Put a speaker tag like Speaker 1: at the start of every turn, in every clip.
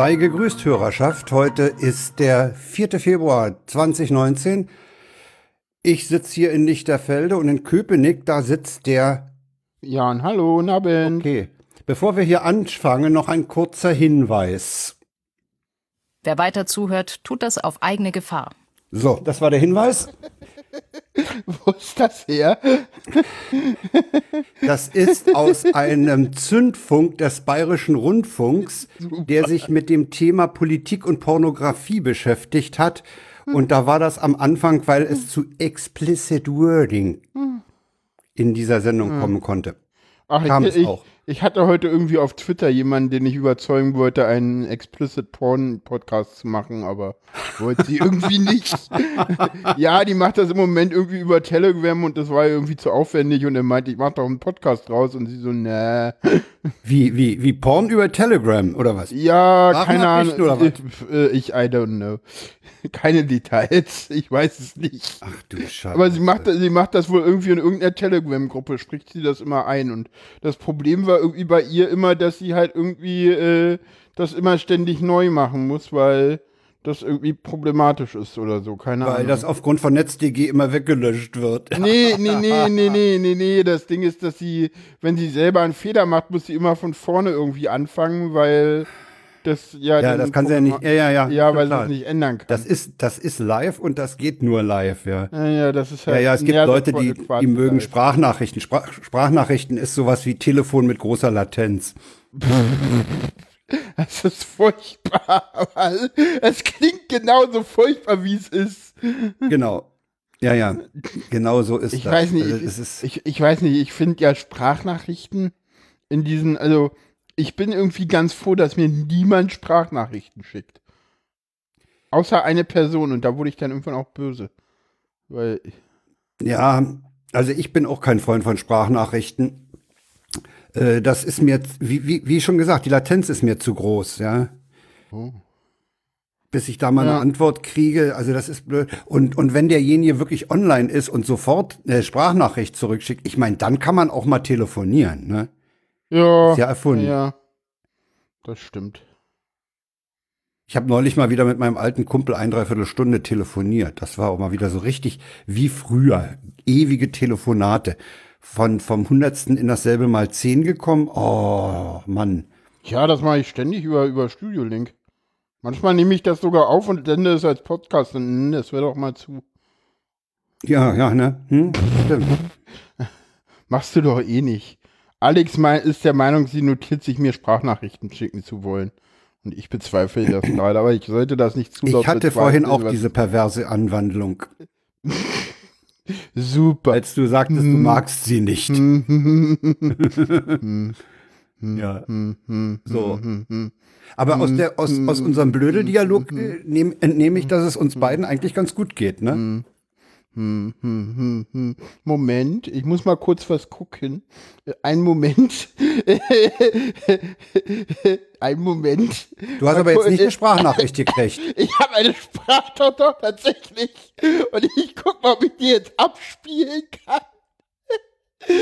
Speaker 1: Sei gegrüßt, Hörerschaft. Heute ist der 4. Februar 2019. Ich sitze hier in Lichterfelde und in Köpenick, da sitzt der.
Speaker 2: Jan, hallo, guten Abend.
Speaker 1: Okay. Bevor wir hier anfangen, noch ein kurzer Hinweis.
Speaker 3: Wer weiter zuhört, tut das auf eigene Gefahr.
Speaker 1: So, das war der Hinweis.
Speaker 2: Wo ist das her?
Speaker 1: Das ist aus einem Zündfunk des Bayerischen Rundfunks, der sich mit dem Thema Politik und Pornografie beschäftigt hat. Und da war das am Anfang, weil es zu explicit wording in dieser Sendung kommen konnte.
Speaker 2: Ach,
Speaker 1: Kam
Speaker 2: ich,
Speaker 1: es auch.
Speaker 2: ich hatte heute irgendwie auf Twitter jemanden, den ich überzeugen wollte, einen Explicit Porn Podcast zu machen, aber wollte sie irgendwie nicht. ja, die macht das im Moment irgendwie über Telegram und das war irgendwie zu aufwendig und er meinte, ich mach doch einen Podcast draus und sie so, nee.
Speaker 1: Wie, wie, wie Porn über Telegram oder was?
Speaker 2: Ja, keine Ahnung. Ich, ich, I don't know. Keine Details, ich weiß es nicht.
Speaker 1: Ach du Scheiße.
Speaker 2: Aber sie macht, sie macht das wohl irgendwie in irgendeiner Telegram-Gruppe, spricht sie das immer ein. Und das Problem war irgendwie bei ihr immer, dass sie halt irgendwie äh, das immer ständig neu machen muss, weil das irgendwie problematisch ist oder so. Keine
Speaker 1: Weil
Speaker 2: Ahnung.
Speaker 1: das aufgrund von Netz.de immer weggelöscht wird.
Speaker 2: Nee, nee, nee, nee, nee, nee, nee. Das Ding ist, dass sie, wenn sie selber einen Fehler macht, muss sie immer von vorne irgendwie anfangen, weil das ja.
Speaker 1: Ja, das kann sie ja nicht. Ja, ja, ja.
Speaker 2: Ja, weil es nicht ändern kann.
Speaker 1: Das ist, das ist live und das geht nur live, ja.
Speaker 2: ja, ja, das ist
Speaker 1: Ja,
Speaker 2: halt.
Speaker 1: ja, es gibt
Speaker 2: ja,
Speaker 1: Leute,
Speaker 2: das
Speaker 1: die, die mögen
Speaker 2: live.
Speaker 1: Sprachnachrichten. Sprach, Sprachnachrichten ist sowas wie Telefon mit großer Latenz.
Speaker 2: Das ist furchtbar, weil es klingt genauso furchtbar, wie es ist.
Speaker 1: Genau. Ja, ja. Genau so ist
Speaker 2: Ich
Speaker 1: das.
Speaker 2: weiß nicht,
Speaker 1: Also,
Speaker 2: ich,
Speaker 1: es ist,
Speaker 2: ich, ich weiß nicht, ich finde ja Sprachnachrichten in diesen, also ich bin irgendwie ganz froh, dass mir niemand Sprachnachrichten schickt. Außer eine Person und da wurde ich dann irgendwann auch böse. Weil,
Speaker 1: ja, also ich bin auch kein Freund von Sprachnachrichten. Äh, Das ist mir, wie, wie, wie schon gesagt, die Latenz ist mir zu groß, ja.
Speaker 2: Oh.
Speaker 1: Bis ich da mal eine
Speaker 2: Ja.
Speaker 1: Antwort kriege, also das ist blöd. Und, und wenn derjenige wirklich online ist und sofort eine Sprachnachricht zurückschickt, ich meine, dann kann man auch mal telefonieren, ne?
Speaker 2: Ja,
Speaker 1: Ist ja erfunden.
Speaker 2: ja, das stimmt.
Speaker 1: Ich habe neulich mal wieder mit meinem alten Kumpel ein Dreiviertelstunde telefoniert. Das war auch mal wieder so richtig wie früher. Ewige Telefonate. Von, vom Hundertsten in dasselbe mal zehn gekommen. Oh, Mann.
Speaker 2: Ja, das mache ich ständig über, über Studio Link. Manchmal nehme ich das sogar auf und sende es als Podcast. Und das wäre doch mal zu.
Speaker 1: Ja, ja, ne? Hm? Stimmt.
Speaker 2: Machst du doch eh nicht. Alex ist der Meinung, sie notiert sich mir Sprachnachrichten schicken zu wollen. Und ich bezweifle das gerade, aber ich sollte das nicht zu
Speaker 1: Ich hatte vorhin auch diese perverse Anwandlung,
Speaker 2: Super.
Speaker 1: als du sagtest, du
Speaker 2: Hm.
Speaker 1: magst sie nicht.
Speaker 2: Hm,
Speaker 1: Ja.
Speaker 2: hm,
Speaker 1: So.
Speaker 2: hm, hm.
Speaker 1: Aber aus, der, aus, aus unserem Blödel-Dialog äh, nehm, entnehme ich, dass es uns beiden eigentlich ganz gut geht, ne?
Speaker 2: Hm, hm, hm, hm. Moment, ich muss mal kurz was gucken. Äh, Ein Moment. Ein Moment.
Speaker 1: Du hast
Speaker 2: Mal
Speaker 1: aber jetzt nicht eine Sprachnachricht gekriegt.
Speaker 2: Ich habe eine Sprachtochter tatsächlich. Und ich guck mal, ob ich die jetzt abspielen kann.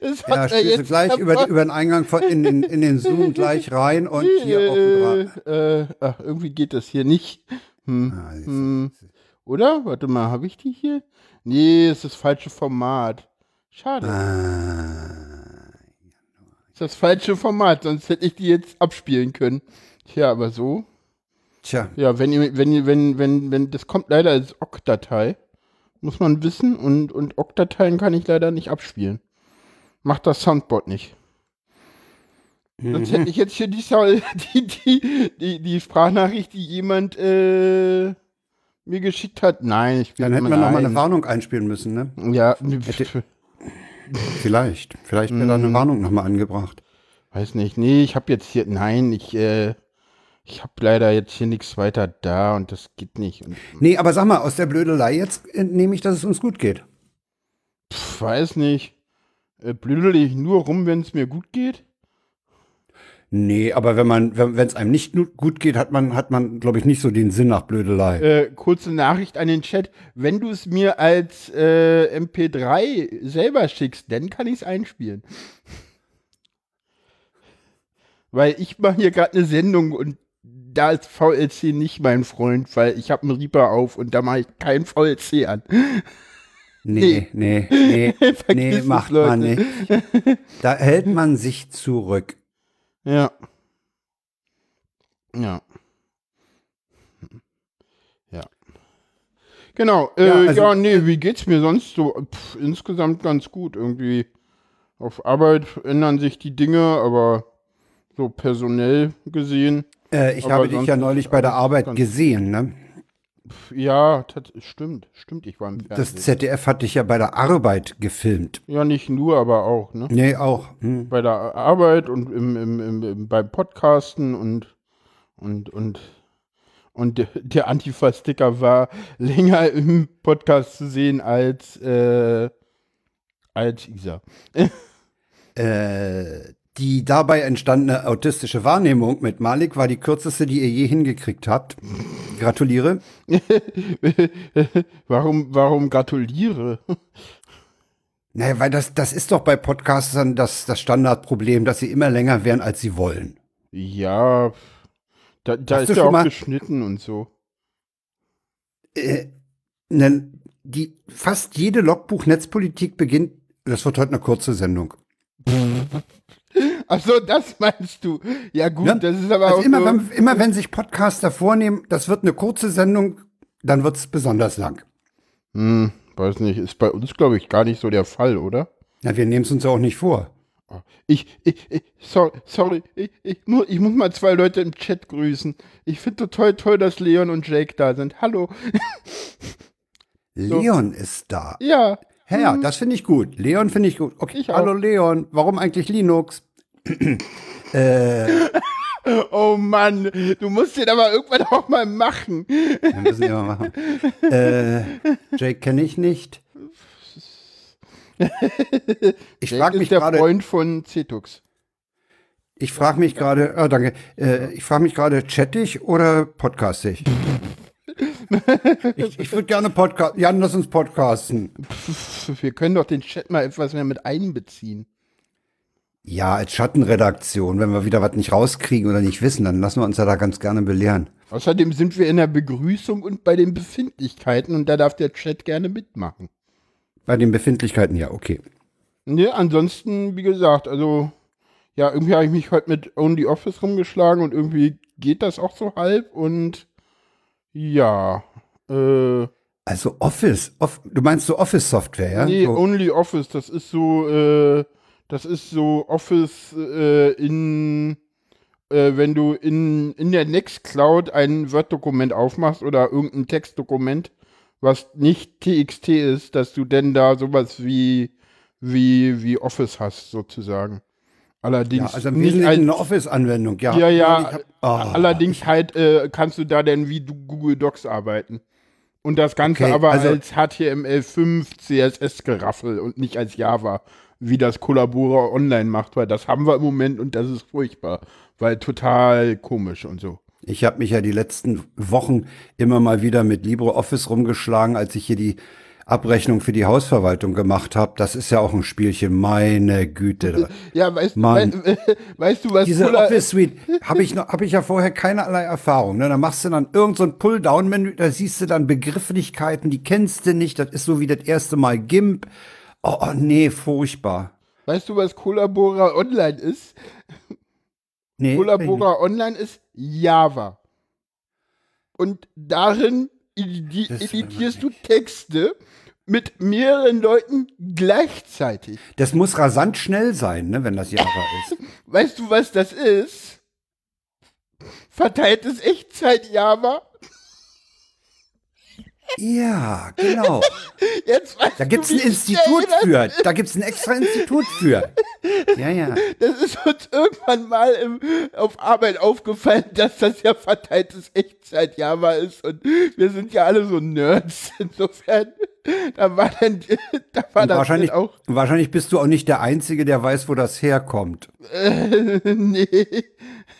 Speaker 2: Das
Speaker 1: Ja, spielst du gleich über, über den Eingang von, in, den, in den Zoom gleich rein und hier auf dem Dra-
Speaker 2: äh, äh, ach, irgendwie geht das hier nicht. Hm.
Speaker 1: Ah.
Speaker 2: Oder? Warte mal, habe ich die hier? Nee, es ist das falsche Format. Schade.
Speaker 1: Ah,
Speaker 2: ist das falsche Format, sonst hätte ich die jetzt abspielen können. Tja, aber so.
Speaker 1: tja,
Speaker 2: Ja, wenn ihr, wenn ihr, wenn, wenn, wenn, das kommt leider als OGG-Datei. Muss man wissen und, und OGG-Dateien kann ich leider nicht abspielen. Macht das Soundboard nicht. Sonst
Speaker 1: Mhm.
Speaker 2: hätte ich jetzt hier die, die, die, die, die Sprachnachricht, die jemand äh, mir geschickt hat. Nein, ich bin
Speaker 1: dann hätten wir noch mal eine Warnung einspielen müssen, ne?
Speaker 2: Ja,
Speaker 1: Vielleicht. Vielleicht wäre da eine
Speaker 2: Mhm.
Speaker 1: Warnung noch mal angebracht.
Speaker 2: weiß nicht. Nee, ich habe jetzt hier, nein, ich, äh, ich habe leider jetzt hier nichts weiter da und das geht nicht. Und,
Speaker 1: Nee, aber sag mal, aus der Blödelei jetzt entnehme ich, dass es uns gut geht.
Speaker 2: pff, weiß nicht. Äh, blödel ich nur rum, wenn es mir gut geht?
Speaker 1: Nee, aber wenn man, wenn es einem nicht gut geht, hat man, hat man, glaube ich, nicht so den Sinn nach Blödelei.
Speaker 2: Äh, kurze Nachricht an den Chat. Wenn du es mir als äh, MP3 selber schickst, dann kann ich es einspielen. Weil ich mache hier gerade eine Sendung und da ist VLC nicht mein Freund, weil ich habe einen Reaper auf und da mache ich kein VLC an.
Speaker 1: Nee, nee, nee, nee,
Speaker 2: es,
Speaker 1: macht
Speaker 2: Leute.
Speaker 1: man nicht. Da hält man sich zurück.
Speaker 2: Ja. Ja. Ja. Genau. Äh,
Speaker 1: Ja,
Speaker 2: ja,
Speaker 1: also-
Speaker 2: nee, wie geht's mir sonst so? Pff, insgesamt ganz gut. Irgendwie auf Arbeit ändern sich die Dinge, aber so personell gesehen,
Speaker 1: Äh, ich habe dich ja neulich bei der Arbeit gesehen, ne?
Speaker 2: Ja, tat, stimmt, stimmt, ich war im
Speaker 1: Das
Speaker 2: Fernsehen.
Speaker 1: ZDF hat dich ja bei der Arbeit gefilmt.
Speaker 2: ja, nicht nur, aber auch, ne?
Speaker 1: Nee, auch. Hm.
Speaker 2: Bei der Arbeit und im, im, im, im, beim Podcasten und und und und der- der Antifa-Sticker war länger im Podcast zu sehen als äh, als Isa.
Speaker 1: Äh, die dabei entstandene autistische Wahrnehmung mit Malik war die kürzeste, die ihr je hingekriegt habt. Gratuliere.
Speaker 2: warum warum gratuliere?
Speaker 1: Naja, weil das, das ist doch bei Podcastern das, das Standardproblem, dass sie immer länger werden, als sie wollen.
Speaker 2: Ja, da, da ist ja
Speaker 1: schon
Speaker 2: auch
Speaker 1: mal-
Speaker 2: geschnitten und so.
Speaker 1: Äh, ne, die, fast jede Logbuch-Netzpolitik beginnt, das wird heute eine kurze Sendung.
Speaker 2: Ach so, das meinst du? Ja gut,
Speaker 1: Ja,
Speaker 2: das ist aber
Speaker 1: Also
Speaker 2: auch
Speaker 1: immer,
Speaker 2: so,
Speaker 1: wenn, immer wenn sich Podcaster vornehmen, das wird eine kurze Sendung, dann wird es besonders lang.
Speaker 2: hm, weiß nicht, ist bei uns glaube ich gar nicht so der Fall, oder?
Speaker 1: Na, wir nehmen es uns ja auch nicht vor.
Speaker 2: Ich, ich, ich sorry, sorry, ich, ich, mu ich muss mal zwei Leute im Chat grüßen. Ich finde toll, toll, dass Leon und Jake da sind. Hallo. So.
Speaker 1: Leon ist da.
Speaker 2: Ja,
Speaker 1: Ja, ja, das finde ich gut. Leon finde ich gut. Okay,
Speaker 2: Ich auch.
Speaker 1: hallo Leon. Warum eigentlich Linux? Äh,
Speaker 2: oh Mann, du musst den aber irgendwann auch mal machen.
Speaker 1: wir müssen immer machen. Äh, Jake kenne ich nicht. Ich frage mich
Speaker 2: der
Speaker 1: gerade,
Speaker 2: Freund von Cetux.
Speaker 1: ich frage mich gerade, oh, danke. Äh, ich frage mich gerade, chattig oder podcastig? ich ich würde gerne Podcast. Jan, lass uns podcasten.
Speaker 2: Wir können doch den Chat mal etwas mehr mit einbeziehen.
Speaker 1: Ja, als Schattenredaktion, wenn wir wieder was nicht rauskriegen oder nicht wissen, dann lassen wir uns ja da ganz gerne belehren.
Speaker 2: Außerdem sind wir in der Begrüßung und bei den Befindlichkeiten und da darf der Chat gerne mitmachen.
Speaker 1: Bei den Befindlichkeiten, ja, okay.
Speaker 2: Ne, ansonsten, wie gesagt, also, ja, irgendwie habe ich mich heute mit Only Office rumgeschlagen und irgendwie geht das auch so halb und ja, äh,
Speaker 1: Also Office, off, du meinst so Office-Software, ja?
Speaker 2: nee,
Speaker 1: so,
Speaker 2: Only Office, das ist so, äh, das ist so Office äh, in, äh, wenn du in, in der Nextcloud ein Word-Dokument aufmachst oder irgendein Textdokument, was nicht TXT ist, dass du denn da sowas wie, wie, wie Office hast, sozusagen. Allerdings
Speaker 1: ja, also im
Speaker 2: nicht
Speaker 1: Wesentlichen
Speaker 2: als,
Speaker 1: eine Office-Anwendung, ja.
Speaker 2: ja, ja,
Speaker 1: hab, oh,
Speaker 2: allerdings halt äh, kannst du da denn wie du Google Docs arbeiten. Und das Ganze
Speaker 1: Okay,
Speaker 2: aber
Speaker 1: also-
Speaker 2: als HTML5 CSS-Geraffel und nicht als Java, wie das Collabora online macht, weil das haben wir im Moment und das ist furchtbar, weil total komisch und so.
Speaker 1: Ich habe mich ja die letzten Wochen immer mal wieder mit LibreOffice rumgeschlagen, als ich hier die Abrechnung für die Hausverwaltung gemacht habe. Das ist ja auch ein Spielchen, meine Güte.
Speaker 2: Ja, weißt,
Speaker 1: Mann.
Speaker 2: wei- weißt du, was
Speaker 1: Diese Office Suite habe ich, noch- hab ich ja vorher keinerlei Erfahrung. Ne? Da machst du dann irgend so Pull-Down-Menü, da siehst du dann Begrifflichkeiten, die kennst du nicht. Das ist so wie das erste Mal GIMP. Oh, oh nee, furchtbar.
Speaker 2: weißt du, was Collabora online ist?
Speaker 1: Nee,
Speaker 2: Collabora Online ist Java. Und darin edi-
Speaker 1: Das
Speaker 2: editierst du Texte mit mehreren Leuten gleichzeitig.
Speaker 1: Das muss rasant schnell sein, ne, wenn das Java ist.
Speaker 2: Weißt du, was das ist? Verteiltes Echtzeit-Java.
Speaker 1: Ja, genau.
Speaker 2: Jetzt weißt
Speaker 1: Da gibt's
Speaker 2: du,
Speaker 1: ein Institut für. Da gibt's ein extra Institut für. Ja, ja.
Speaker 2: Das ist uns irgendwann mal im, auf Arbeit aufgefallen, dass das ja verteiltes Echtzeit-Java ist. Und wir sind ja alle so Nerds. Insofern, da war dann, da war
Speaker 1: Und
Speaker 2: das
Speaker 1: wahrscheinlich,
Speaker 2: dann auch
Speaker 1: wahrscheinlich bist du auch nicht der Einzige, der weiß, wo das herkommt.
Speaker 2: nee,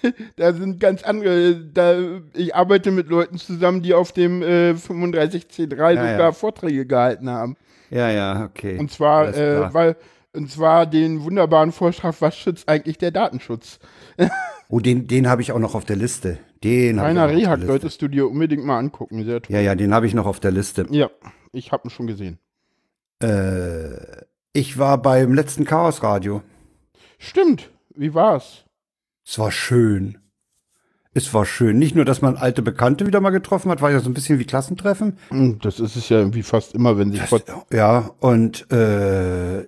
Speaker 2: da sind ganz andere. Da, ich arbeite mit Leuten zusammen, die auf dem äh, 35C3
Speaker 1: Ja,
Speaker 2: sogar
Speaker 1: ja.
Speaker 2: Vorträge gehalten haben.
Speaker 1: Ja, ja, okay.
Speaker 2: Und zwar, äh, weil Und zwar den wunderbaren Vorschlag, was schützt eigentlich der Datenschutz?
Speaker 1: Oh, den, den habe ich auch noch auf der Liste. Den
Speaker 2: Rainer Rehak solltest du dir unbedingt mal angucken. Sehr toll.
Speaker 1: Ja, ja, den habe ich noch auf der Liste.
Speaker 2: Ja, ich habe ihn schon gesehen.
Speaker 1: Äh, ich war beim letzten Chaosradio.
Speaker 2: Stimmt. Wie war's?
Speaker 1: Es war schön. Es war schön. Nicht nur, dass man alte Bekannte wieder mal getroffen hat, war ja so ein bisschen wie Klassentreffen.
Speaker 2: Hm, Das ist es ja irgendwie fast immer, wenn sich
Speaker 1: Das, ja, und äh,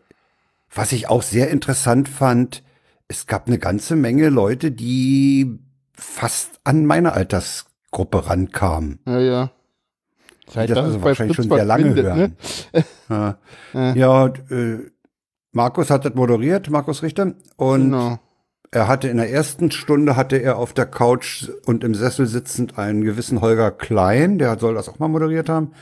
Speaker 1: was ich auch sehr interessant fand, es gab eine ganze Menge Leute, die fast an meine Altersgruppe rankamen.
Speaker 2: Ja, ja. Seit
Speaker 1: das
Speaker 2: das
Speaker 1: also wahrscheinlich
Speaker 2: Fritz
Speaker 1: schon sehr lange
Speaker 2: ne?
Speaker 1: hören. Ja,
Speaker 2: Ja.
Speaker 1: ja äh, Markus hat das moderiert, Markus Richter. Und
Speaker 2: Genau.
Speaker 1: Er hatte in der ersten Stunde hatte er auf der Couch und im Sessel sitzend einen gewissen Holger Klein, der soll das auch mal moderiert haben.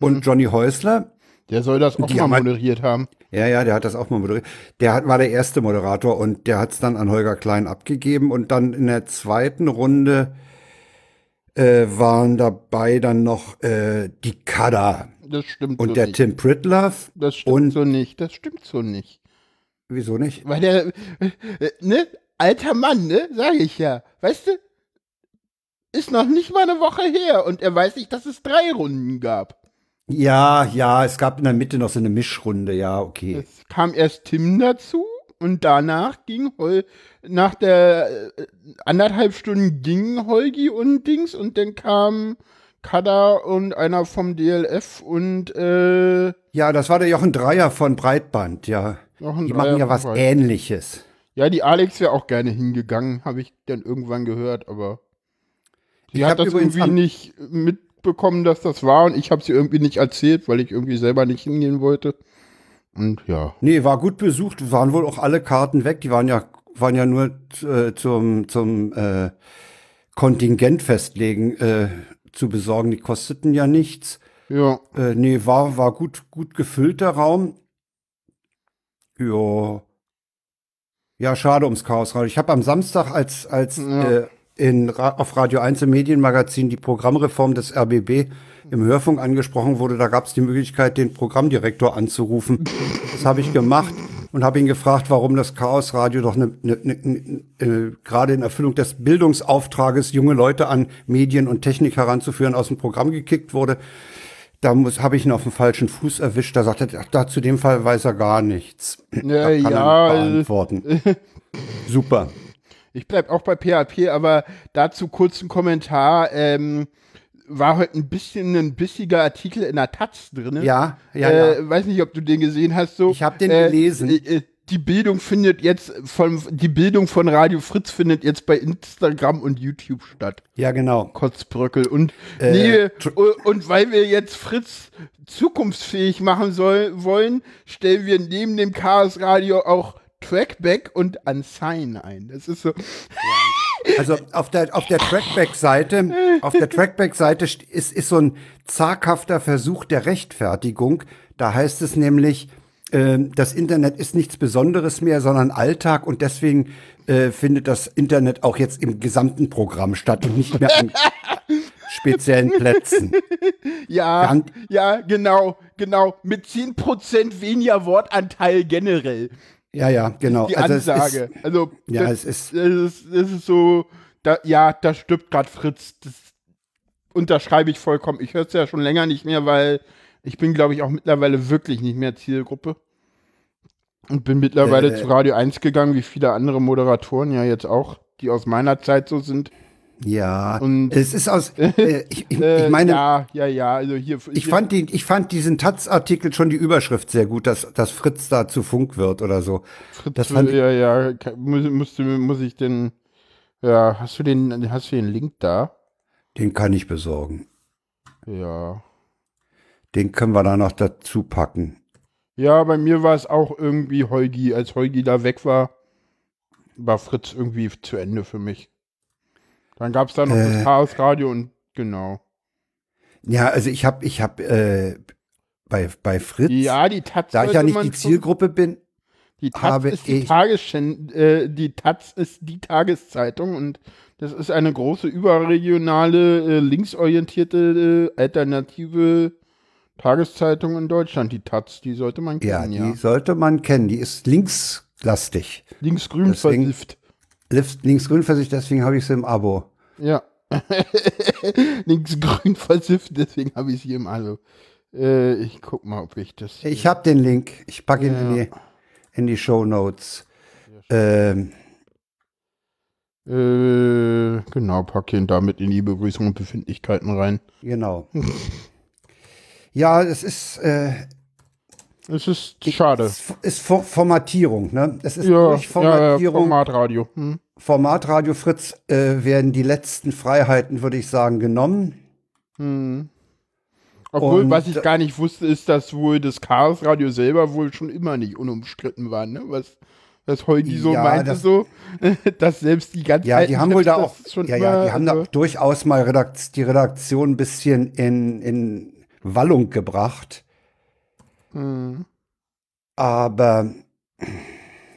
Speaker 1: Und
Speaker 2: Mhm.
Speaker 1: Johnny Häusler,
Speaker 2: Der soll das auch
Speaker 1: Die
Speaker 2: mal
Speaker 1: halt-
Speaker 2: moderiert haben.
Speaker 1: Ja, ja, der hat das auch mal moderiert. Der hat, war der erste Moderator und der hat es dann an Holger Klein abgegeben und dann in der zweiten Runde äh, waren dabei dann noch äh, die Kada
Speaker 2: Das stimmt
Speaker 1: und
Speaker 2: so
Speaker 1: der
Speaker 2: nicht.
Speaker 1: Tim Pritlove.
Speaker 2: Das stimmt
Speaker 1: und-
Speaker 2: so nicht. Das stimmt so nicht.
Speaker 1: Wieso nicht?
Speaker 2: Weil der, äh, ne, alter Mann, ne, sag ich ja. Weißt du, ist noch nicht mal eine Woche her und er weiß nicht, dass es drei Runden gab.
Speaker 1: Ja, ja, es gab in der Mitte noch so eine Mischrunde, ja, okay.
Speaker 2: Es kam erst Tim dazu und danach ging Hol nach der äh, anderthalb Stunden ging Holgi und Dings und dann kam Kada und einer vom DLF und äh,
Speaker 1: Ja, das war der Jochen Dreier von Breitband, ja.
Speaker 2: noch ein
Speaker 1: Die
Speaker 2: Dreier
Speaker 1: machen ja was
Speaker 2: Breit.
Speaker 1: ähnliches.
Speaker 2: Ja, die Alex wäre auch gerne hingegangen, habe ich dann irgendwann gehört, aber sie
Speaker 1: Ich
Speaker 2: hat das irgendwie nicht mitbekommen, dass das war und ich habe sie irgendwie nicht erzählt, weil ich irgendwie selber nicht hingehen wollte. Und ja,
Speaker 1: Nee, war gut besucht, waren wohl auch alle Karten weg. Die waren ja, waren ja nur äh, zum, zum äh, Kontingent festlegen äh, zu besorgen. Die kosteten ja nichts.
Speaker 2: ja,
Speaker 1: Äh, nee, war, war gut, gut gefüllt der Raum. Ja. Ja, schade ums Chaosradio. Ich habe am Samstag, als, als
Speaker 2: Ja.
Speaker 1: äh, in, auf Radio 1 im Medienmagazin die Programmreform des RBB im Hörfunk angesprochen wurde, da gab es die Möglichkeit, den Programmdirektor anzurufen. Das habe ich gemacht und habe ihn gefragt, warum das Chaosradio doch ne, ne, ne, ne, äh, gerade in Erfüllung des Bildungsauftrages, junge Leute an Medien und Technik heranzuführen, aus dem Programm gekickt wurde. Da muss habe ich ihn auf den falschen Fuß erwischt. Da sagt er, ach, da zu dem Fall weiß er gar nichts.
Speaker 2: ja,
Speaker 1: Da kann
Speaker 2: ja,
Speaker 1: er
Speaker 2: äh,
Speaker 1: beantworten. Super.
Speaker 2: Ich bleib auch bei PHP, aber dazu kurz ein Kommentar. Ähm, war heute ein bisschen ein bissiger Artikel in der Taz drin.
Speaker 1: Ja, ja,
Speaker 2: äh,
Speaker 1: ja.
Speaker 2: Weiß nicht, ob du den gesehen hast. So,
Speaker 1: Ich hab den
Speaker 2: äh,
Speaker 1: gelesen.
Speaker 2: Äh, äh, die Bildung findet jetzt von die Bildung von Radio Fritz findet jetzt bei Instagram und YouTube statt.
Speaker 1: Ja, genau.
Speaker 2: Kotzbröckel und
Speaker 1: Äh,
Speaker 2: nee, und, weil wir jetzt Fritz zukunftsfähig machen soll, wollen, stellen wir neben dem Chaos Radio auch Trackback und Unsign ein. Das ist so.
Speaker 1: Also auf der, auf der Trackback-Seite, auf der Trackback-Seite st- ist, ist so ein zaghafter Versuch der Rechtfertigung. Da heißt es nämlich, das Internet ist nichts Besonderes mehr, sondern Alltag und deswegen äh, findet das Internet auch jetzt im gesamten Programm statt und nicht mehr an speziellen Plätzen.
Speaker 2: Ja,
Speaker 1: Gan-
Speaker 2: ja, genau, genau. Mit 10% weniger Wortanteil generell.
Speaker 1: Ja, ja, genau.
Speaker 2: Die
Speaker 1: Also es
Speaker 2: Ansage.
Speaker 1: ist,
Speaker 2: also,
Speaker 1: Ja,
Speaker 2: das,
Speaker 1: es ist-
Speaker 2: Das ist, das ist so, da, ja, da stirbt gerade Fritz. Das unterschreibe ich vollkommen. Ich höre es ja schon länger nicht mehr, weil ich bin, glaube ich, auch mittlerweile wirklich nicht mehr Zielgruppe. Und bin mittlerweile
Speaker 1: Äh.
Speaker 2: zu Radio 1 gegangen, wie viele andere Moderatoren ja jetzt auch, die aus meiner Zeit so sind.
Speaker 1: ja,
Speaker 2: Und-
Speaker 1: es ist aus, äh, ich, ich,
Speaker 2: Äh,
Speaker 1: ich meine,
Speaker 2: ja, ja, ja, also hier.
Speaker 1: Ich
Speaker 2: hier,
Speaker 1: fand, die, ich fand diesen Taz-Artikel schon die Überschrift sehr gut, dass, dass Fritz da zu Funk wird oder so.
Speaker 2: Fritz,
Speaker 1: das fand ich-
Speaker 2: ja, ja, muss, musste, muss ich den, ja, hast du den, hast du den Link da?
Speaker 1: Den kann ich besorgen.
Speaker 2: Ja.
Speaker 1: Den können wir da noch dazu packen.
Speaker 2: Ja, bei mir war es auch irgendwie Heugi. Als Heugi da weg war, war Fritz irgendwie zu Ende für mich. Dann gab es da noch
Speaker 1: Äh.
Speaker 2: das Chaos Radio und genau.
Speaker 1: Ja, also ich habe, ich habe äh, bei, bei Fritz,
Speaker 2: Ja, die Taz
Speaker 1: da ich ja nicht die Zielgruppe bin,
Speaker 2: Die Taz
Speaker 1: habe
Speaker 2: ist die Tagesschen äh, die Taz ist die Tageszeitung und das ist eine große überregionale, äh, linksorientierte, äh, alternative Tageszeitung in Deutschland, die Taz, die sollte man
Speaker 1: Ja,
Speaker 2: kennen,
Speaker 1: die
Speaker 2: ja.
Speaker 1: sollte man kennen. Die ist linkslastig.
Speaker 2: Linksgrün versifft.
Speaker 1: Links- Linksgrün versicht, deswegen habe ich sie im Abo.
Speaker 2: Ja. Linksgrün versifft, deswegen habe ich sie im Abo. Äh, ich guck mal, ob ich das.
Speaker 1: Ich habe den Link. Ich packe ihn in
Speaker 2: Ja.
Speaker 1: die, in die Show Notes. Ähm,
Speaker 2: Äh, genau, packe ihn damit in die Begrüßung und Befindlichkeiten rein.
Speaker 1: genau. ja, es ist, äh,
Speaker 2: Es ist schade.
Speaker 1: es ist For Formatierung. Ne? Es ist
Speaker 2: Ja,
Speaker 1: durch
Speaker 2: ja,
Speaker 1: Formatierung.
Speaker 2: Formatradio. Hm.
Speaker 1: Formatradio Fritz äh, werden die letzten Freiheiten, würde ich sagen, genommen.
Speaker 2: Hm. Obwohl,
Speaker 1: Und-
Speaker 2: was ich gar nicht wusste, ist, dass wohl das Chaosradio selber wohl schon immer nicht unumstritten war, ne? Was, was Holgi so
Speaker 1: Ja,
Speaker 2: meinte,
Speaker 1: das-
Speaker 2: so, dass selbst die ganzen
Speaker 1: Ja, die haben wohl da auch,
Speaker 2: das schon
Speaker 1: ja, ja, die haben
Speaker 2: also,
Speaker 1: da durchaus mal Redakt die Redaktion ein bisschen in, in Wallung gebracht.
Speaker 2: hm.
Speaker 1: Aber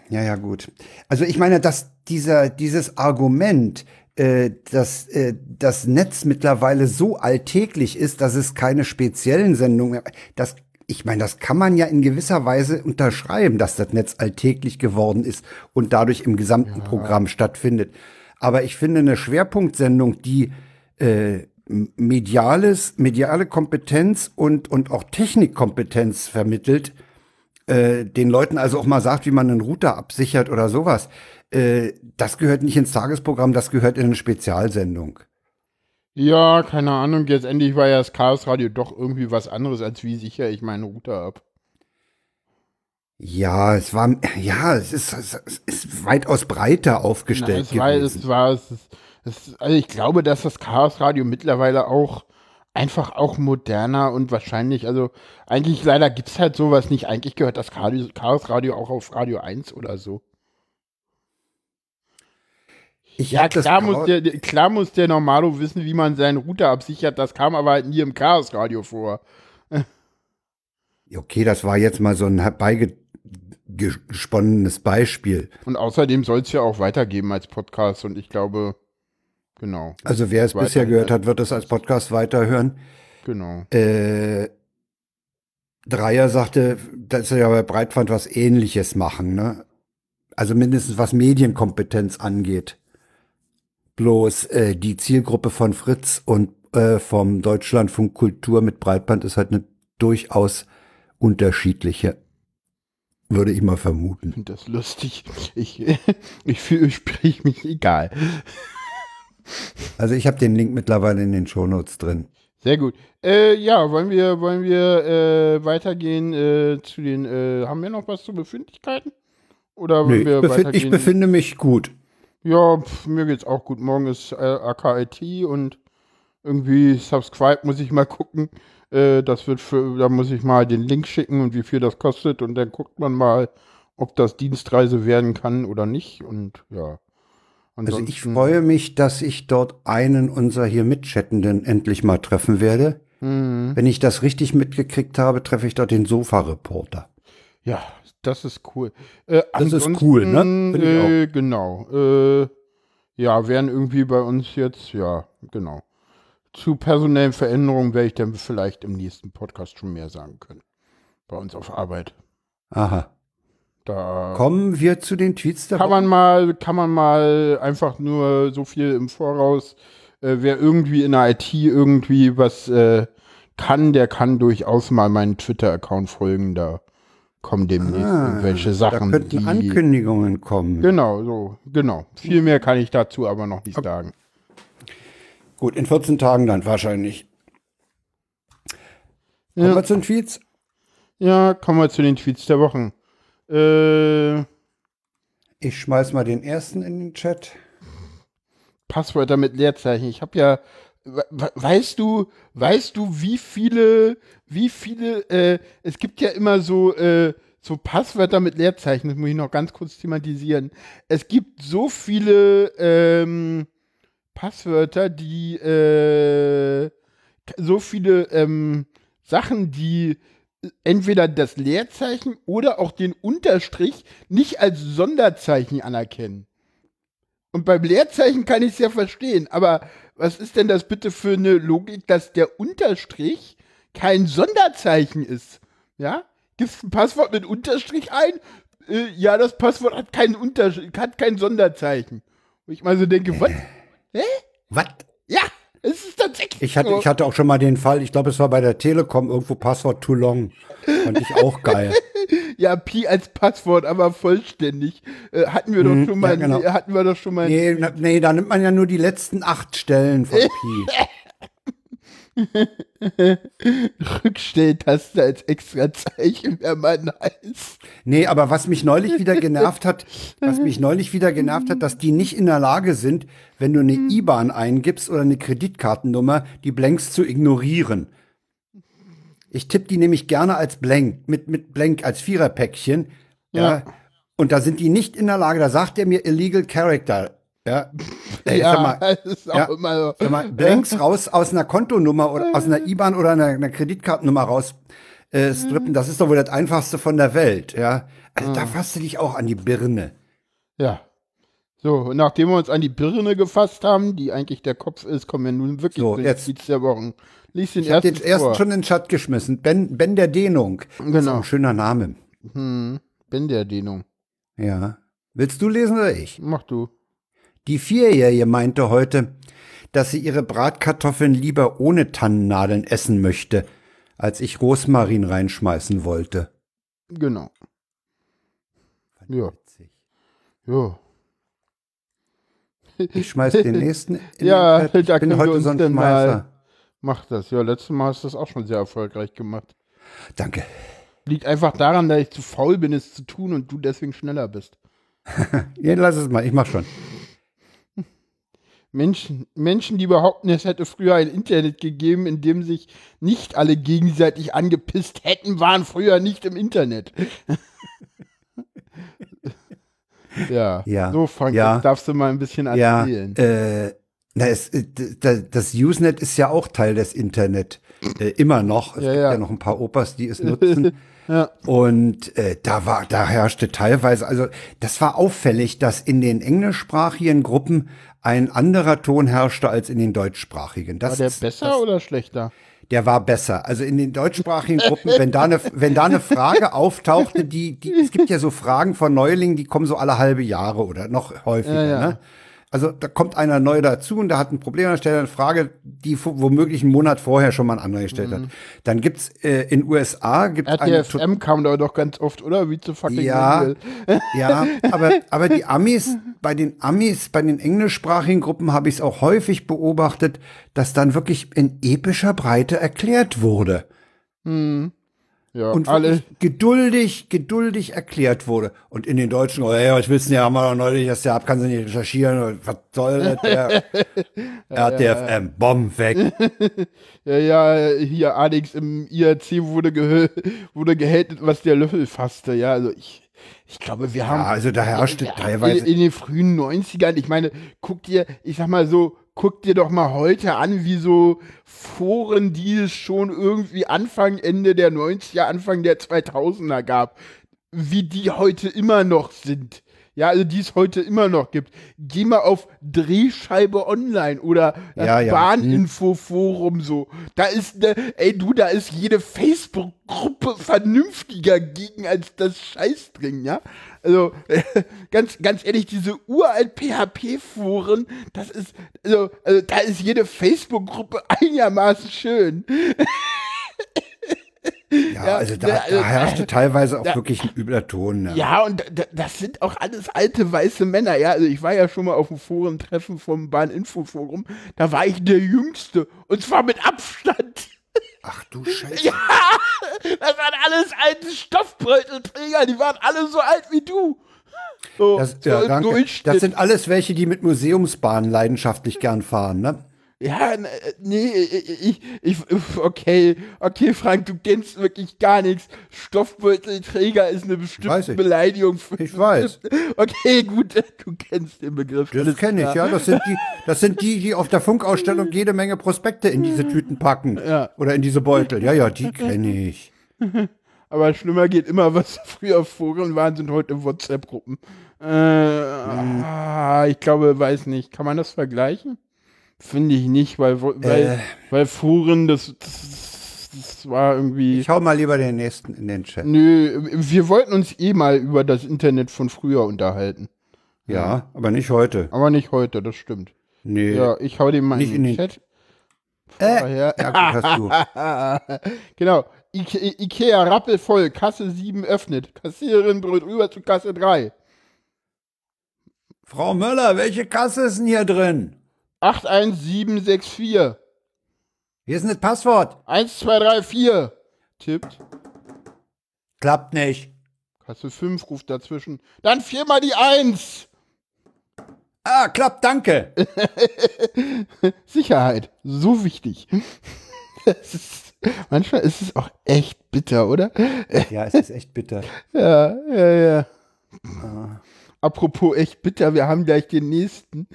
Speaker 1: ja, ja, gut. Also ich meine, dass dieser, dieses Argument, äh, dass äh, das Netz mittlerweile so alltäglich ist, dass es keine speziellen Sendungen mehr, das, ich meine, das kann man ja in gewisser Weise unterschreiben, dass das Netz alltäglich geworden ist und dadurch im gesamten Programm stattfindet. Aber ich finde eine Schwerpunktsendung, die äh, mediales, mediale Kompetenz und, und auch Technikkompetenz vermittelt, äh, den Leuten also auch mal sagt, wie man einen Router absichert oder sowas. Äh, das gehört nicht ins Tagesprogramm, das gehört in eine Spezialsendung.
Speaker 2: Ja, keine Ahnung, jetzt endlich war ja das Chaosradio doch irgendwie was anderes, als wie sicher ich meinen Router ab.
Speaker 1: Ja, es war, ja, es ist, es ist weitaus breiter
Speaker 2: Na,
Speaker 1: aufgestellt
Speaker 2: es war, es war, es, ist- es, also ich glaube, dass das Chaosradio mittlerweile auch einfach auch moderner und wahrscheinlich, also eigentlich leider gibt es halt sowas nicht. Eigentlich gehört das Radio- Chaosradio auch auf Radio 1 oder so.
Speaker 1: ich
Speaker 2: Ja,
Speaker 1: das
Speaker 2: klar muss, der, der- klar muss der Normalo wissen, wie man seinen Router absichert. Das kam aber halt nie im Chaosradio vor.
Speaker 1: Okay, das war jetzt mal so ein herbeigesponnenes Beispiel.
Speaker 2: Und außerdem soll es ja auch weitergeben als Podcast und ich glaube, genau,
Speaker 1: Also wer es bisher gehört hat, wird es als Podcast weiterhören.
Speaker 2: genau.
Speaker 1: Äh, Dreier sagte, dass er ja bei Breitband was ähnliches machen, ne? Also mindestens was Medienkompetenz angeht. Bloß äh, die Zielgruppe von Fritz und äh, vom Deutschlandfunk Kultur mit Breitband ist halt eine durchaus unterschiedliche, würde ich mal vermuten.
Speaker 2: Ich finde das lustig. Ich, ich fühle, ich sprich mich egal.
Speaker 1: Also ich habe den Link mittlerweile in den Shownotes drin.
Speaker 2: Sehr gut. Äh, ja, wollen wir, wollen wir äh, weitergehen äh, zu den, äh, haben wir noch was zu Befindlichkeiten? Oder wollen
Speaker 1: ich,
Speaker 2: wir
Speaker 1: befind,
Speaker 2: weitergehen?
Speaker 1: ich befinde mich gut.
Speaker 2: Ja, pf, mir geht's auch gut. Morgen ist äh, AKIT und irgendwie Subscribe muss ich mal gucken. Äh, das wird für, da muss ich mal den Link schicken und wie viel das kostet und dann guckt man mal, ob das Dienstreise werden kann oder nicht. Und ja.
Speaker 1: Also ich
Speaker 2: Ansonsten-
Speaker 1: freue mich, dass ich dort einen unserer hier Mitchattenden endlich mal treffen werde.
Speaker 2: Mhm.
Speaker 1: Wenn ich das richtig mitgekriegt habe, treffe ich dort den Sofa-Reporter.
Speaker 2: Ja, das ist cool. Äh,
Speaker 1: Das ist
Speaker 2: ansonsten,
Speaker 1: cool, ne?
Speaker 2: Äh, genau. Äh, ja, wären irgendwie bei uns jetzt, ja, genau. Zu personellen Veränderungen werde ich dann vielleicht im nächsten Podcast schon mehr sagen können. Bei uns auf Arbeit.
Speaker 1: Aha.
Speaker 2: Da
Speaker 1: Kommen wir zu den Tweets der
Speaker 2: kann
Speaker 1: Woche.
Speaker 2: man mal, kann man mal einfach nur so viel im Voraus. Äh, wer irgendwie in der IT irgendwie was äh, kann, der kann durchaus mal meinen Twitter-Account folgen. Da kommen demnächst
Speaker 1: Ah,
Speaker 2: irgendwelche
Speaker 1: Da
Speaker 2: Sachen.
Speaker 1: könnten
Speaker 2: die,
Speaker 1: Ankündigungen kommen.
Speaker 2: Genau, so, genau. Viel mehr kann ich dazu aber noch nicht sagen.
Speaker 1: Gut, in 14 Tagen dann wahrscheinlich. Kommen
Speaker 2: Ja.
Speaker 1: wir zu den Tweets?
Speaker 2: Ja, kommen wir zu den Tweets der Wochen. Äh,
Speaker 1: Ich schmeiß mal den ersten in den Chat.
Speaker 2: Passwörter mit Leerzeichen. Ich habe ja, we- we- weißt du, weißt du, wie viele, wie viele, äh, es gibt ja immer so, äh, so Passwörter mit Leerzeichen, das muss ich noch ganz kurz thematisieren. Es gibt so viele ähm, Passwörter, die, äh, so viele ähm, Sachen, die entweder das Leerzeichen oder auch den Unterstrich nicht als Sonderzeichen anerkennen. Und beim Leerzeichen kann ich es ja verstehen, aber was ist denn das bitte für eine Logik, dass der Unterstrich kein Sonderzeichen ist. Ja? Gibst ein Passwort mit Unterstrich ein? Äh, ja, das Passwort hat keinen Unterstrich, hat kein Sonderzeichen. Wo ich mal so denke, was? Hä?
Speaker 1: Was?
Speaker 2: Ja, es ist tatsächlich
Speaker 1: Ich hatte,
Speaker 2: so.
Speaker 1: ich hatte auch schon mal den Fall, ich glaube, es war bei der Telekom irgendwo Passwort too long. Fand ich auch geil.
Speaker 2: Ja, Pi als Passwort, aber vollständig. Äh, hatten wir doch schon mal,
Speaker 1: ja, genau.
Speaker 2: hatten wir doch schon mal.
Speaker 1: Nee, na, nee, da nimmt man ja nur die letzten acht Stellen von Pi.
Speaker 2: Rückstelltaste als extra Zeichen, wäre mal nice.
Speaker 1: Nee, aber was mich neulich wieder genervt hat, was mich neulich wieder genervt hat, dass die nicht in der Lage sind, wenn du eine IBAN eingibst oder eine Kreditkartennummer, die Blanks zu ignorieren. Ich tippe die nämlich gerne als Blank, mit, mit Blank als Viererpäckchen. Ja.
Speaker 2: Ja.
Speaker 1: Und da sind die nicht in der Lage, da sagt er mir Illegal Character. Ja. Ey, sag mal,
Speaker 2: ist auch
Speaker 1: ja,
Speaker 2: immer so.
Speaker 1: Sag mal, Blanks raus aus einer Kontonummer oder aus einer IBAN oder einer, einer Kreditkartennummer raus äh, strippen, das ist doch wohl das einfachste von der Welt, ja. Also da fasst du dich auch an die Birne.
Speaker 2: Ja. So, und nachdem wir uns an die Birne gefasst haben, die eigentlich der Kopf ist, kommen wir nun wirklich
Speaker 1: So,
Speaker 2: zu den
Speaker 1: jetzt.
Speaker 2: Tweets der Wochen. Lies den
Speaker 1: Ich habe
Speaker 2: ersten
Speaker 1: den ersten
Speaker 2: vor.
Speaker 1: schon in den Chat geschmissen. Ben, ben der Dehnung. Das ist
Speaker 2: Genau.
Speaker 1: ein schöner Name.
Speaker 2: Hm, bin der Dehnung.
Speaker 1: Ja. Willst du lesen oder ich?
Speaker 2: Mach du.
Speaker 1: Die Vierjährige meinte heute, dass sie ihre Bratkartoffeln lieber ohne Tannennadeln essen möchte, als ich Rosmarin reinschmeißen wollte.
Speaker 2: Genau. Ja.
Speaker 1: Witzig.
Speaker 2: Ja.
Speaker 1: Ich schmeiß den nächsten in
Speaker 2: Ja,
Speaker 1: den Chat. Ich
Speaker 2: da
Speaker 1: bin heute so ein Schmeißer.
Speaker 2: Mach das. Ja, letztes Mal hast du das auch schon sehr erfolgreich gemacht.
Speaker 1: Danke.
Speaker 2: Liegt einfach daran, dass ich zu faul bin, es zu tun und du deswegen schneller bist.
Speaker 1: Ja, lass es mal, ich mach schon.
Speaker 2: Menschen, Menschen, die behaupten, es hätte früher ein Internet gegeben, in dem sich nicht alle gegenseitig angepisst hätten, waren früher nicht im Internet. ja,
Speaker 1: Ja,
Speaker 2: so Frank,
Speaker 1: ja.
Speaker 2: jetzt darfst du mal ein bisschen
Speaker 1: Ja,
Speaker 2: erzählen.
Speaker 1: äh, na, es, äh, das Usenet ist ja auch Teil des Internet. Äh, immer noch. Es
Speaker 2: Ja,
Speaker 1: gibt
Speaker 2: ja.
Speaker 1: ja noch ein paar Opas, die es nutzen.
Speaker 2: Ja.
Speaker 1: Und äh, da war, da herrschte teilweise, also das war auffällig, dass in den englischsprachigen Gruppen ein anderer Ton herrschte als in den deutschsprachigen. Das,
Speaker 2: War der besser
Speaker 1: das,
Speaker 2: oder schlechter?
Speaker 1: Der war besser. Also in den deutschsprachigen Gruppen, wenn da eine, wenn da eine Frage auftauchte, die, die, es gibt ja so Fragen von Neulingen, die kommen so alle halbe Jahre oder noch häufiger,
Speaker 2: Ja, ja.
Speaker 1: ne? Also da kommt einer neu dazu und der hat ein Problem, dann stellt er eine Frage, die womöglich einen Monat vorher schon mal ein anderer gestellt
Speaker 2: Mhm.
Speaker 1: hat. Dann gibt's äh, in USA to-
Speaker 2: RTFM kam da doch ganz oft, oder? Wie zu fucking
Speaker 1: ja, ja, aber, aber die Amis, bei den Amis, bei den englischsprachigen Gruppen habe ich es auch häufig beobachtet, dass dann wirklich in epischer Breite erklärt wurde.
Speaker 2: Ja,
Speaker 1: und
Speaker 2: alle,
Speaker 1: geduldig, geduldig erklärt wurde. Und in den Deutschen, oh, hey, was willst du denn, ja, haben wir doch neulich das ja ab, kannst du nicht recherchieren, und was soll das, der RTFM, Bomb weg.
Speaker 2: ja, ja, hier Alex im IRC wurde, ge wurde gehatet, was der Löffel fasste. Ja, also ich, ich glaube, wir haben.
Speaker 1: Ja, also da herrschte
Speaker 2: in,
Speaker 1: teilweise,
Speaker 2: in den frühen 90ern, ich meine, guck dir, ich sag mal so, guck dir doch mal heute an, wie so Foren, die es schon irgendwie Anfang, Ende der 90er, Anfang der 2000er gab, wie die heute immer noch sind. Ja, also die es heute immer noch gibt. Geh mal auf Drehscheibe online oder das
Speaker 1: Ja, ja.
Speaker 2: Bahninfo-Forum so. Da ist ne, ey du, da ist jede Facebook-Gruppe vernünftiger gegen als das Scheißdring, ja? Also, ganz, ganz ehrlich, diese uralt PHP-Foren, das ist, also, also da ist jede Facebook-Gruppe einigermaßen schön.
Speaker 1: ja, also da,
Speaker 2: ja,
Speaker 1: da herrschte teilweise auch
Speaker 2: ja.
Speaker 1: wirklich ein übler Ton. Ja.
Speaker 2: Ja, und das sind auch alles alte weiße Männer, ja. Also ich war ja schon mal auf dem Forentreffen vom Bahninfo-Forum, da war ich der Jüngste. Und zwar mit Abstand.
Speaker 1: Ach du Scheiße.
Speaker 2: Ja, das waren alles alte Stoffbeutelträger, die waren alle so alt wie du. So,
Speaker 1: Das,
Speaker 2: so
Speaker 1: ja.
Speaker 2: Durchschnitt.
Speaker 1: das sind alles welche, die mit Museumsbahnen leidenschaftlich gern fahren, ne?
Speaker 2: Ja, äh, nee, ich, ich, okay, okay, Frank, du kennst wirklich gar nichts. Stoffbeutelträger ist eine bestimmte. Beleidigung. Für
Speaker 1: Ich weiß.
Speaker 2: Okay, gut, du kennst den Begriff.
Speaker 1: Das
Speaker 2: alles
Speaker 1: kenne ich, ja. Das sind die, das sind die, die auf der Funkausstellung jede Menge Prospekte in diese Tüten packen.
Speaker 2: Ja.
Speaker 1: Oder in diese Beutel. Ja, ja, die kenne ich.
Speaker 2: Aber schlimmer geht immer, was früher Foren waren, sind heute WhatsApp-Gruppen. Äh, ah, ich glaube, weiß nicht. Kann man das vergleichen? Finde ich nicht, weil, weil,
Speaker 1: Äh.
Speaker 2: weil Foren, das, das, das war irgendwie.
Speaker 1: Ich hau mal lieber den nächsten in den Chat.
Speaker 2: Nö, wir wollten uns eh mal über das Internet von früher unterhalten.
Speaker 1: Ja, aber nicht heute.
Speaker 2: Aber nicht heute, das stimmt.
Speaker 1: Nee.
Speaker 2: Ja, ich hau den mal
Speaker 1: Nicht
Speaker 2: in den,
Speaker 1: in den-
Speaker 2: Chat.
Speaker 1: Äh,
Speaker 2: Ja.
Speaker 1: ja, gut, hast du.
Speaker 2: genau. Ike Ikea rappelvoll, Kasse 7 öffnet. Kassiererin brüllt rüber zu Kasse 3.
Speaker 1: Frau Möller, welche Kasse ist denn hier drin?
Speaker 2: 81764.
Speaker 1: Hier ist das Passwort.
Speaker 2: 1234. Tippt.
Speaker 1: Klappt nicht.
Speaker 2: Kasse 5 ruft dazwischen. Dann viermal die 1.
Speaker 1: Ah, klappt, danke.
Speaker 2: Sicherheit. So wichtig. Ist, manchmal ist es auch echt bitter, oder?
Speaker 1: Ja, es ist echt bitter.
Speaker 2: Ja, ja, ja. Apropos echt bitter, wir haben gleich den nächsten.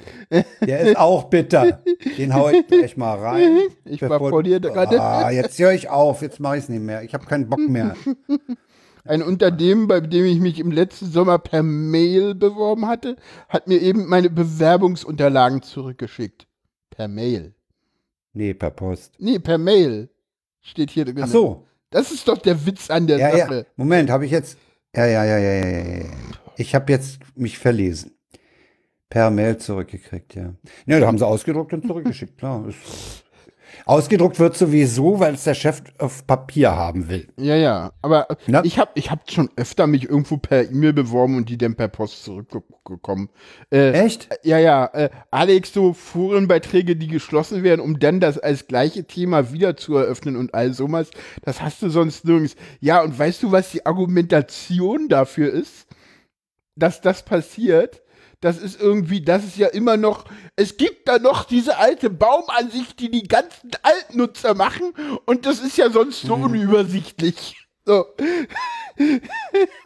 Speaker 1: Der ist auch bitter. Den hau ich gleich mal rein.
Speaker 2: Ich war vor dir gerade.
Speaker 1: Ah, jetzt höre ich auf. Jetzt mache ich es nicht mehr. Ich habe keinen Bock mehr.
Speaker 2: Ein Unternehmen, bei dem ich mich im letzten Sommer per Mail beworben hatte, hat mir eben meine Bewerbungsunterlagen zurückgeschickt. Per Mail.
Speaker 1: Nee, per Post.
Speaker 2: Nee, per Mail. Steht hier drin.
Speaker 1: Ach so.
Speaker 2: Das ist doch der Witz an der
Speaker 1: Ja, ja.
Speaker 2: Sache.
Speaker 1: Moment, habe ich jetzt. Ja, ja, ja, ja, ja, ja. Ich habe jetzt mich verlesen. Per Mail zurückgekriegt, ja. Ja, da haben sie ausgedruckt und zurückgeschickt, klar. Ist- Ausgedruckt wird sowieso, weil es der Chef auf Papier haben will.
Speaker 2: Ja, ja. Aber
Speaker 1: Na?
Speaker 2: ich habe ich hab schon öfter mich irgendwo per E-Mail beworben und die dann per Post zurückgekommen. Äh,
Speaker 1: Echt?
Speaker 2: Ja, ja. Äh, Alex, so Forenbeiträge, die geschlossen werden, um dann das als gleiche Thema wieder zu eröffnen und all sowas, das hast du sonst nirgends. Ja, und weißt du, was die Argumentation dafür ist, dass das passiert? Das ist irgendwie, das ist ja immer noch, es gibt da noch diese alte Baumansicht, die die ganzen Altnutzer machen und das ist ja sonst so unübersichtlich. So.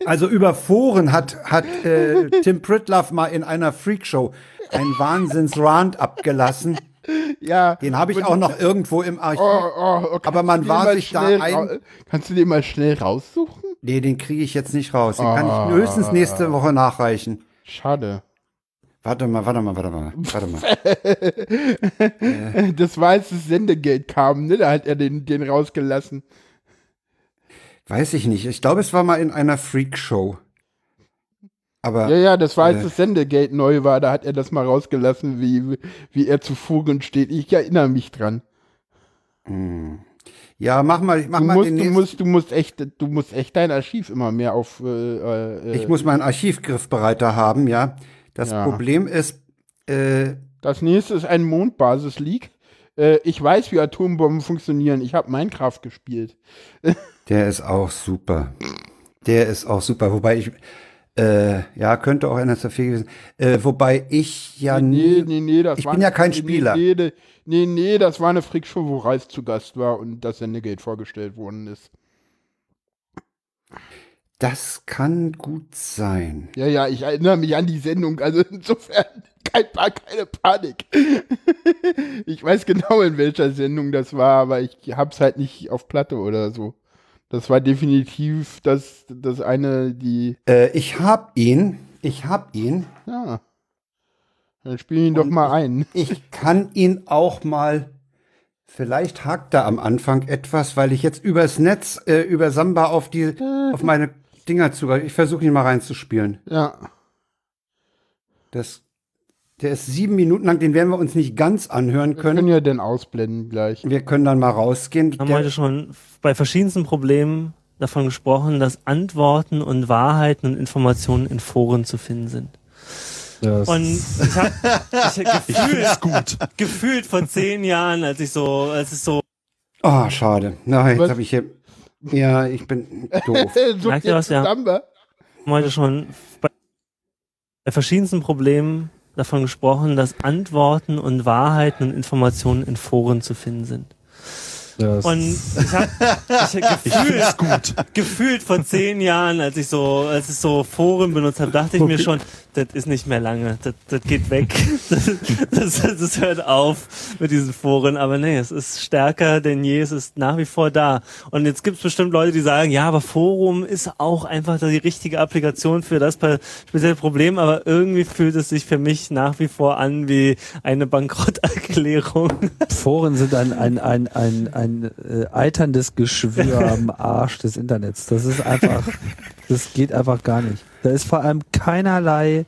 Speaker 1: Also über Foren hat, hat äh, Tim Pritlove mal in einer Freakshow einen Wahnsinns-Rant abgelassen.
Speaker 2: Ja.
Speaker 1: Den habe ich auch noch irgendwo im Archiv.
Speaker 2: Oh, oh, oh,
Speaker 1: Aber man war sich da ein-
Speaker 2: Kannst du den mal schnell raussuchen?
Speaker 1: Nee, den kriege ich jetzt nicht raus. Den kann
Speaker 2: Ah.
Speaker 1: ich höchstens nächste Woche nachreichen.
Speaker 2: Schade.
Speaker 1: Warte mal, warte mal, warte mal, warte mal.
Speaker 2: Das war, als das Sendegeld kam, ne? Da hat er den, den rausgelassen.
Speaker 1: Weiß ich nicht. Ich glaube, es war mal in einer Freakshow. Aber
Speaker 2: Ja, ja, das war, als
Speaker 1: Äh.
Speaker 2: das Sendegeld neu war, da hat er das mal rausgelassen, wie, wie er zu Fugen steht. Ich erinnere mich dran.
Speaker 1: Ja, mach mal, mach
Speaker 2: Du
Speaker 1: mal
Speaker 2: musst,
Speaker 1: den
Speaker 2: du musst, du musst echt, du musst echt dein Archiv immer mehr auf. Äh, äh,
Speaker 1: ich muss meinen Archivgriffbereiter haben, ja. Das
Speaker 2: Ja.
Speaker 1: Problem ist, äh,
Speaker 2: das nächste ist ein Mondbasis-Leak. Äh, ich weiß, wie Atombomben funktionieren. Ich habe Minecraft gespielt.
Speaker 1: der ist auch super. Der ist auch super. Wobei ich, äh, ja, könnte auch NSFW gewesen. Äh, wobei ich ja
Speaker 2: Nee,
Speaker 1: nie.
Speaker 2: nee, nee, das
Speaker 1: ich
Speaker 2: war
Speaker 1: bin ja kein
Speaker 2: nee,
Speaker 1: Spieler.
Speaker 2: Nee, nee, nee, nee, das war eine Freakshow, wo Reis zu Gast war und das Sendegeld vorgestellt worden ist.
Speaker 1: Das kann gut sein.
Speaker 2: Ja, ja, ich erinnere mich an die Sendung, also insofern kein, keine Panik. ich weiß genau, in welcher Sendung das war, aber ich hab's halt nicht auf Platte oder so. Das war definitiv das, das eine, die,
Speaker 1: Äh, ich hab ihn. Ich hab ihn.
Speaker 2: ja. Dann spiel ihn doch mal ein.
Speaker 1: Ich kann ihn auch mal. Vielleicht hakt er am Anfang etwas, weil ich jetzt übers Netz, äh, über Samba auf die, auf meine Dinger zugreife. Ich versuche ihn mal reinzuspielen.
Speaker 2: Ja.
Speaker 1: Das, der ist sieben Minuten lang, den werden wir uns nicht ganz anhören
Speaker 2: Wir können
Speaker 1: können.
Speaker 2: ja dann ausblenden gleich.
Speaker 1: Wir können dann mal rausgehen.
Speaker 4: Wir haben
Speaker 1: Der,
Speaker 4: heute schon bei verschiedensten Problemen davon gesprochen, dass Antworten und Wahrheiten und Informationen in Foren zu finden sind. Und ich habe ich gefühlt, gut. gefühlt vor zehn Jahren, als ich so, als es so
Speaker 1: oh, schade. Na, jetzt habe ich hier. Ja, ich bin doof.
Speaker 4: Merkt ihr was, ja?
Speaker 2: wa?
Speaker 4: haben heute schon bei, bei verschiedensten Problemen davon gesprochen, dass Antworten und Wahrheiten und Informationen in Foren zu finden sind. Und ich habe gefühlt, gut. gefühlt vor zehn Jahren, als ich so, als ich so Foren benutzt habe, dachte ich mir schon, das ist nicht mehr lange, das, geht weg, das, das, das hört auf mit diesen Foren. Aber nee, es ist stärker denn je, es ist nach wie vor da. Und jetzt gibt es bestimmt Leute, die sagen, ja, aber Forum ist auch einfach die richtige Applikation für das spezielle Problem, aber irgendwie fühlt es sich für mich nach wie vor an wie eine Bankrotterklärung.
Speaker 5: Foren sind ein, ein, ein, ein, ein ein äh, eiterndes Geschwür am Arsch des Internets. Das ist einfach, das geht einfach gar nicht. Da ist vor allem keinerlei,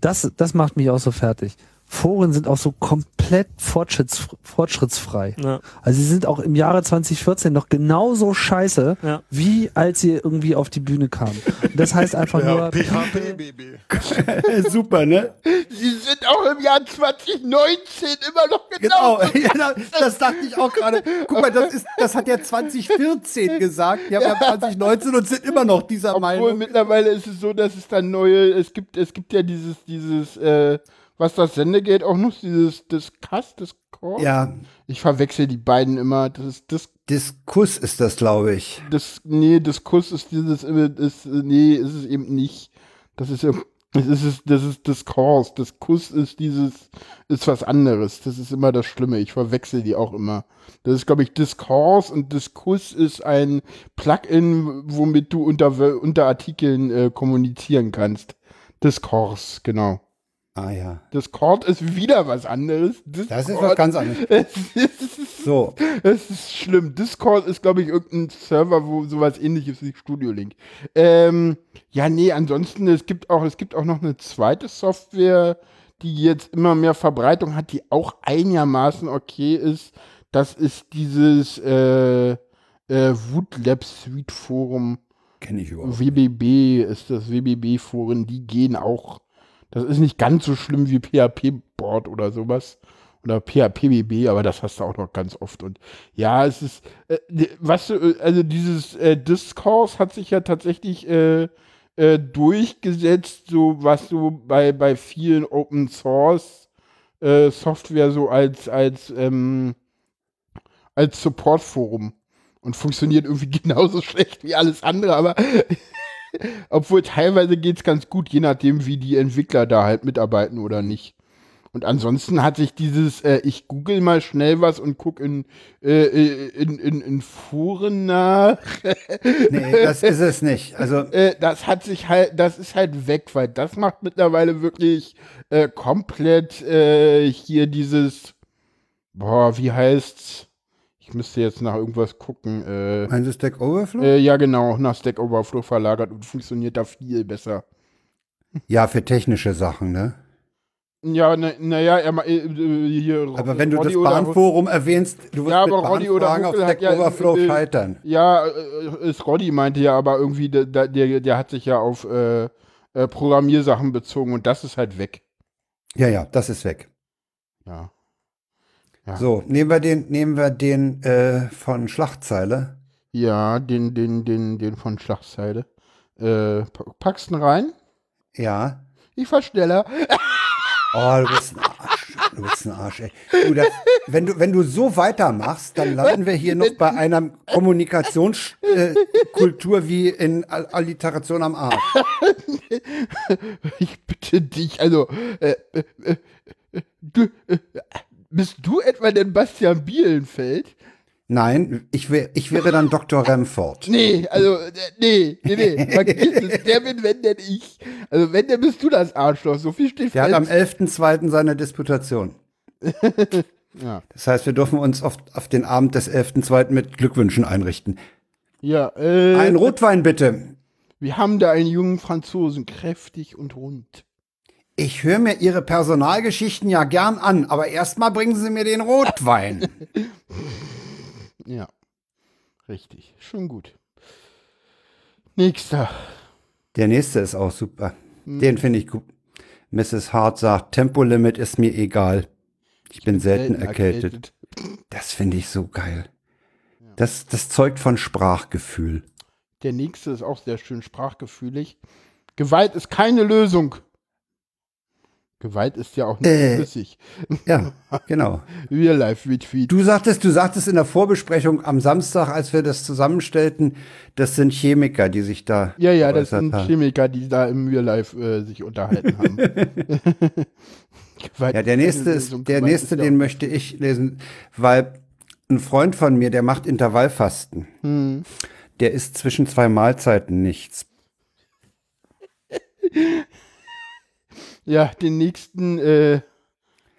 Speaker 5: das, das macht mich auch so fertig. Foren sind auch so komplett fortschritts, fortschrittsfrei. Ja. Also sie sind auch im Jahre 2014 noch genauso scheiße, ja. wie als sie irgendwie auf die Bühne kamen. Und das heißt einfach ja, nur PHP,
Speaker 1: Baby. Super, ne?
Speaker 2: Sie sind auch im Jahr 2019 immer noch genau. Genau,
Speaker 1: ja, das dachte ich auch gerade. Guck mal, das, ist, das hat ja 2014 gesagt. Die haben ja 2019 und sind immer noch dieser Obwohl, Meinung.
Speaker 2: mittlerweile ist es so, dass es dann neue, es gibt, es gibt ja dieses, dieses, äh, was das Sendegate auch nutzt, dieses Discuss, Discord.
Speaker 1: Ja.
Speaker 2: Ich verwechsel die beiden immer. Das ist Dis
Speaker 1: Diskus ist das, glaube ich.
Speaker 2: Das, nee, Diskus ist dieses, ist, nee, ist es eben nicht. Das ist das ist, das ist Diskurs. Diskus ist dieses, ist was anderes. Das ist immer das Schlimme. Ich verwechsel die auch immer. Das ist, glaube ich, Diskurs und Diskus ist ein Plugin, womit du unter, unter Artikeln äh, kommunizieren kannst. Diskurs, genau.
Speaker 1: Ah ja.
Speaker 2: Discord ist wieder was anderes.
Speaker 1: Discord, das ist was ganz anderes. Es ist, so.
Speaker 2: Es ist schlimm. Discord ist, glaube ich, irgendein Server, wo sowas ähnliches wie Studio Link. Ähm, ja, nee, ansonsten, es gibt auch, es gibt auch noch eine zweite Software, die jetzt immer mehr Verbreitung hat, die auch einigermaßen okay ist. Das ist dieses äh, äh, Woodlab Suite Forum.
Speaker 1: Kenne ich überhaupt.
Speaker 2: WBB ist das WBB-Foren, die gehen auch das ist nicht ganz so schlimm wie PHP-Board oder sowas. Oder PHPBB, aber das hast du auch noch ganz oft. Und ja, es ist, äh, was äh, also dieses äh, Discourse hat sich ja tatsächlich äh, äh, durchgesetzt, so was du bei, bei vielen Open Source äh, Software so als, als, ähm, als Support-Forum und funktioniert irgendwie genauso schlecht wie alles andere, aber obwohl teilweise geht es ganz gut, je nachdem, wie die Entwickler da halt mitarbeiten oder nicht. Und ansonsten hat sich dieses, äh, ich google mal schnell was und guck in, äh, in, in, in Foren nach.
Speaker 1: nee, das ist es nicht. Also
Speaker 2: äh, das hat sich halt, das ist halt weg, weil das macht mittlerweile wirklich äh, komplett äh, hier dieses, boah, wie heißt's? Ich müsste jetzt nach irgendwas gucken. Äh,
Speaker 1: Meinst du Stack Overflow?
Speaker 2: Äh, ja, genau, nach Stack Overflow verlagert und funktioniert da viel besser.
Speaker 1: Ja, für technische Sachen, ne?
Speaker 2: Ja, naja, na äh, äh, hier.
Speaker 1: Aber wenn Roddy du das Bahnforum erwähnst, du wirst
Speaker 2: ja, aber Roddy oder
Speaker 1: auf Stack ja, Overflow
Speaker 2: äh,
Speaker 1: scheitern.
Speaker 2: Ja, äh, ist Roddy meinte ja, aber irgendwie, der, der, der hat sich ja auf äh, äh, Programmiersachen bezogen und das ist halt weg.
Speaker 1: Ja, ja, das ist weg.
Speaker 2: Ja.
Speaker 1: Ja. So, nehmen wir den, nehmen wir den äh, von Schlachtzeile.
Speaker 2: Ja, den, den, den, den von Schlachtzeile. Äh, packst du rein?
Speaker 1: Ja.
Speaker 2: Ich fahr schneller.
Speaker 1: Oh, du bist ein Arsch. Du bist ein Arsch, ey. Du, das, wenn, du, wenn du so weitermachst, dann landen wir hier noch bei einer Kommunikationskultur äh, wie in Alliteration am Arsch.
Speaker 2: Ich bitte dich, also, äh, äh, äh du, äh, bist du etwa denn Bastian Bielenfeld?
Speaker 1: Nein, ich, wär, ich wäre dann Dr. Remford.
Speaker 2: Nee, also, nee, nee, nee. Es. Der bin, wenn denn ich. Also, wenn, dann bist du das Arschloch. So viel steht
Speaker 1: Der fest. hat am 11.02. seine Disputation. ja. Das heißt, wir dürfen uns auf, auf den Abend des 11.02. mit Glückwünschen einrichten.
Speaker 2: Ja, äh.
Speaker 1: Ein Rotwein bitte.
Speaker 2: Wir haben da einen jungen Franzosen, kräftig und rund.
Speaker 1: Ich höre mir Ihre Personalgeschichten ja gern an, aber erstmal bringen Sie mir den Rotwein.
Speaker 2: ja, richtig. Schon gut. Nächster.
Speaker 1: Der nächste ist auch super. Hm. Den finde ich gut. Mrs. Hart sagt, Tempolimit ist mir egal. Ich, ich bin, bin, selten, selten erkältet. erkältet. Das finde ich so geil. Ja. Das, das zeugt von Sprachgefühl.
Speaker 2: Der nächste ist auch sehr schön sprachgefühlig. Gewalt ist keine Lösung. Gewalt ist ja auch nicht äh, flüssig.
Speaker 1: Ja, genau.
Speaker 2: Real Life Retweet.
Speaker 1: Du sagtest, du sagtest in der Vorbesprechung am Samstag, als wir das zusammenstellten, das sind Chemiker, die sich da.
Speaker 2: Ja, ja, das sind haben. Chemiker, die da im Real Life äh, sich unterhalten haben.
Speaker 1: ja, der nächste ist, der nächste, den möchte ich lesen, weil ein Freund von mir, der macht Intervallfasten. Hm. Der isst zwischen zwei Mahlzeiten nichts.
Speaker 2: Ja, den nächsten, äh,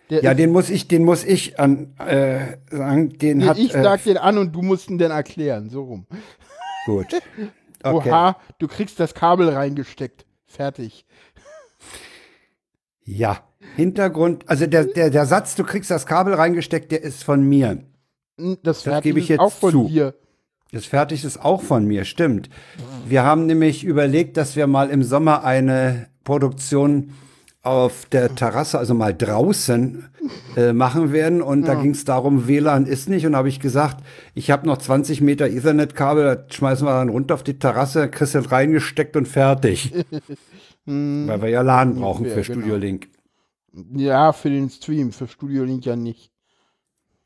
Speaker 1: Ja, den muss ich, den muss ich an, äh, sagen. Den
Speaker 2: nee,
Speaker 1: hat.
Speaker 2: ich
Speaker 1: äh,
Speaker 2: sag den an und du musst ihn dann erklären, so rum.
Speaker 1: Gut. Okay.
Speaker 2: Oha, du kriegst das Kabel reingesteckt. Fertig.
Speaker 1: Ja. Hintergrund, also der, der, der Satz, du kriegst das Kabel reingesteckt, der ist von mir.
Speaker 2: Hm, Das, fertig
Speaker 1: gebe ich jetzt
Speaker 2: auch von
Speaker 1: zu.
Speaker 2: dir.
Speaker 1: Das fertig ist auch von mir, stimmt. Wir haben nämlich überlegt, dass wir mal im Sommer eine Produktion auf der Terrasse, also mal draußen äh, machen werden. Und da ging es darum, WLAN ist nicht. Und habe ich gesagt, ich habe noch 20 Meter Ethernet-Kabel, das schmeißen wir dann runter auf die Terrasse, kriegst du reingesteckt und fertig. Weil wir ja LAN brauchen
Speaker 2: Ja,
Speaker 1: für
Speaker 2: genau.
Speaker 1: Studio Link.
Speaker 2: Ja, für den Stream, für Studio Link ja nicht.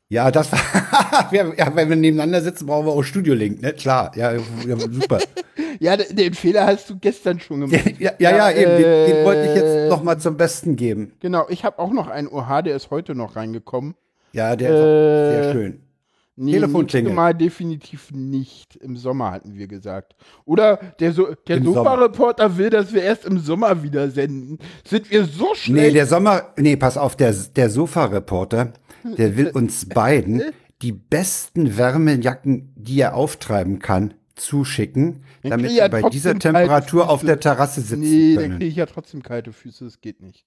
Speaker 1: Ja, das ja, ja, wenn wir nebeneinander sitzen, brauchen wir auch Studio Link, ne? Klar, ja, ja super.
Speaker 2: Ja, den, Fehler hast du gestern schon gemacht.
Speaker 1: ja, ja, ja, eben, den, den wollte ich
Speaker 2: äh,
Speaker 1: jetzt noch mal zum Besten geben.
Speaker 2: Genau, ich habe auch noch einen OH, der ist heute noch reingekommen.
Speaker 1: Ja, der
Speaker 2: Äh,
Speaker 1: ist sehr schön.
Speaker 2: Nee,
Speaker 1: Telefonklingel.
Speaker 2: Mal definitiv nicht. Im Sommer hatten wir gesagt. Oder der, so der Sofa-Reporter will, dass wir erst im Sommer wieder senden. Sind wir so
Speaker 1: Nee,
Speaker 2: schlecht?
Speaker 1: der Sommer, nee, pass auf, der, der Sofa-Reporter, der will uns beiden die besten Wärmejacken, die er auftreiben kann, zuschicken,
Speaker 2: Dann
Speaker 1: damit wir
Speaker 2: ja
Speaker 1: bei dieser Temperatur auf der Terrasse sitzen
Speaker 2: nee, dann
Speaker 1: können.
Speaker 2: kriege ich ja trotzdem kalte Füße. Das geht nicht.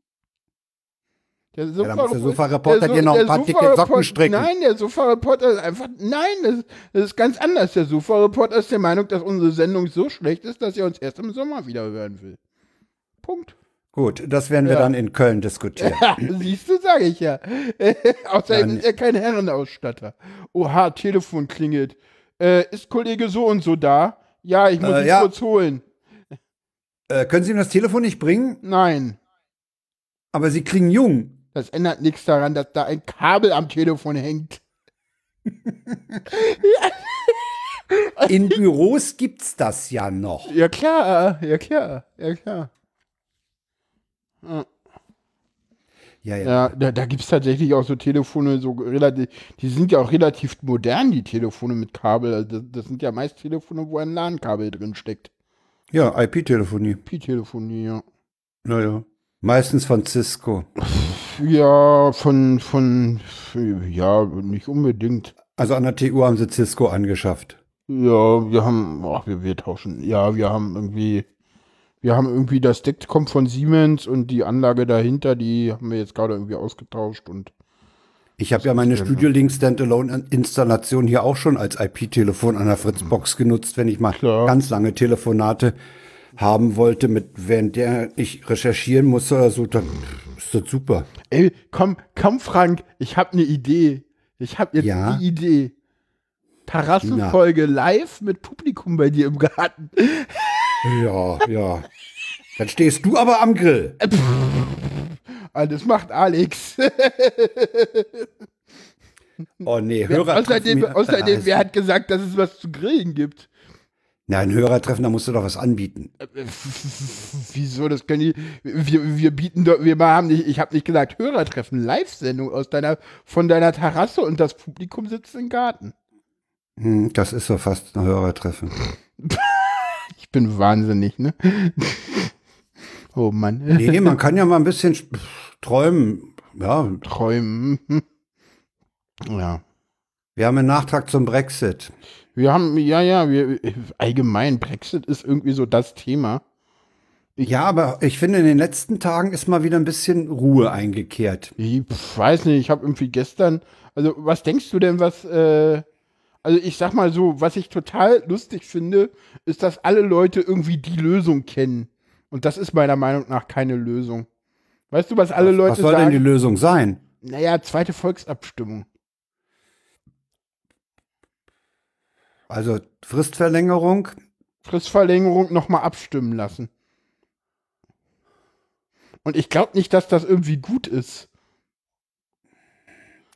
Speaker 2: Der
Speaker 1: dann muss der Sofa-Reporter
Speaker 2: der
Speaker 1: dir noch ein paar dicke Socken stricken.
Speaker 2: Nein, der Sofa-Reporter ist einfach, nein, das, das ist ganz anders. Der Sofa-Reporter ist der Meinung, dass unsere Sendung so schlecht ist, dass er uns erst im Sommer wieder hören will. Punkt.
Speaker 1: Gut, das werden wir
Speaker 2: Ja.
Speaker 1: dann in Köln diskutieren.
Speaker 2: Ja, siehst du, sage ich ja. Außerdem
Speaker 1: Ja,
Speaker 2: ist er kein Herrenausstatter. Oha, Telefon klingelt. Äh, ist Kollege so und so da? Ja, ich muss
Speaker 1: Äh,
Speaker 2: ihn
Speaker 1: ja.
Speaker 2: kurz holen.
Speaker 1: Äh, können Sie ihm das Telefon nicht bringen?
Speaker 2: Nein,
Speaker 1: Aber Sie klingen jung.
Speaker 2: das ändert nichts daran, dass da ein Kabel am Telefon hängt.
Speaker 1: In Büros gibt's das ja noch.
Speaker 2: Ja klar, ja klar, ja klar.
Speaker 1: Ja, ja.
Speaker 2: Ja, da, da gibt es tatsächlich auch so Telefone, so relativ, die sind ja auch relativ modern, die Telefone mit Kabel. Also Das, das sind ja meist Telefone, wo ein LAN-Kabel drin steckt.
Speaker 1: Ja, IP-Telefonie.
Speaker 2: Pi-Telefonie, ja.
Speaker 1: Naja. Meistens von Cisco.
Speaker 2: Ja, von, von, ja, nicht unbedingt.
Speaker 1: Also an der TU haben sie Cisco angeschafft.
Speaker 2: Ja, wir haben, ach, wir, wir tauschen, ja, wir haben irgendwie, wir haben irgendwie, das Deck kommt von Siemens und die Anlage dahinter, die haben wir jetzt gerade irgendwie ausgetauscht und
Speaker 1: Ich habe ja meine Studio Link Standalone-Installation hier auch schon als IP-Telefon an der Fritzbox genutzt, wenn ich mal
Speaker 2: Klar.
Speaker 1: ganz lange Telefonate haben wollte, mit während der ich recherchieren musste oder so, dann ist das super.
Speaker 2: Ey, komm, komm, Frank, ich habe eine Idee. Ich habe jetzt
Speaker 1: Ja?
Speaker 2: die Idee. Terrassenfolge live mit Publikum bei dir im Garten.
Speaker 1: Ja, ja. Dann stehst du aber am Grill.
Speaker 2: Ah, das macht Alex.
Speaker 1: Oh nee, Hörer.
Speaker 2: außerdem, außerdem wer hat gesagt, dass es was zu grillen gibt?
Speaker 1: Nein, Hörertreffen, da musst du doch was anbieten.
Speaker 2: Wieso? Das können die. Wir, wir bieten doch, wir haben nicht, ich habe nicht gesagt, Hörertreffen, Live-Sendung aus deiner, von deiner Terrasse und das Publikum sitzt im Garten.
Speaker 1: Hm, das ist so fast ein Hörertreffen.
Speaker 2: Ich bin wahnsinnig, ne? Oh Mann.
Speaker 1: Nee, man kann ja mal ein bisschen träumen. Ja,
Speaker 2: Träumen. Ja.
Speaker 1: wir haben einen Nachtrag zum Brexit.
Speaker 2: Wir haben, ja, ja, wir, allgemein, Brexit ist irgendwie so das Thema.
Speaker 1: Ja, aber ich finde, in den letzten Tagen ist mal wieder ein bisschen Ruhe eingekehrt.
Speaker 2: Ich weiß nicht, ich habe irgendwie gestern, also was denkst du denn, was, äh, also ich sag mal so, was ich total lustig finde, ist, dass alle Leute irgendwie die Lösung kennen. Und das ist meiner Meinung nach keine Lösung. Weißt du, was alle Leute
Speaker 1: Was soll denn die
Speaker 2: sagen?
Speaker 1: Lösung sein?
Speaker 2: naja, zweite Volksabstimmung.
Speaker 1: Also Fristverlängerung?
Speaker 2: Fristverlängerung nochmal abstimmen lassen. Und ich glaube nicht, dass das irgendwie gut ist.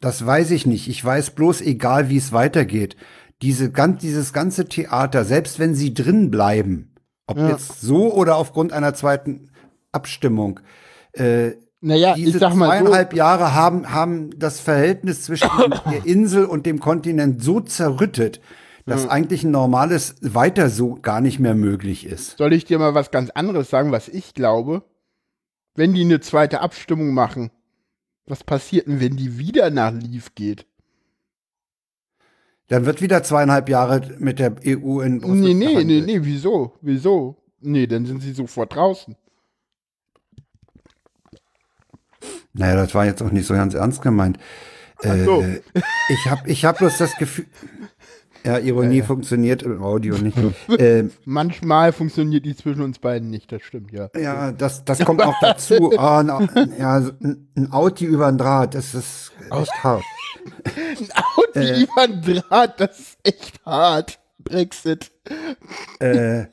Speaker 1: Das weiß ich nicht. Ich weiß bloß, egal wie es weitergeht, diese, gan- dieses ganze Theater, selbst wenn sie drin bleiben, ob
Speaker 2: Ja.
Speaker 1: jetzt so oder aufgrund einer zweiten Abstimmung, äh,
Speaker 2: Naja,
Speaker 1: diese
Speaker 2: ich sag mal so,
Speaker 1: zweieinhalb Jahre haben, haben das Verhältnis zwischen der Insel und dem Kontinent so zerrüttet, dass eigentlich ein normales Weiter so gar nicht mehr möglich ist.
Speaker 2: soll ich dir mal was ganz anderes sagen, was ich glaube? Wenn die eine zweite Abstimmung machen, Was passiert denn, wenn die wieder nach Leaf geht?
Speaker 1: Dann wird wieder zweieinhalb Jahre mit der EU in
Speaker 2: Brüssel Nee, nee, verhandelt. nee, nee, wieso? Wieso? Nee, dann sind sie sofort draußen.
Speaker 1: Naja, das war jetzt auch nicht so ganz ernst gemeint. Äh, so. ich habe ich hab bloß das Gefühl. Ja, Ironie ja. funktioniert im Audio nicht.
Speaker 2: äh, Manchmal funktioniert die zwischen uns beiden nicht, das stimmt, ja.
Speaker 1: Ja, das, das kommt auch dazu. Oh, ein, ja, ein Audi über ein Draht, das ist echt hart.
Speaker 2: ein Audi äh, über ein Draht, das ist echt hart. Brexit.
Speaker 1: Äh,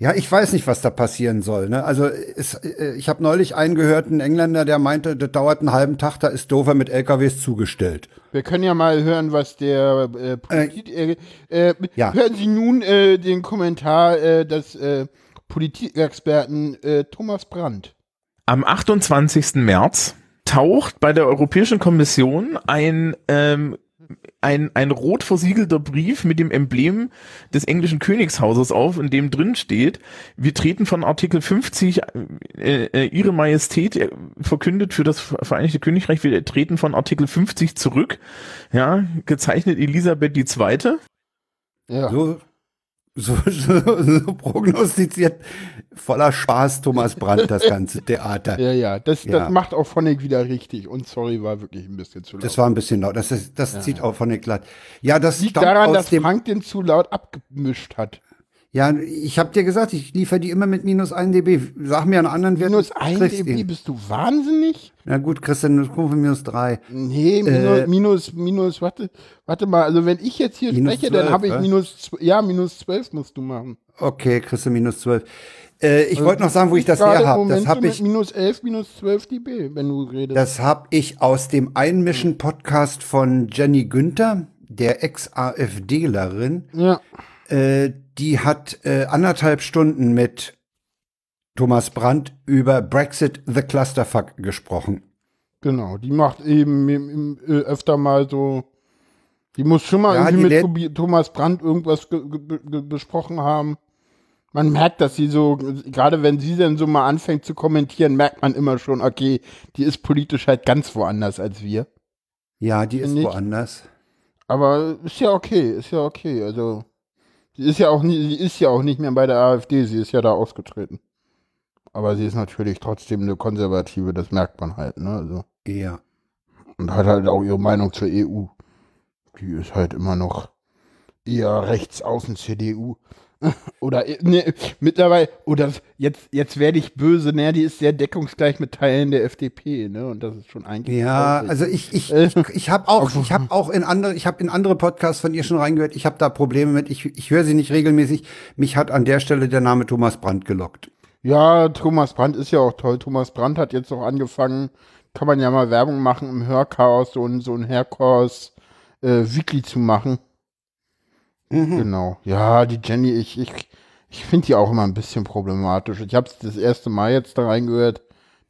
Speaker 1: ja, ich weiß nicht, was da passieren soll. Ne? Also es, äh, ich habe neulich einen gehört, einen Engländer, der meinte, das dauert einen halben Tag, da ist Dover mit LKWs zugestellt.
Speaker 2: Wir können ja mal hören, was der äh, Politik, äh, äh, ja. Hören Sie nun äh, den Kommentar äh, des äh, Politikexperten äh, Thomas Brandt.
Speaker 6: Am 28. März taucht bei der Europäischen Kommission ein ähm, ein, ein rot versiegelter Brief mit dem Emblem des englischen Königshauses auf, in dem drin steht, wir treten von Artikel 50, äh, äh, Ihre Majestät äh, verkündet für das Vereinigte Königreich, wir treten von Artikel 50 zurück, ja, gezeichnet Elisabeth II.
Speaker 1: Ja. So, so, so, so prognostiziert voller Spaß Thomas Brandt das ganze Theater.
Speaker 2: Ja, ja, das, ja. das macht auch Phonic wieder richtig. Und sorry, war wirklich ein bisschen zu laut.
Speaker 1: Das war ein bisschen laut. Das, ist, das ja. zieht auch Phonic glatt. Ja, das
Speaker 2: liegt daran, dass Frank den zu laut abgemischt hat.
Speaker 1: Ja, ich habe dir gesagt, ich liefere die immer mit minus 1 dB. Sag mir einen anderen
Speaker 2: Wert. Minus 1 dB, bist du wahnsinnig?
Speaker 1: Na gut, Christian, Kurve minus 3.
Speaker 2: Nee, minus, äh, minus, minus, warte, warte mal, also wenn ich jetzt hier spreche, 12, dann habe ich minus, ja, minus 12 musst du machen.
Speaker 1: Okay, Christian, minus 12. Äh, ich also wollte noch sagen, wo ich das her habe. Das habe ich
Speaker 2: minus 11, minus 12 dB, wenn du redest.
Speaker 1: Das habe ich aus dem Einmischen-Podcast von Jenny Günther, der Ex-AfDlerin.
Speaker 2: Ja.
Speaker 1: Äh, die hat äh, anderthalb Stunden mit Thomas Brandt über Brexit the Clusterfuck gesprochen.
Speaker 2: Genau, die macht eben im, im, äh, öfter mal so. Die muss schon mal ja, irgendwie mit Thomas Brandt irgendwas besprochen haben. Man merkt, dass sie so, gerade wenn sie dann so mal anfängt zu kommentieren, merkt man immer schon, okay, die ist politisch halt ganz woanders als wir.
Speaker 1: Ja, die ist woanders.
Speaker 2: Aber ist ja okay, ist ja okay. Also Sie ist ja auch nie, sie ist ja auch nicht mehr bei der AfD, sie ist ja da ausgetreten. Aber sie ist natürlich trotzdem eine Konservative, das merkt man halt, ne? Also.
Speaker 1: Ja.
Speaker 2: Und hat halt auch ihre Meinung zur EU. Die ist halt immer noch eher rechts außen CDU. oder ne, mittlerweile, oder jetzt, jetzt werde ich böse, ne, die ist sehr deckungsgleich mit Teilen der FDP, ne? Und das ist schon eigentlich.
Speaker 1: Ja, also ich, ich, ich, ich habe auch, ich habe auch in andere, ich habe in andere Podcasts von ihr schon reingehört, ich habe da Probleme mit, ich, ich höre sie nicht regelmäßig. Mich hat an der Stelle der Name Thomas Brandt gelockt.
Speaker 2: Ja, Thomas Brandt ist ja auch toll. Thomas Brandt hat jetzt auch angefangen, kann man ja mal Werbung machen im Hörchaos, so ein, so ein Hörchaos äh, Weekly zu machen. Mhm. Genau. Ja, die Jenny, ich, ich, ich finde die auch immer ein bisschen problematisch. Ich habe es das erste Mal jetzt da reingehört.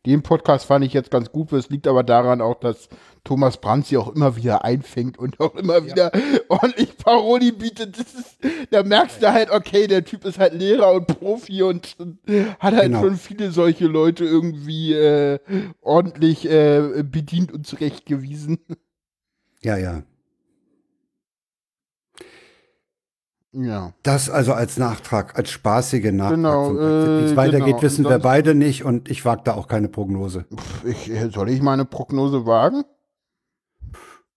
Speaker 2: Den Podcast fand ich jetzt ganz gut, es liegt aber daran auch, dass Thomas Brandt sie auch immer wieder einfängt und auch immer wieder ordentlich Paroli bietet. Ist, da merkst du halt, okay, der Typ ist halt Lehrer und Profi und, hat halt genau. schon viele solche Leute irgendwie äh, ordentlich äh, bedient und zurechtgewiesen.
Speaker 1: Ja, ja.
Speaker 2: Ja.
Speaker 1: Das also als Nachtrag, als spaßige Nachtrag. Genau, äh, Wie es weitergeht, genau. wissen wir beide nicht und ich wage da auch keine Prognose.
Speaker 2: Ich, soll ich meine Prognose wagen?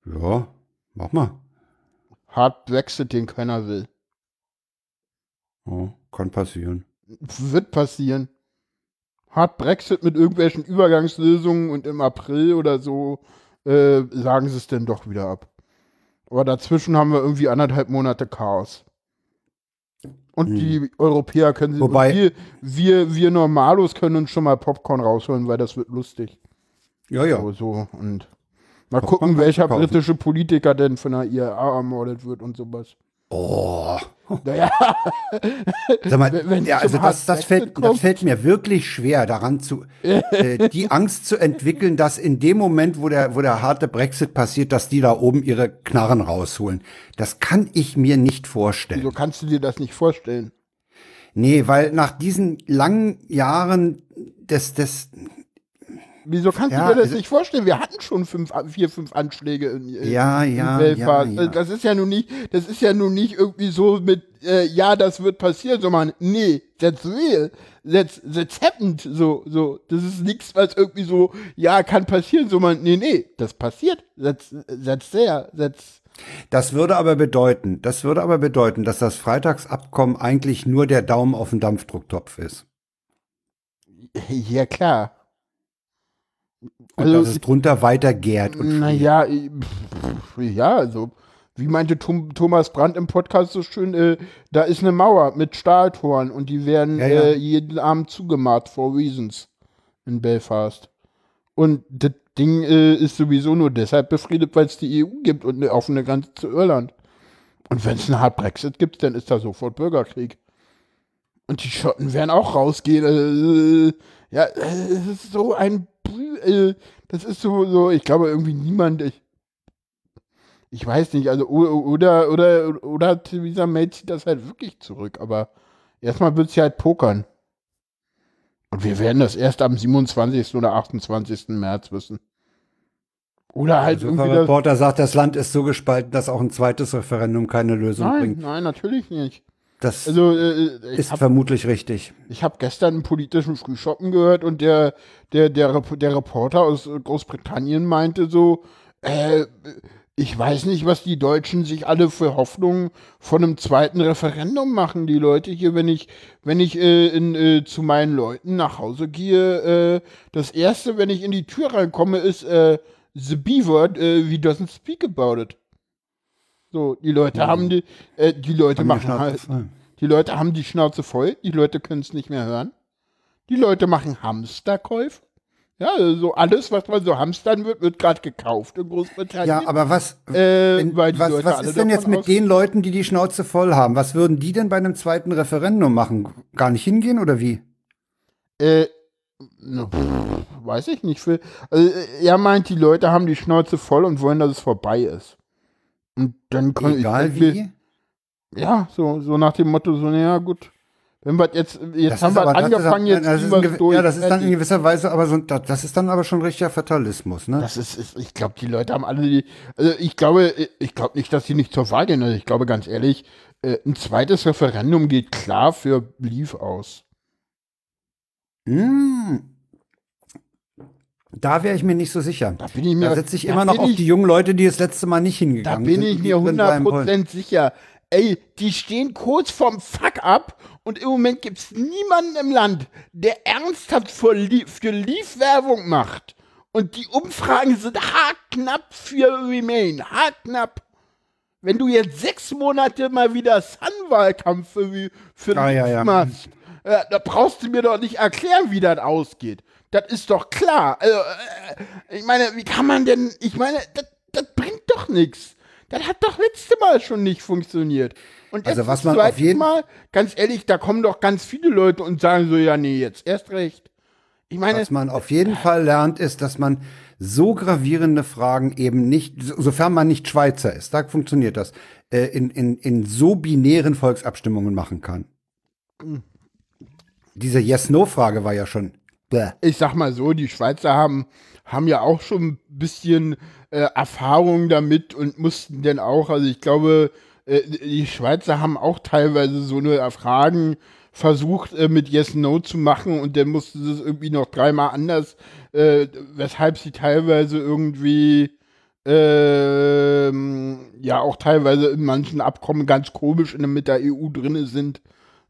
Speaker 1: Ja, mach mal.
Speaker 2: Hard Brexit, den keiner will.
Speaker 1: Oh, kann passieren.
Speaker 2: Wird passieren. Hard Brexit mit irgendwelchen Übergangslösungen und im April oder so äh, sagen sie es denn doch wieder ab. Aber dazwischen haben wir irgendwie anderthalb Monate Chaos. Und hm. die Europäer können sich.
Speaker 1: Wobei,
Speaker 2: wir, wir, wir Normalos können uns schon mal Popcorn rausholen, weil das wird lustig.
Speaker 1: Ja, ja.
Speaker 2: So, so. Und mal Popcorn gucken, welcher britische Politiker denn von der IRA ermordet wird und sowas.
Speaker 1: Oh. Naja. Sag mal, ja, also das, das, fällt, das fällt mir wirklich schwer, daran zu, äh, die Angst zu entwickeln, dass in dem Moment, wo der, wo der harte Brexit passiert, dass die da oben ihre Knarren rausholen. Das kann ich mir nicht vorstellen.
Speaker 2: Wieso kannst du dir das nicht vorstellen?
Speaker 1: Nee, weil nach diesen langen Jahren des, des,
Speaker 2: Wieso kannst
Speaker 1: Ja,
Speaker 2: du dir das nicht vorstellen? Wir hatten schon fünf, vier, fünf Anschläge in, in,
Speaker 1: Ja,
Speaker 2: in
Speaker 1: ja,
Speaker 2: Belfast.
Speaker 1: ja, ja.
Speaker 2: Das ist ja nun nicht, das ist ja nun nicht irgendwie so mit, äh, ja, das wird passieren, sondern nee, that's real. That's, that's happened. So, so. Das ist nichts, was irgendwie so, ja, kann passieren, sondern nee, nee, das passiert. That's, that's there. That's,
Speaker 1: Das würde aber bedeuten, das würde aber bedeuten, dass das Freitagsabkommen eigentlich nur der Daumen auf den Dampfdrucktopf ist.
Speaker 2: ja, klar.
Speaker 1: Und
Speaker 2: Also,
Speaker 1: dass es drunter weiter gärt.
Speaker 2: Naja, äh, ja, also, wie meinte Thomas Brandt im Podcast so schön, äh, da ist eine Mauer mit Stahltoren und die werden
Speaker 1: Ja, ja.
Speaker 2: Äh, jeden Abend zugemacht, for reasons, in Belfast. Und das Ding äh, ist sowieso nur deshalb befriedet, weil es die EU gibt und eine offene Grenze zu Irland. Und wenn es einen Hard Brexit gibt, dann ist da sofort Bürgerkrieg. Und die Schotten werden auch rausgehen. Ja, äh, es ist so ein, äh, das ist so, so, ich glaube irgendwie niemand, ich, ich weiß nicht, also o- oder, oder, oder Theresa May zieht das halt wirklich zurück, aber erstmal wird sie halt pokern. Und wir werden das erst am 27. oder 28. März wissen. Oder halt
Speaker 1: Also
Speaker 2: irgendwie
Speaker 1: der Reporter sagt, das Land ist so gespalten, dass auch ein zweites Referendum keine Lösung
Speaker 2: Nein,
Speaker 1: bringt.
Speaker 2: nein, natürlich nicht.
Speaker 1: Das
Speaker 2: Also, äh, ich
Speaker 1: ist
Speaker 2: hab,
Speaker 1: vermutlich richtig.
Speaker 2: ich hab gestern einen politischen Frühschoppen gehört und der, der, der, der Reporter aus Großbritannien meinte so, äh, ich weiß nicht, was die Deutschen sich alle für Hoffnungen von einem zweiten Referendum machen. Die Leute hier, wenn ich, wenn ich äh, in, äh, zu meinen Leuten nach Hause gehe, äh, das erste, wenn ich in die Tür reinkomme, ist äh, the B-Word, äh, we doesn't speak about it. So, die Leute haben die, äh, die Leute
Speaker 1: Haben
Speaker 2: machen
Speaker 1: Schnauze
Speaker 2: halt,
Speaker 1: voll.
Speaker 2: die Leute haben die Schnauze voll, die Leute können es nicht mehr hören. Die Leute machen Hamsterkäufe. Ja, so alles, was man so hamstern wird, wird gerade gekauft in Großbritannien.
Speaker 1: Ja, aber was,
Speaker 2: äh,
Speaker 1: wenn, was, was ist denn jetzt mit den Leuten, die die Schnauze voll haben? Was würden die denn bei einem zweiten Referendum machen? Gar nicht hingehen oder wie?
Speaker 2: Äh, na, pff, weiß ich nicht. Für, also, äh, er meint, die Leute haben die Schnauze voll und wollen, dass es vorbei ist. Und dann kann
Speaker 1: Egal
Speaker 2: ich, will-
Speaker 1: wie?
Speaker 2: Ja, so, so nach dem Motto, so, naja, gut. Wenn wir jetzt, jetzt
Speaker 1: Das
Speaker 2: haben wir
Speaker 1: das ist-
Speaker 2: angefangen, jetzt
Speaker 1: das ist ein
Speaker 2: durch.
Speaker 1: Ja, das ist dann in gewisser Weise, aber so, das, das ist dann aber schon richtiger Fatalismus, ne?
Speaker 2: Das ist, ist ich glaube, die Leute haben alle die, also ich glaube, ich glaube nicht, dass sie nicht zur Wahl gehen. Also ich glaube ganz ehrlich, äh, ein zweites Referendum geht klar für Leave aus.
Speaker 1: Hm. Da wäre ich mir nicht so sicher.
Speaker 2: Da bin ich mir,
Speaker 1: Da setze ich
Speaker 2: da
Speaker 1: immer noch
Speaker 2: bin
Speaker 1: auf
Speaker 2: ich,
Speaker 1: die jungen Leute, die das letzte Mal nicht
Speaker 2: Da
Speaker 1: hingegangen
Speaker 2: bin
Speaker 1: sind.
Speaker 2: ich mir
Speaker 1: die drin bleiben wollen.
Speaker 2: 100% sicher. Ey, die stehen kurz vorm Fuck-up und im Moment gibt es niemanden im Land, der ernsthaft für, für Leave-Werbung macht. Und die Umfragen sind haarknapp für Remain. Haarknapp. Wenn du jetzt sechs Monate mal wieder Sun-Wahlkampf für, für
Speaker 1: Ah, ja,
Speaker 2: Leave
Speaker 1: ja.
Speaker 2: machst, äh, da brauchst du mir doch nicht erklären, wie das ausgeht. Das ist doch klar. Also, äh, ich meine, wie kann man denn, ich meine, das, das bringt doch nichts. Das hat doch letzte Mal schon nicht funktioniert. Und
Speaker 1: Also, was man auf jeden-
Speaker 2: Mal, ganz ehrlich, da kommen doch ganz viele Leute und sagen so, ja, nee, jetzt erst recht. Ich meine,
Speaker 1: Was man auf jeden Fall lernt, ist, dass man so gravierende Fragen eben nicht, so- sofern man nicht Schweizer ist, da funktioniert das, äh, in, in, in so binären Volksabstimmungen machen kann. Diese Yes-No-Frage war ja schon.
Speaker 2: Ich sag mal so, die Schweizer haben, haben ja auch schon ein bisschen äh, Erfahrung damit und mussten dann auch, also ich glaube, äh, die Schweizer haben auch teilweise so eine Fragen versucht äh, mit Yes No zu machen und dann mussten sie es irgendwie noch dreimal anders, äh, weshalb sie teilweise irgendwie ähm, ja auch teilweise in manchen Abkommen ganz komisch in, mit der EU drinne sind.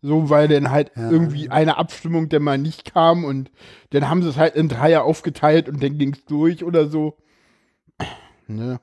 Speaker 2: So, weil dann halt irgendwie eine Abstimmung dann mal nicht kam und dann haben sie es halt in Dreier aufgeteilt und dann ging es durch oder so. Ne.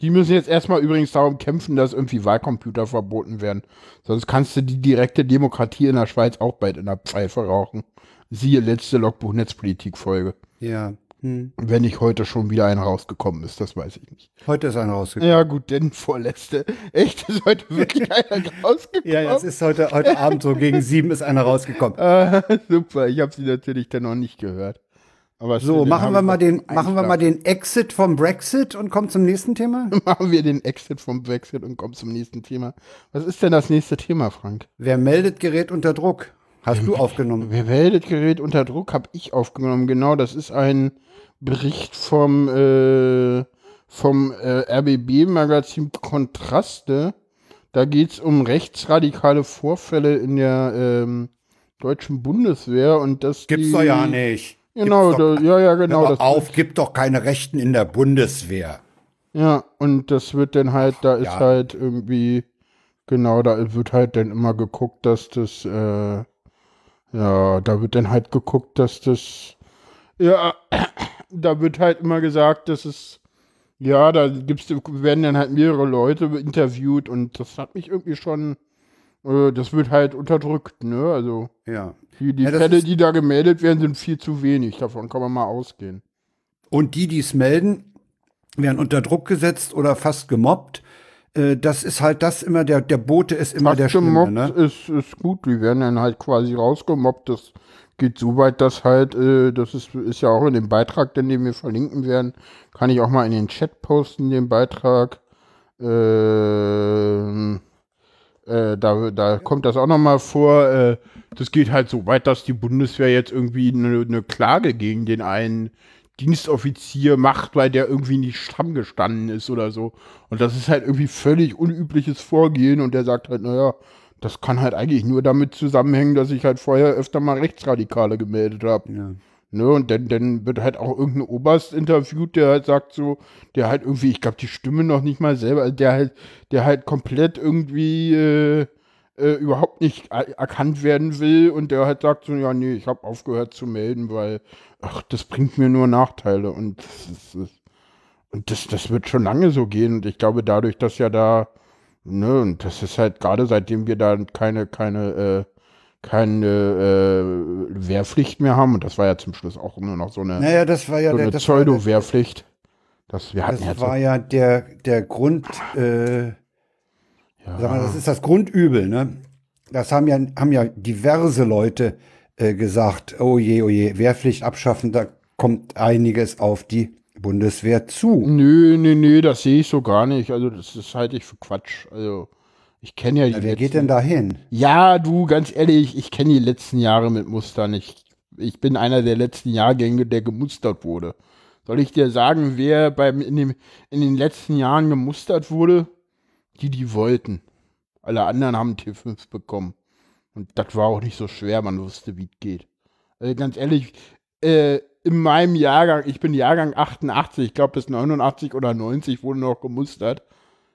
Speaker 2: Die müssen jetzt erstmal übrigens darum kämpfen, dass irgendwie Wahlcomputer verboten werden. Sonst kannst du die direkte Demokratie in der Schweiz auch bald in der Pfeife rauchen. Siehe letzte Logbuch-Netzpolitik-Folge.
Speaker 1: Ja. Hm.
Speaker 2: Wenn nicht heute schon wieder ein rausgekommen ist, das weiß ich nicht.
Speaker 1: Heute ist einer rausgekommen.
Speaker 2: Ja, gut, denn vorletzte. Echt, ist heute wirklich einer rausgekommen?
Speaker 1: Ja, ja, es ist heute, heute Abend so gegen sieben ist einer rausgekommen.
Speaker 2: Ah, super, ich habe sie natürlich dann noch nicht gehört. Aber
Speaker 1: So, machen wir mal den, machen wir mal den Exit vom Brexit und kommen zum nächsten Thema.
Speaker 2: machen wir den Exit vom Brexit und kommen zum nächsten Thema. Was ist denn das nächste Thema, Frank?
Speaker 1: Wer meldet, gerät unter Druck. Hast du aufgenommen?
Speaker 2: Wer meldet Gerät unter Druck? Habe ich aufgenommen. Genau, das ist ein Bericht vom, äh, vom äh, RBB-Magazin Kontraste. Da geht es um rechtsradikale Vorfälle in der ähm, deutschen Bundeswehr und das
Speaker 1: gibt's
Speaker 2: die,
Speaker 1: doch ja nicht.
Speaker 2: Genau,
Speaker 1: doch,
Speaker 2: da, ja, ja, genau.
Speaker 1: Hör auf, gibt doch keine Rechten in der Bundeswehr.
Speaker 2: Ja, und das wird dann halt, da ist
Speaker 1: Ja.
Speaker 2: halt irgendwie, genau, da wird halt dann immer geguckt, dass das, äh, ja, da wird dann halt geguckt, dass das, ja, da wird halt immer gesagt, dass es, ja, da gibt's, werden dann halt mehrere Leute interviewt und das hat mich irgendwie schon, äh, das wird halt unterdrückt, ne, also
Speaker 1: Ja.
Speaker 2: die, die
Speaker 1: Ja,
Speaker 2: Fälle, die da gemeldet werden, sind viel zu wenig, davon kann man mal ausgehen.
Speaker 1: Und die, die es melden, werden unter Druck gesetzt oder fast gemobbt. Äh, Das ist halt das immer, der, der Bote ist immer der
Speaker 2: Fast
Speaker 1: Schlimme, ne?
Speaker 2: ist, ist gut, die werden dann halt quasi rausgemobbt. Das geht so weit, dass halt, äh, das ist, ist ja auch in dem Beitrag, den, den wir verlinken werden, kann ich auch mal in den Chat posten, den Beitrag. Ähm, äh, da, da kommt das auch nochmal vor. Äh, das geht halt so weit, dass die Bundeswehr jetzt irgendwie eine, eine Klage gegen den einen Dienstoffizier macht, weil der irgendwie nicht stramm gestanden ist oder so. Und das ist halt irgendwie völlig unübliches Vorgehen und der sagt halt, naja, das kann halt eigentlich nur damit zusammenhängen, dass ich halt vorher öfter mal Rechtsradikale gemeldet habe.
Speaker 1: Ja.
Speaker 2: Ne, und dann, dann wird halt auch irgendein Oberst interviewt, der halt sagt so, der halt irgendwie, ich glaube, die Stimme noch nicht mal selber, also der halt, der halt komplett irgendwie äh, äh, überhaupt nicht er erkannt werden will. Und der halt sagt so, ja, nee, ich habe aufgehört zu melden, weil, ach, das bringt mir nur Nachteile. Und das, ist, das, und das, das wird schon lange so gehen. Und ich glaube, dadurch, dass ja da, ne, und das ist halt gerade seitdem wir da keine, keine, äh, keine äh, Wehrpflicht mehr haben und das war ja zum Schluss auch nur noch so eine,
Speaker 1: Naja, das war ja
Speaker 2: so eine
Speaker 1: das war, der-
Speaker 2: Pseudo-Wehrpflicht. Das, wir hatten
Speaker 1: das
Speaker 2: ja so,
Speaker 1: war ja der, der Grund, äh,
Speaker 2: ja,
Speaker 1: mal, das ist das Grundübel, ne? Das haben ja, haben ja diverse Leute äh, gesagt, oh je, oh je, Wehrpflicht abschaffen, da kommt einiges auf die Bundeswehr zu.
Speaker 2: Nö, nö, nö, das sehe ich so gar nicht. Also das, das halte ich für Quatsch. Also ich kenne ja die
Speaker 1: Ja, wer
Speaker 2: letzten,
Speaker 1: geht denn da hin?
Speaker 2: Ja, du, ganz ehrlich, ich kenne die letzten Jahre mit Mustern. Ich, ich bin einer der letzten Jahrgänge, der gemustert wurde. Soll ich dir sagen, wer beim, in, dem, in den letzten Jahren gemustert wurde? Die, die wollten. Alle anderen haben T5 bekommen. Und das war auch nicht so schwer, man wusste, wie es geht. Also ganz ehrlich, äh, in meinem Jahrgang, ich bin Jahrgang 88, ich glaube bis 89 oder 90 wurde noch gemustert.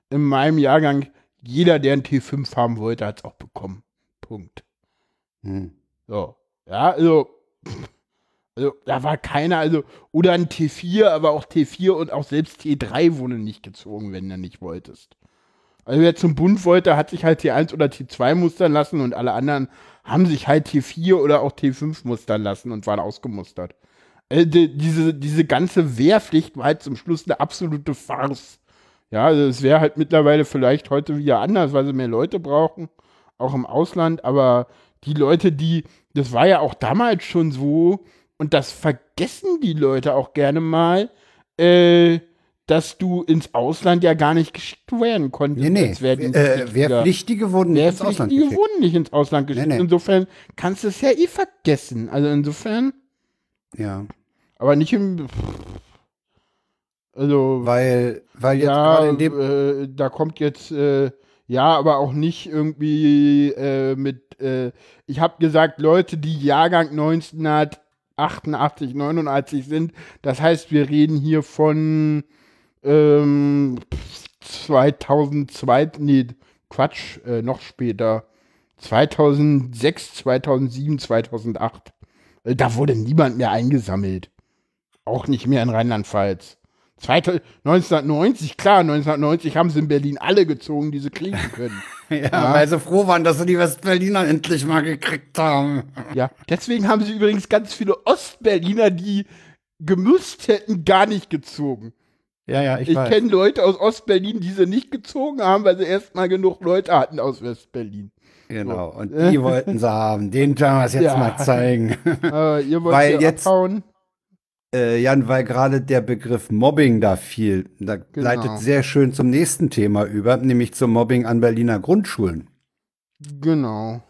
Speaker 2: In meinem Jahrgang, jeder, der ein T5 haben wollte, hat es auch bekommen. Punkt.
Speaker 1: Hm.
Speaker 2: So. Ja, also, also, da war keiner, also, oder ein T4, aber auch T4 und auch selbst T3 wurde nicht gezogen, wenn du nicht wolltest. Also, wer zum Bund wollte, hat sich halt T1 oder T2 mustern lassen und alle anderen haben sich halt T4 oder auch T5 mustern lassen und waren ausgemustert. Also, die, diese, diese ganze Wehrpflicht war halt zum Schluss eine absolute Farce. Ja, also es wäre halt mittlerweile vielleicht heute wieder anders, weil sie mehr Leute brauchen, auch im Ausland, aber die Leute, die, das war ja auch damals schon so, und das vergessen die Leute auch gerne mal, äh, dass du ins Ausland ja gar nicht geschickt werden konntest.
Speaker 1: Nee, nee,
Speaker 2: Wehrdienst-
Speaker 1: äh, Wehrpflichtige wurden nicht ins Ausland geschickt.
Speaker 2: wurden nicht ins Ausland geschickt.
Speaker 1: Nee, nee.
Speaker 2: Insofern kannst du es ja eh vergessen. Also insofern,
Speaker 1: Ja,
Speaker 2: aber nicht im. Also,
Speaker 1: weil, weil jetzt
Speaker 2: ja,
Speaker 1: gerade in dem,
Speaker 2: äh, da kommt jetzt, äh, ja, aber auch nicht irgendwie äh, mit, äh, ich habe gesagt, Leute, die Jahrgang 1988, 89 sind, das heißt, wir reden hier von ähm, 2002, nee, Quatsch, äh, noch später, 2006, 2007, 2008. Äh, Da wurde niemand mehr eingesammelt. Auch nicht mehr in Rheinland-Pfalz. 2000 1990, klar, 1990 haben sie in Berlin alle gezogen, die sie kriegen können.
Speaker 1: ja, weil sie froh waren, dass sie die Westberliner endlich mal gekriegt haben.
Speaker 2: ja, deswegen haben sie übrigens ganz viele Ostberliner, die gemüsst hätten, gar nicht gezogen.
Speaker 1: Ja, ja, ich,
Speaker 2: Ich
Speaker 1: weiß.
Speaker 2: kenne Leute aus Ostberlin, die sie nicht gezogen haben, weil sie erstmal genug Leute hatten aus Westberlin.
Speaker 1: Genau, und die wollten sie haben. Den können wir es jetzt
Speaker 2: Ja.
Speaker 1: mal zeigen.
Speaker 2: Äh, ihr wollt
Speaker 1: Weil jetzt-
Speaker 2: abhauen.
Speaker 1: Äh, Jan, weil gerade der Begriff Mobbing da fiel, da
Speaker 2: Genau.
Speaker 1: leitet sehr schön zum nächsten Thema über, nämlich zum Mobbing an Berliner Grundschulen.
Speaker 2: Genau.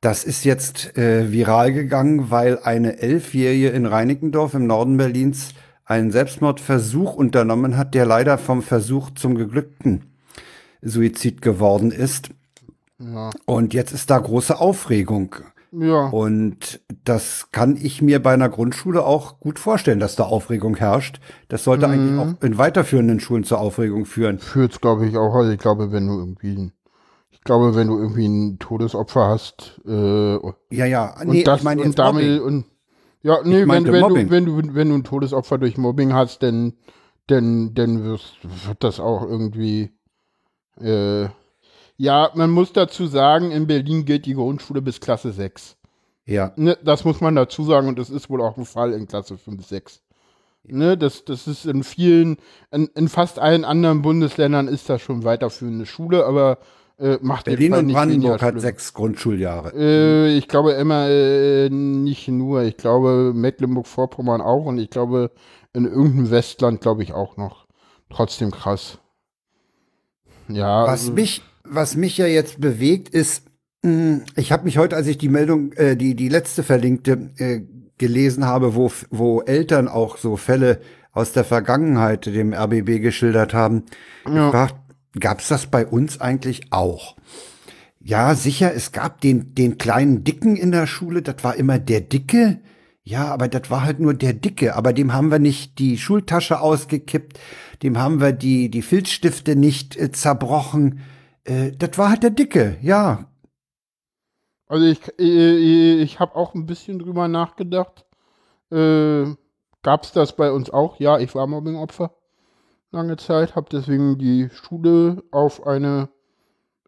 Speaker 1: Das ist jetzt äh, viral gegangen, weil eine Elfjährige in Reinickendorf im Norden Berlins einen Selbstmordversuch unternommen hat, der leider vom Versuch zum geglückten Suizid geworden ist. Ja. Und jetzt ist da große Aufregung. Ja. Und das kann ich mir bei einer Grundschule auch gut vorstellen, dass da Aufregung herrscht. Das sollte mhm. eigentlich auch in weiterführenden Schulen zur Aufregung führen.
Speaker 2: Führt glaube ich auch. Also ich glaube, wenn du irgendwie ich glaube, wenn du irgendwie ein Todesopfer hast, äh,
Speaker 1: ja, ja,
Speaker 2: nee, und das ich meine und damit und ja, nee, wenn, wenn du wenn du wenn du ein Todesopfer durch Mobbing hast, dann dann dann wirst, wird das auch irgendwie äh, ja, man muss dazu sagen, in Berlin gilt die Grundschule bis Klasse 6.
Speaker 1: Ja.
Speaker 2: Ne, das muss man dazu sagen und das ist wohl auch ein Fall in Klasse 5, 6. Ne, das, das ist in vielen, in, in fast allen anderen Bundesländern ist das schon weiterführende Schule, aber äh, macht
Speaker 1: Berlin und Brandenburg hat sechs Grundschuljahre.
Speaker 2: Äh, ich glaube immer äh, nicht nur. Ich glaube Mecklenburg-Vorpommern auch und ich glaube in irgendeinem Westland glaube ich auch noch. Trotzdem krass. Ja.
Speaker 1: Was also, mich was mich ja jetzt bewegt, ist, hm, ich habe mich heute, als ich die Meldung, äh, die, die letzte verlinkte, äh, gelesen habe, wo, wo Eltern auch so Fälle aus der Vergangenheit dem RBB geschildert haben, ja. gefragt, gab es das bei uns eigentlich auch? Ja, sicher, es gab den, den kleinen Dicken in der Schule, das war immer der Dicke. Ja, aber das war halt nur der Dicke, aber dem haben wir nicht die Schultasche ausgekippt, dem haben wir die, die Filzstifte nicht äh, zerbrochen äh, das war halt der Dicke, ja.
Speaker 2: Also ich, ich, ich habe auch ein bisschen drüber nachgedacht. Äh, Gab es das bei uns auch? Ja, ich war Mobbingopfer lange Zeit, habe deswegen die Schule auf eine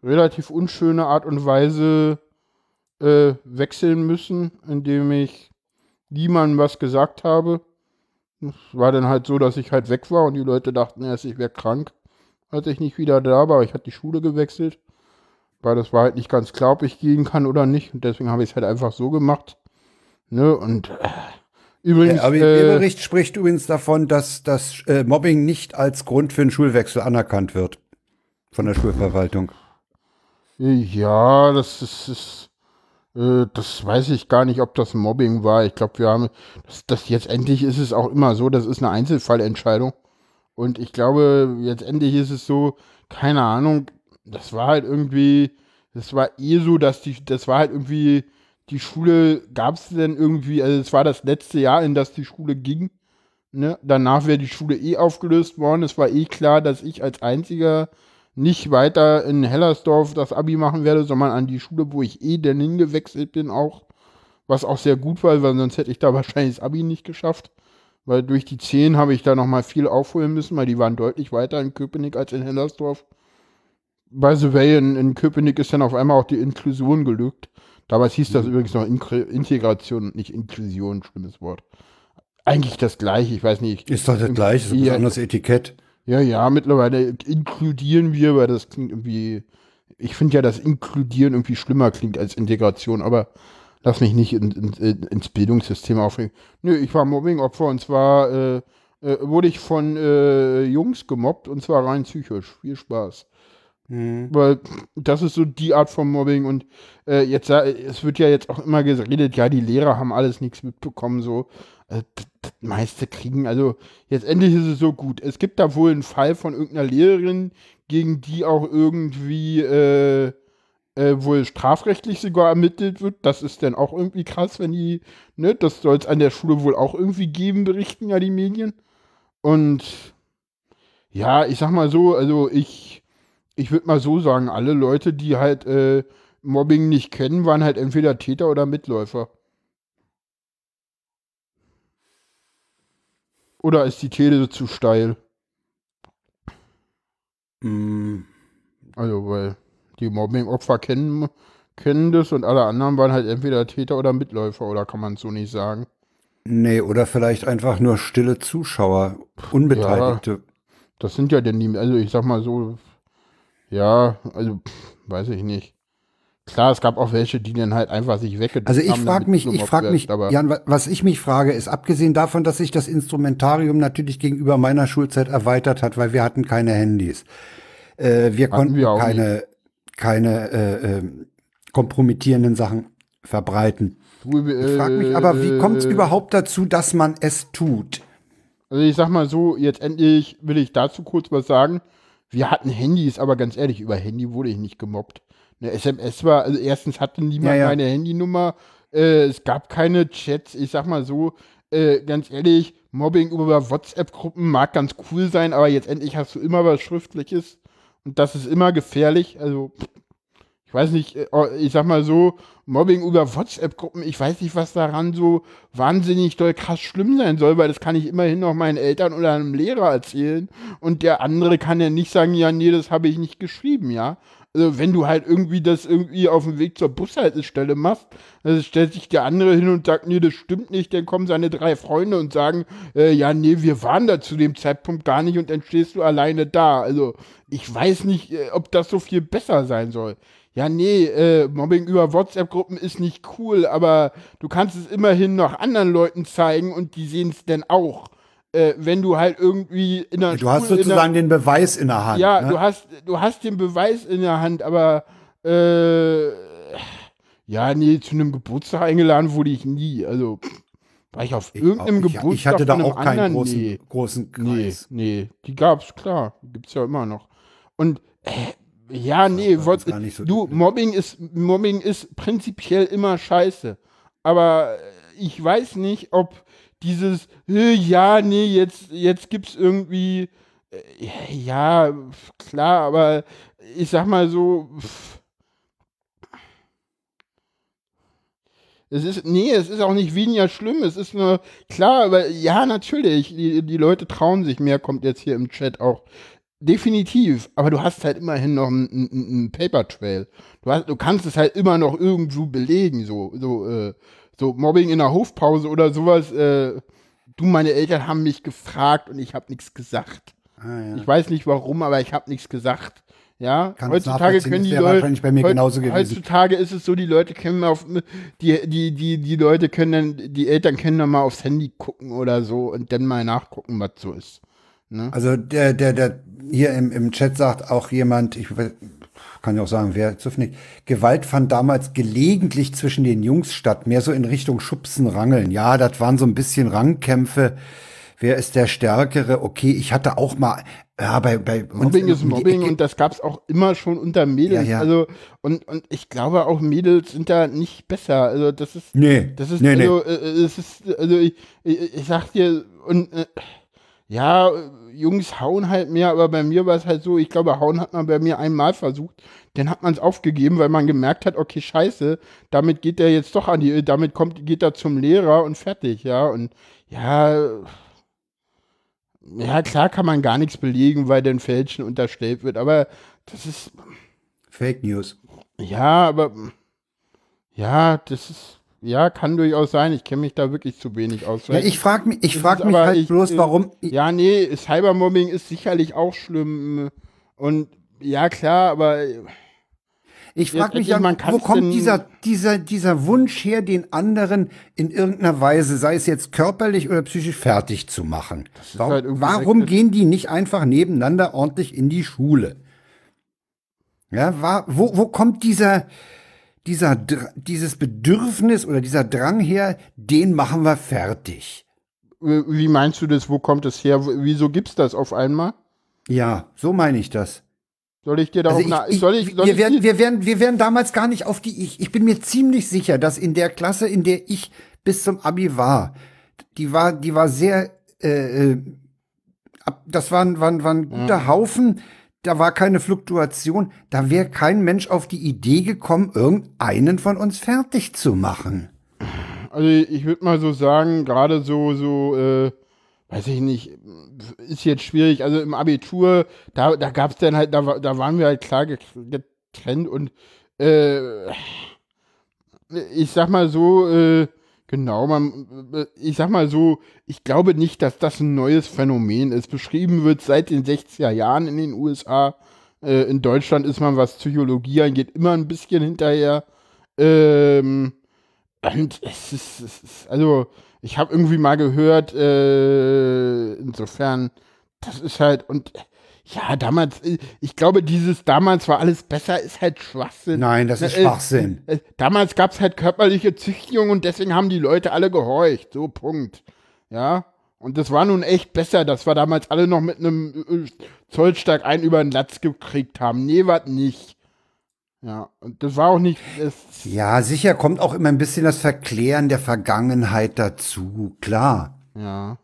Speaker 2: relativ unschöne Art und Weise äh, wechseln müssen, indem ich niemandem was gesagt habe. Es war dann halt so, dass ich halt weg war und die Leute dachten erst, ich wäre krank als ich nicht wieder da war. Ich hatte die Schule gewechselt, weil das war halt nicht ganz klar, ob ich gehen kann oder nicht. Und deswegen habe ich es halt einfach so gemacht. Ne? Und äh, übrigens.
Speaker 1: Der RBB-Bericht äh, spricht übrigens davon, dass das äh, Mobbing nicht als Grund für einen Schulwechsel anerkannt wird von der Schulverwaltung.
Speaker 2: Ja, das ist, ist äh, das weiß ich gar nicht, ob das Mobbing war. Ich glaube, wir haben das, das jetzt endlich ist es auch immer so, das ist eine Einzelfallentscheidung. Und ich glaube, jetzt endlich ist es so, keine Ahnung, das war halt irgendwie, das war eh so, dass die, das war halt irgendwie, die Schule gab es denn irgendwie, also es war das letzte Jahr, in das die Schule ging. Ne? Danach wäre die Schule eh aufgelöst worden. Es war eh klar, dass ich als einziger nicht weiter in Hellersdorf das Abi machen werde, sondern an die Schule, wo ich eh denn hingewechselt bin, auch. Was auch sehr gut war, weil sonst hätte ich da wahrscheinlich das Abi nicht geschafft weil durch die 10 habe ich da nochmal viel aufholen müssen, weil die waren deutlich weiter in Köpenick als in Hellersdorf. By the way, in, in Köpenick ist dann auf einmal auch die Inklusion gelückt. Damals hieß das mhm. übrigens noch In Integration und nicht Inklusion, schlimmes Wort. Eigentlich das gleiche, ich weiß nicht.
Speaker 1: Ist doch das gleiche, so ein anderes Etikett.
Speaker 2: Ja, ja, mittlerweile inkludieren wir, weil das klingt irgendwie, ich finde ja, dass inkludieren irgendwie schlimmer klingt als Integration, aber lass mich nicht in, in, ins Bildungssystem aufregen. Nö, ich war Mobbingopfer und zwar äh, äh, wurde ich von äh, Jungs gemobbt und zwar rein psychisch. Viel Spaß. Mhm. Weil das ist so die Art von Mobbing und äh, jetzt, es wird ja jetzt auch immer geredet, ja, die Lehrer haben alles nichts mitbekommen, so. Äh, das, das meiste kriegen, also jetzt endlich ist es so gut. Es gibt da wohl einen Fall von irgendeiner Lehrerin, gegen die auch irgendwie äh, äh, wohl strafrechtlich sogar ermittelt wird. Das ist dann auch irgendwie krass, wenn die, ne, das soll es an der Schule wohl auch irgendwie geben, berichten ja die Medien. Und ja, ich sag mal so, also ich, ich würde mal so sagen, alle Leute, die halt äh, Mobbing nicht kennen, waren halt entweder Täter oder Mitläufer. Oder ist die These zu steil? Mm. Also, weil die Mobbing-Opfer kennen, kennen das und alle anderen waren halt entweder Täter oder Mitläufer, oder kann man es so nicht sagen?
Speaker 1: Nee, oder vielleicht einfach nur stille Zuschauer, Unbeteiligte. Ja,
Speaker 2: das sind ja denn die, also ich sag mal so, ja, also weiß ich nicht. Klar, es gab auch welche, die dann halt einfach sich weggedrückt
Speaker 1: haben. Also ich frage mich, ich frage mich, Jan, was ich mich frage, ist abgesehen davon, dass sich das Instrumentarium natürlich gegenüber meiner Schulzeit erweitert hat, weil wir hatten keine Handys. Äh, wir hatten konnten wir keine, nicht keine äh, äh, kompromittierenden Sachen verbreiten. Ich frage mich aber, wie kommt es
Speaker 2: äh,
Speaker 1: überhaupt dazu, dass man es tut?
Speaker 2: Also ich sag mal so, jetzt endlich will ich dazu kurz was sagen. Wir hatten Handys, aber ganz ehrlich, über Handy wurde ich nicht gemobbt. Eine SMS war, also erstens hatte niemand
Speaker 1: Ja, ja.
Speaker 2: meine Handynummer, äh, es gab keine Chats, ich sag mal so, äh, ganz ehrlich, Mobbing über WhatsApp-Gruppen mag ganz cool sein, aber jetzt endlich hast du immer was Schriftliches und das ist immer gefährlich. Also, ich weiß nicht, äh, ich sag mal so, Mobbing über WhatsApp-Gruppen, ich weiß nicht, was daran so wahnsinnig doll krass schlimm sein soll, weil das kann ich immerhin noch meinen Eltern oder einem Lehrer erzählen und der andere kann ja nicht sagen, ja, nee, das habe ich nicht geschrieben, ja. Also wenn du halt irgendwie das irgendwie auf dem Weg zur Bushaltestelle machst, dann stellt sich der andere hin und sagt, nee, das stimmt nicht, dann kommen seine drei Freunde und sagen, äh, ja, nee, wir waren da zu dem Zeitpunkt gar nicht und dann stehst du alleine da. Also ich weiß nicht, äh, ob das so viel besser sein soll. Ja, nee, äh, Mobbing über WhatsApp-Gruppen ist nicht cool, aber du kannst es immerhin noch anderen Leuten zeigen und die sehen es dann auch. Äh, wenn du halt irgendwie in der
Speaker 1: Du hast
Speaker 2: Schule- der-
Speaker 1: sozusagen den Beweis in der Hand.
Speaker 2: ja,
Speaker 1: ne?
Speaker 2: du hast, du hast den Beweis in der Hand, aber äh, ja, nee, zu einem Geburtstag eingeladen wurde ich nie. Also war ich auf irgendeinem
Speaker 1: ich,
Speaker 2: Geburtstag
Speaker 1: ich hatte da auch keinen
Speaker 2: anderen?
Speaker 1: großen,
Speaker 2: Nee.
Speaker 1: großen
Speaker 2: Nee,
Speaker 1: Kreis.
Speaker 2: nee, die gab's, klar. Die gibt's ja immer noch. Und äh, ja, nee,
Speaker 1: bei uns
Speaker 2: wollt,
Speaker 1: gar nicht so
Speaker 2: du,
Speaker 1: üblich.
Speaker 2: Mobbing ist, Mobbing ist prinzipiell immer scheiße. Aber äh, ich weiß nicht, ob dieses, ja, nee, jetzt, jetzt gibt's irgendwie, äh, ja, klar, aber ich sag mal so, es ist, nee, es ist auch nicht weniger schlimm, es ist nur, klar, aber ja, natürlich, die, die Leute trauen sich mehr, kommt jetzt hier im Chat auch. Definitiv, aber du hast halt immerhin noch einen, einen, einen Paper Trail. Du, hast, du kannst es halt immer noch irgendwo belegen, so, so, äh, so Mobbing in der Hofpause oder sowas. Äh, du, meine Eltern haben mich gefragt und ich habe nichts gesagt.
Speaker 1: Ah, ja.
Speaker 2: Ich weiß nicht warum, aber ich habe nichts gesagt. Ja,
Speaker 1: Kann es
Speaker 2: heutzutage können die Leute
Speaker 1: wahrscheinlich bei mir
Speaker 2: heut-
Speaker 1: genauso gewesen.
Speaker 2: Heutzutage ist es so, die Leute können auf die die die die Leute können dann die Eltern können dann mal aufs Handy gucken oder so und dann mal nachgucken, was so ist. Ne?
Speaker 1: Also der, der, der hier im, im Chat sagt auch jemand, ich kann ja auch sagen, wer dürfen nicht. Gewalt fand damals gelegentlich zwischen den Jungs statt, mehr so in Richtung Schubsen, Rangeln. Ja, das waren so ein bisschen Rangkämpfe. Wer ist der Stärkere? Okay, ich hatte auch mal, ja, bei, bei
Speaker 2: Mobbing
Speaker 1: in-
Speaker 2: ist Mobbing und das gab's auch immer schon unter Mädels.
Speaker 1: Ja, ja.
Speaker 2: Also und und ich glaube auch Mädels sind da nicht besser. Also das ist
Speaker 1: Nee,
Speaker 2: Das ist
Speaker 1: nee, nee.
Speaker 2: also, äh, es ist, also ich, ich, ich sag dir, und äh, ja, Jungs hauen halt mehr, aber bei mir war es halt so, ich glaube, hauen hat man bei mir einmal versucht, dann hat man es aufgegeben, weil man gemerkt hat, okay, scheiße, damit geht er jetzt doch an die, damit kommt, geht er zum Lehrer und fertig, ja, und ja, ja, klar kann man gar nichts belegen, weil dann Fälschen unterstellt wird, aber das ist,
Speaker 1: Fake News.
Speaker 2: ja, aber ja, das ist, ja, kann durchaus sein. Ich kenne mich da wirklich zu wenig aus.
Speaker 1: Ja, ich frage mich, ich frag mich halt
Speaker 2: ich-
Speaker 1: bloß,
Speaker 2: äh,
Speaker 1: warum.
Speaker 2: Ja, nee, Cybermobbing ist sicherlich auch schlimm. Und ja, klar, aber
Speaker 1: Ich frage mich ja, wo kommt dieser, dieser, dieser Wunsch her, den anderen in irgendeiner Weise, sei es jetzt körperlich oder psychisch, fertig zu machen? Warum,
Speaker 2: halt
Speaker 1: warum gehen die nicht einfach nebeneinander ordentlich in die Schule? Ja, war, wo, wo kommt dieser, dieser, dieses Bedürfnis oder dieser Drang her, den machen wir fertig?
Speaker 2: äh, wie meinst du das? Wo kommt es her? Wieso gibt's das auf einmal?
Speaker 1: Ja, so meine ich das.
Speaker 2: Soll ich dir da
Speaker 1: Also
Speaker 2: auch
Speaker 1: ich, ich,
Speaker 2: soll ich, soll
Speaker 1: wir,
Speaker 2: ich
Speaker 1: werden, wir, werden, wir werden damals gar nicht auf die, ich, ich bin mir ziemlich sicher, dass in der Klasse, in der ich bis zum Abi war, die war, die war sehr, äh, äh, das war, ein- war, ein- war ein guter Haufen, da war keine Fluktuation, da wäre kein Mensch auf die Idee gekommen, irgendeinen von uns fertig zu machen.
Speaker 2: Also ich würde mal so sagen, gerade so, so, äh, weiß ich nicht, ist jetzt schwierig. Also im Abitur, da, da gab es dann halt, da, da waren wir halt klar get- getrennt und äh, ich sag mal so, äh, genau, man, ich sag mal so, ich glaube nicht, dass das ein neues Phänomen ist. Beschrieben wird seit den 60er Jahren in den USA. Äh, in Deutschland ist man, was Psychologie angeht, immer ein bisschen hinterher. Ähm, und es ist, es ist also, ich habe irgendwie mal gehört, äh, insofern, das ist halt, und Ja, damals, äh, ich glaube, dieses damals war alles besser, ist halt Schwachsinn.
Speaker 1: Nein, das ist
Speaker 2: Äh,
Speaker 1: Schwachsinn.
Speaker 2: äh, Damals gab es halt körperliche Züchtigung und deswegen haben die Leute alle gehorcht. So, Punkt. Ja. Und das war nun echt besser, dass wir damals alle noch mit einem äh, Zollstock einen über den Latz gekriegt haben. Nee, was nicht. Ja, und das war auch nicht.
Speaker 1: Ja, sicher kommt auch immer ein bisschen das Verklären der Vergangenheit dazu, klar.
Speaker 2: ja.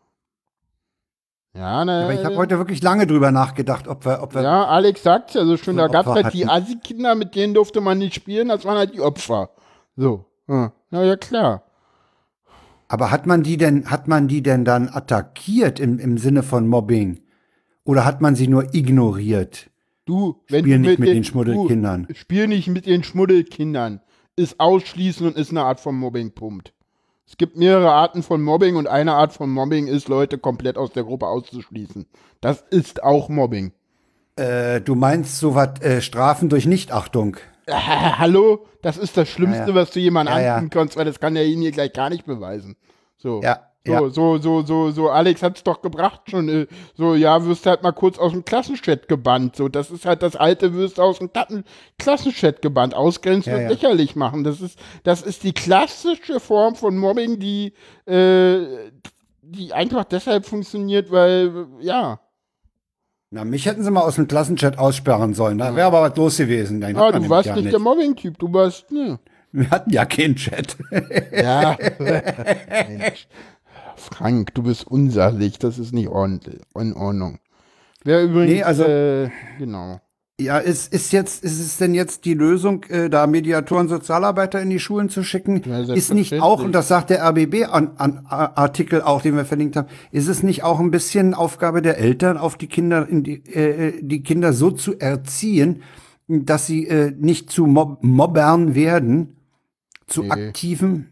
Speaker 2: Ja, ne.
Speaker 1: Aber ich habe heute wirklich lange drüber nachgedacht, ob wir, ob wir
Speaker 2: Ja, Alex sagt's ja so schön,
Speaker 1: So
Speaker 2: da gab's
Speaker 1: Opfer
Speaker 2: halt die. Assi-Kinder, mit denen durfte man nicht spielen, das waren halt die Opfer. So. Ja, ja, klar.
Speaker 1: Aber hat man die denn, hat man die denn dann attackiert im, im Sinne von Mobbing? Oder hat man sie nur ignoriert?
Speaker 2: Du, wenn
Speaker 1: Spiel nicht mit den Schmuddelkindern.
Speaker 2: Du, spiel nicht mit den Schmuddelkindern. Ist ausschließen und ist eine Art von Mobbing, Punkt. Es gibt mehrere Arten von Mobbing und eine Art von Mobbing ist, Leute komplett aus der Gruppe auszuschließen. Das ist auch Mobbing.
Speaker 1: Äh, du meinst sowas, äh, Strafen durch Nichtachtung?
Speaker 2: Hallo? Das ist das Schlimmste,
Speaker 1: Ja, ja.
Speaker 2: was du jemandem
Speaker 1: Ja, ja.
Speaker 2: antun kannst, weil das kann derjenige gleich gar nicht beweisen. So.
Speaker 1: Ja,
Speaker 2: So,
Speaker 1: ja.
Speaker 2: so, so, so, so, Alex hat's doch gebracht schon. äh, So, ja, wirst halt mal kurz aus dem Klassenchat gebannt. So, das ist halt das alte, wirst aus dem Klassen Klassenchat gebannt. Ausgrenzen
Speaker 1: Ja,
Speaker 2: und
Speaker 1: ja.
Speaker 2: lächerlich machen. Das ist, das ist die klassische Form von Mobbing, die, äh, die einfach deshalb funktioniert, weil, ja.
Speaker 1: Na, mich hätten sie mal aus dem Klassenchat aussperren sollen. Da wäre aber was los gewesen. Den
Speaker 2: Ah, du warst
Speaker 1: gar
Speaker 2: nicht der Mobbing-Typ, du warst, ne.
Speaker 1: Wir hatten ja keinen Chat.
Speaker 2: Ja. Frank, du bist unsachlich, das ist nicht ordentlich, in Ordnung. Wer übrigens,
Speaker 1: Nee, also-
Speaker 2: äh, genau.
Speaker 1: Ja, ist, ist jetzt, ist es denn jetzt die Lösung, äh, da Mediatoren, Sozialarbeiter in die Schulen zu schicken?
Speaker 2: Ja,
Speaker 1: ist nicht auch, und das sagt der RBB an, an A- Artikel auch, den wir verlinkt haben, ist es nicht auch ein bisschen Aufgabe der Eltern, auf die Kinder, in die, äh, die Kinder so zu erziehen, dass sie äh, nicht zu Mob Mobbern werden, zu
Speaker 2: Nee.
Speaker 1: aktiven?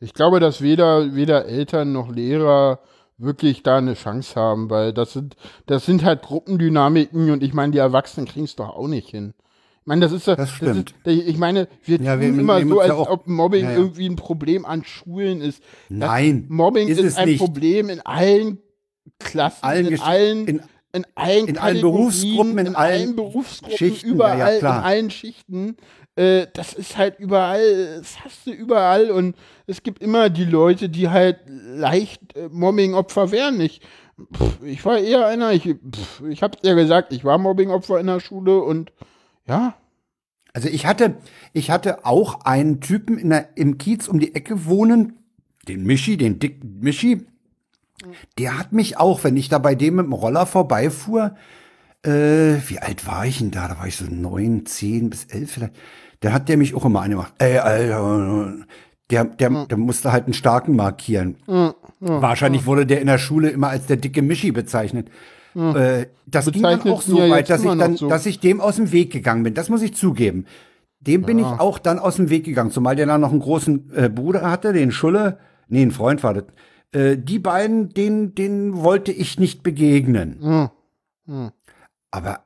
Speaker 2: Ich glaube, dass weder, weder Eltern noch Lehrer wirklich da eine Chance haben, weil das sind, das sind halt Gruppendynamiken und ich meine, die Erwachsenen kriegen es doch auch nicht hin. Ich meine, das ist ja-
Speaker 1: Das stimmt.
Speaker 2: ist, ich meine, wir
Speaker 1: Ja,
Speaker 2: tun
Speaker 1: wir
Speaker 2: immer so, als
Speaker 1: ja auch-
Speaker 2: ob Mobbing
Speaker 1: Ja,
Speaker 2: irgendwie ein Problem an Schulen ist. Das
Speaker 1: Nein,
Speaker 2: Mobbing
Speaker 1: ist
Speaker 2: ist, ein
Speaker 1: nicht.
Speaker 2: Problem in allen Klassen,
Speaker 1: Allen
Speaker 2: in allen,
Speaker 1: in-
Speaker 2: in allen,
Speaker 1: in allen Berufsgruppen, in
Speaker 2: in
Speaker 1: allen
Speaker 2: allen Berufsgruppen,
Speaker 1: Schichten,
Speaker 2: überall,
Speaker 1: ja,
Speaker 2: in allen Schichten. Äh, das ist halt überall, das hast du überall und es gibt immer die Leute, die halt leicht äh, Mobbing-Opfer werden. Ich, pff, ich war eher einer, ich, pff, ich hab's ja gesagt, ich war Mobbing-Opfer in der Schule und ja,
Speaker 1: Also ich hatte, ich hatte auch einen Typen in der, im Kiez um die Ecke wohnen, den Mischi, den dicken Mischi. Der hat mich auch, wenn ich da bei dem mit dem Roller vorbeifuhr, äh, wie alt war ich denn da? Da war ich so neun, zehn bis elf vielleicht. Da hat der mich auch immer angemacht. Ey, Alter, der, der, der musste halt einen starken markieren. Wahrscheinlich wurde der in der Schule immer als der dicke Mischi bezeichnet. Äh, das ging dann
Speaker 2: Bezeichnet
Speaker 1: auch so
Speaker 2: ja
Speaker 1: weit, dass ich dann,
Speaker 2: so.
Speaker 1: dass ich dem aus dem Weg gegangen bin. Das muss ich zugeben. Dem bin ich auch dann aus dem Weg gegangen, zumal der dann noch einen großen äh, Bruder hatte, den Schulle. Nee, ein Freund war das. Äh, die beiden, denen, denen wollte ich nicht begegnen. Aber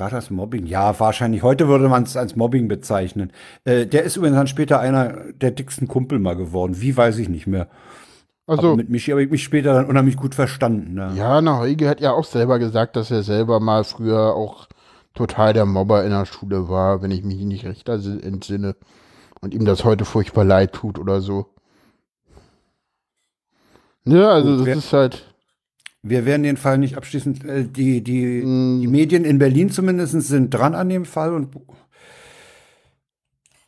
Speaker 1: war das Mobbing? Ja, wahrscheinlich. Heute würde man es als Mobbing bezeichnen. Äh, der ist übrigens dann später einer der dicksten Kumpel mal geworden. Wie weiß ich nicht mehr. Aber
Speaker 2: also
Speaker 1: mit Michi habe ich mich später dann unheimlich gut verstanden. Ne?
Speaker 2: Ja, na, Heuge hat ja auch selber gesagt, dass er selber mal früher auch total der Mobber in der Schule war, wenn ich mich nicht recht entsinne. Und ihm das heute furchtbar leid tut oder so. Ja, also
Speaker 1: Gut,
Speaker 2: das ist halt.
Speaker 1: Wir werden den Fall nicht abschließend, äh, die, die,
Speaker 2: Mm.
Speaker 1: die Medien in Berlin zumindest sind dran an dem Fall und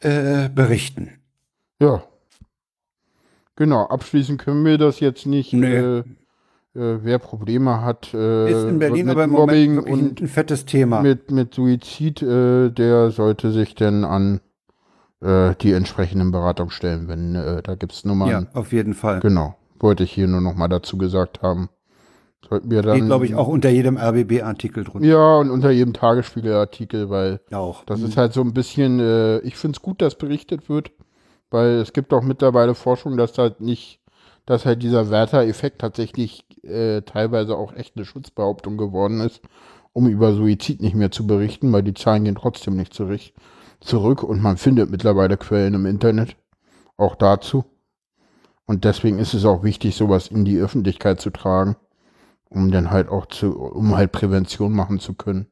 Speaker 1: äh, berichten.
Speaker 2: Ja. Genau, abschließen können wir das jetzt nicht.
Speaker 1: Nee.
Speaker 2: Äh, äh, wer Probleme hat äh,
Speaker 1: Ist in Berlin
Speaker 2: mit
Speaker 1: aber im
Speaker 2: Mobbing
Speaker 1: Moment
Speaker 2: und
Speaker 1: ein, fettes Thema.
Speaker 2: mit, mit Suizid, äh, der sollte sich denn an die entsprechenden Beratungsstellen wenden. Äh, da gibt es Nummern.
Speaker 1: ja, auf jeden Fall.
Speaker 2: Genau, wollte ich hier nur noch mal dazu gesagt haben. Sollten wir dann.
Speaker 1: Steht, glaube ich, auch unter jedem RBB-Artikel drunter.
Speaker 2: Ja, und unter jedem Tagesspiegel-Artikel, weil
Speaker 1: Auch.
Speaker 2: das ist halt so ein bisschen, äh, ich finde es gut, dass berichtet wird, weil es gibt auch mittlerweile Forschung, dass halt nicht, dass halt dieser Werther-Effekt tatsächlich äh, teilweise auch echt eine Schutzbehauptung geworden ist, um über Suizid nicht mehr zu berichten, weil die Zahlen gehen trotzdem nicht zurück und man findet mittlerweile Quellen im Internet auch dazu. Und deswegen ist es auch wichtig, sowas in die Öffentlichkeit zu tragen um dann halt auch zu, um halt Prävention machen zu können.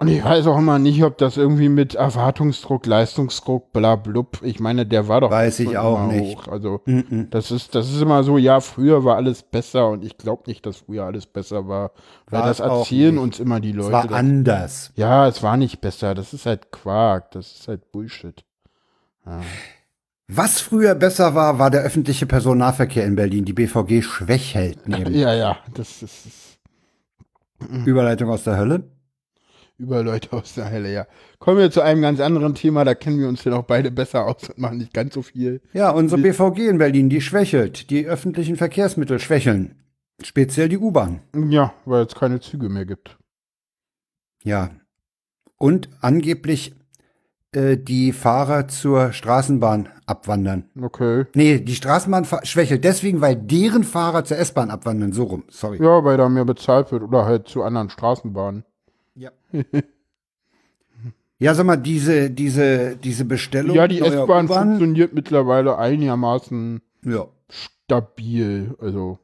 Speaker 2: Und ich weiß auch immer nicht, ob das irgendwie mit Erwartungsdruck, Leistungsdruck, bla blub. Ich meine, der war doch
Speaker 1: Weiß ich auch nicht.
Speaker 2: Hoch. Also
Speaker 1: Mm -mm.
Speaker 2: das ist, das ist immer so, ja, früher war alles besser und ich glaube nicht, dass früher alles besser war. Weil
Speaker 1: War
Speaker 2: das
Speaker 1: es auch
Speaker 2: erzählen uns immer die Leute.
Speaker 1: Es war anders.
Speaker 2: ja, es war nicht besser. Das ist halt Quark. Das ist halt Bullshit. Ja.
Speaker 1: Was früher besser war, war der öffentliche Personennahverkehr in Berlin. Die BVG schwächelt neben.
Speaker 2: Ja, ja, das ist, ist
Speaker 1: Überleitung aus der Hölle.
Speaker 2: über Leute aus der Hölle, ja. Kommen wir zu einem ganz anderen Thema, da kennen wir uns ja noch beide besser aus und machen nicht ganz so viel.
Speaker 1: Ja, unsere BVG in Berlin, die schwächelt. Die öffentlichen Verkehrsmittel schwächeln. Speziell die U-Bahn.
Speaker 2: Ja, weil es keine Züge mehr gibt.
Speaker 1: Ja. Und angeblich äh, die Fahrer zur Straßenbahn abwandern.
Speaker 2: Okay.
Speaker 1: Nee, die Straßenbahn schwächelt deswegen, weil deren Fahrer zur S-Bahn abwandern. So rum, sorry.
Speaker 2: Ja, weil da mehr bezahlt wird oder halt zu anderen Straßenbahnen.
Speaker 1: Ja. Ja, sag mal, diese, diese, diese Bestellung.
Speaker 2: Ja, die S-Bahn funktioniert mittlerweile einigermaßen
Speaker 1: Ja.
Speaker 2: stabil. Also,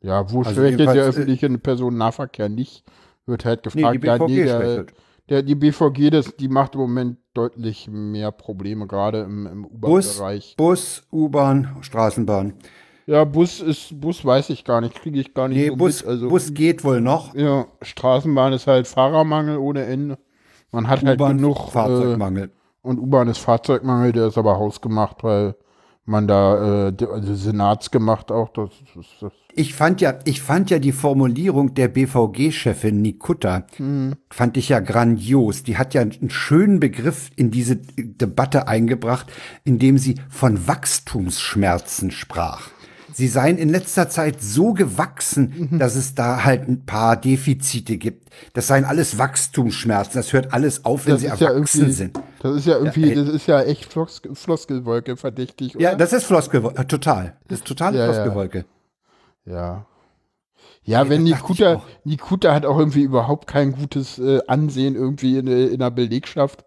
Speaker 2: ja, wo
Speaker 1: Also
Speaker 2: schwächelt der
Speaker 1: äh,
Speaker 2: öffentliche Personennahverkehr nicht? Wird halt
Speaker 1: Nee,
Speaker 2: gefragt.
Speaker 1: die
Speaker 2: ja,
Speaker 1: BVG
Speaker 2: der,
Speaker 1: schwächelt.
Speaker 2: Der, die BVG, das, die macht im Moment deutlich mehr Probleme, gerade im, im
Speaker 1: Bus,
Speaker 2: U-Bahn-Bereich.
Speaker 1: Bus, U-Bahn, Straßenbahn.
Speaker 2: Ja, Bus ist, Bus weiß ich gar nicht, kriege ich gar nicht
Speaker 1: Nee,
Speaker 2: so
Speaker 1: Bus,
Speaker 2: mit. Also,
Speaker 1: Bus geht wohl noch.
Speaker 2: ja, Straßenbahn ist halt Fahrermangel ohne Ende. Man hat halt genug. Äh,
Speaker 1: Fahrzeugmangel.
Speaker 2: und U-Bahn ist Fahrzeugmangel, der ist aber hausgemacht, weil man da, äh, also Senats gemacht auch. Das, das, das,
Speaker 1: Ich fand ja, ich fand ja die Formulierung der BVG-Chefin Nikutta,
Speaker 2: Mhm.
Speaker 1: fand ich ja grandios. Die hat ja einen schönen Begriff in diese Debatte eingebracht, indem sie von Wachstumsschmerzen sprach. Sie seien in letzter Zeit so gewachsen,
Speaker 2: Mhm.
Speaker 1: dass es da halt ein paar Defizite gibt. Das seien alles Wachstumsschmerzen. Das hört alles auf, wenn
Speaker 2: das
Speaker 1: sie
Speaker 2: ja
Speaker 1: erwachsen
Speaker 2: irgendwie,
Speaker 1: sind.
Speaker 2: das ist ja irgendwie,
Speaker 1: ey.
Speaker 2: das ist ja echt Flos Floskelwolke verdächtig, oder?
Speaker 1: Ja, das ist Floskelwolke. Äh, Total. Das ist total
Speaker 2: Ja, ja.
Speaker 1: Floskelwolke.
Speaker 2: Ja. Ja, wenn Nikuta. Nikuta hat auch irgendwie überhaupt kein gutes äh, Ansehen irgendwie in, der- in der Belegschaft.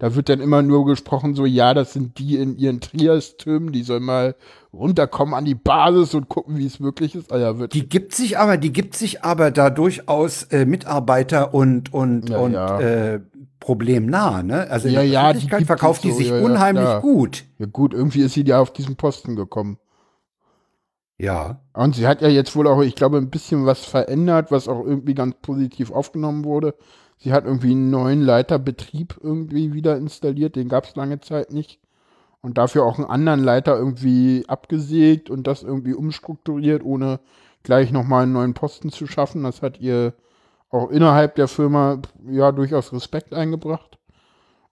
Speaker 2: Da wird dann immer nur gesprochen, so, ja, das sind die in ihren Trias-Türmen, die sollen mal runterkommen an die Basis und gucken, wie es wirklich ist. Ah, ja, wird,
Speaker 1: Die gibt sich aber, die gibt sich aber da durchaus äh, Mitarbeiter und und
Speaker 2: Ja,
Speaker 1: und
Speaker 2: ja.
Speaker 1: Äh, problemnah, ne? Also in
Speaker 2: Ja,
Speaker 1: der
Speaker 2: ja, die
Speaker 1: verkauft die
Speaker 2: so,
Speaker 1: sich
Speaker 2: ja,
Speaker 1: unheimlich gut.
Speaker 2: ja gut, irgendwie ist sie ja auf diesen Posten gekommen.
Speaker 1: Ja.
Speaker 2: Und sie hat ja jetzt wohl auch, ich glaube, ein bisschen was verändert, was auch irgendwie ganz positiv aufgenommen wurde. Sie hat irgendwie einen neuen Leiterbetrieb irgendwie wieder installiert, den gab es lange Zeit nicht. Und dafür auch einen anderen Leiter irgendwie abgesägt und das irgendwie umstrukturiert, ohne gleich nochmal einen neuen Posten zu schaffen. Das hat ihr auch innerhalb der Firma ja durchaus Respekt eingebracht.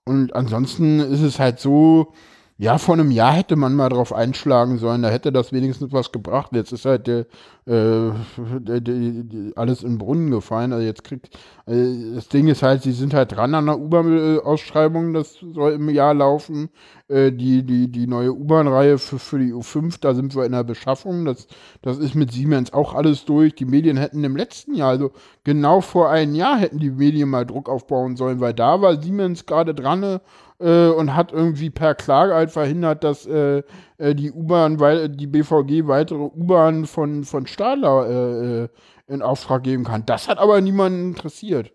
Speaker 2: Und ansonsten ist es halt so, ja, vor einem Jahr hätte man mal drauf einschlagen sollen, da hätte das wenigstens was gebracht. Jetzt ist halt der, äh, der, der, der, alles in den Brunnen gefallen. Also jetzt kriegt, äh, das Ding ist halt, sie sind halt dran an der U-Bahn-Ausschreibung, das soll im Jahr laufen. Äh, die, die, die neue U-Bahn-Reihe für, für die U5, da sind wir in der Beschaffung. Das, das ist mit Siemens auch alles durch. Die Medien hätten im letzten Jahr, also genau vor einem Jahr, hätten die Medien mal Druck aufbauen sollen, weil da war Siemens gerade dran äh, und hat irgendwie per Klage halt verhindert, dass äh, äh, die U-Bahn, weil die BVG weitere U-Bahn von, von Stadler äh, in Auftrag geben kann. Das hat aber niemanden interessiert.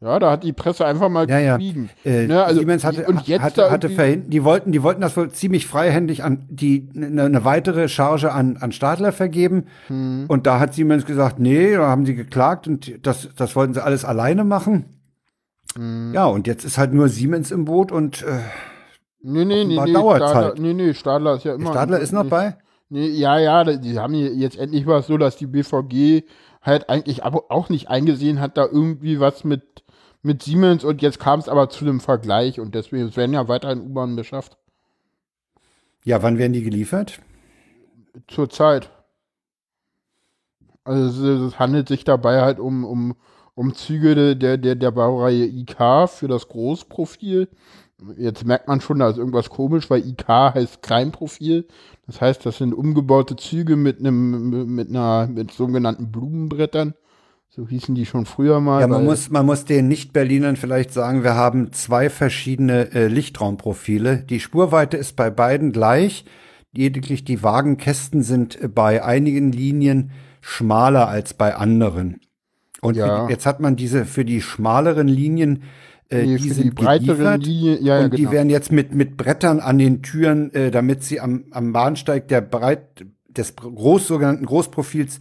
Speaker 2: Ja, da hat die Presse einfach mal
Speaker 1: Ja, ja. Äh,
Speaker 2: Ne, also,
Speaker 1: Siemens hatte,
Speaker 2: und jetzt
Speaker 1: hatte, hatte
Speaker 2: irgendwie-
Speaker 1: verhin- die wollten, die wollten das wohl ziemlich freihändig an die eine ne weitere Charge an, an Stadler vergeben.
Speaker 2: Hm.
Speaker 1: Und da hat Siemens gesagt, nee, da haben sie geklagt und das, das wollten sie alles alleine machen.
Speaker 2: Hm.
Speaker 1: Ja, und jetzt ist halt nur Siemens im Boot und äh,
Speaker 2: Nee, nee, nee, nee, Stadler,
Speaker 1: halt.
Speaker 2: nee, nee, Stadler ist ja immer.
Speaker 1: Stadler ist noch
Speaker 2: nee,
Speaker 1: bei.
Speaker 2: Nee, ja, ja, die haben jetzt endlich war es so, dass die BVG halt eigentlich aber auch nicht eingesehen hat, da irgendwie was mit, mit Siemens und jetzt kam es aber zu dem Vergleich und deswegen es werden ja weiterhin U-Bahnen beschafft.
Speaker 1: Ja, wann werden die geliefert?
Speaker 2: Zurzeit. Also es, es handelt sich dabei halt um, um, um Züge der, der, der, Baureihe IK für das Großprofil. Jetzt merkt man schon, da ist irgendwas komisch, weil IK heißt Kleinprofil. Das heißt, das sind umgebaute Züge mit einem, mit einer, mit sogenannten Blumenbrettern. So hießen die schon früher mal.
Speaker 1: Ja, man muss, man muss den Nicht-Berlinern vielleicht sagen, wir haben zwei verschiedene äh, Lichtraumprofile. Die Spurweite ist bei beiden gleich. lediglich die Wagenkästen sind bei einigen Linien schmaler als bei anderen. Und
Speaker 2: Ja.
Speaker 1: die, jetzt hat man diese für die schmaleren Linien, äh,
Speaker 2: Nee,
Speaker 1: die sind
Speaker 2: die breiteren. Linien, ja, ja,
Speaker 1: und die
Speaker 2: genau.
Speaker 1: werden jetzt mit, mit Brettern an den Türen, äh, damit sie am, am Bahnsteig der breit, des groß, sogenannten Großprofils,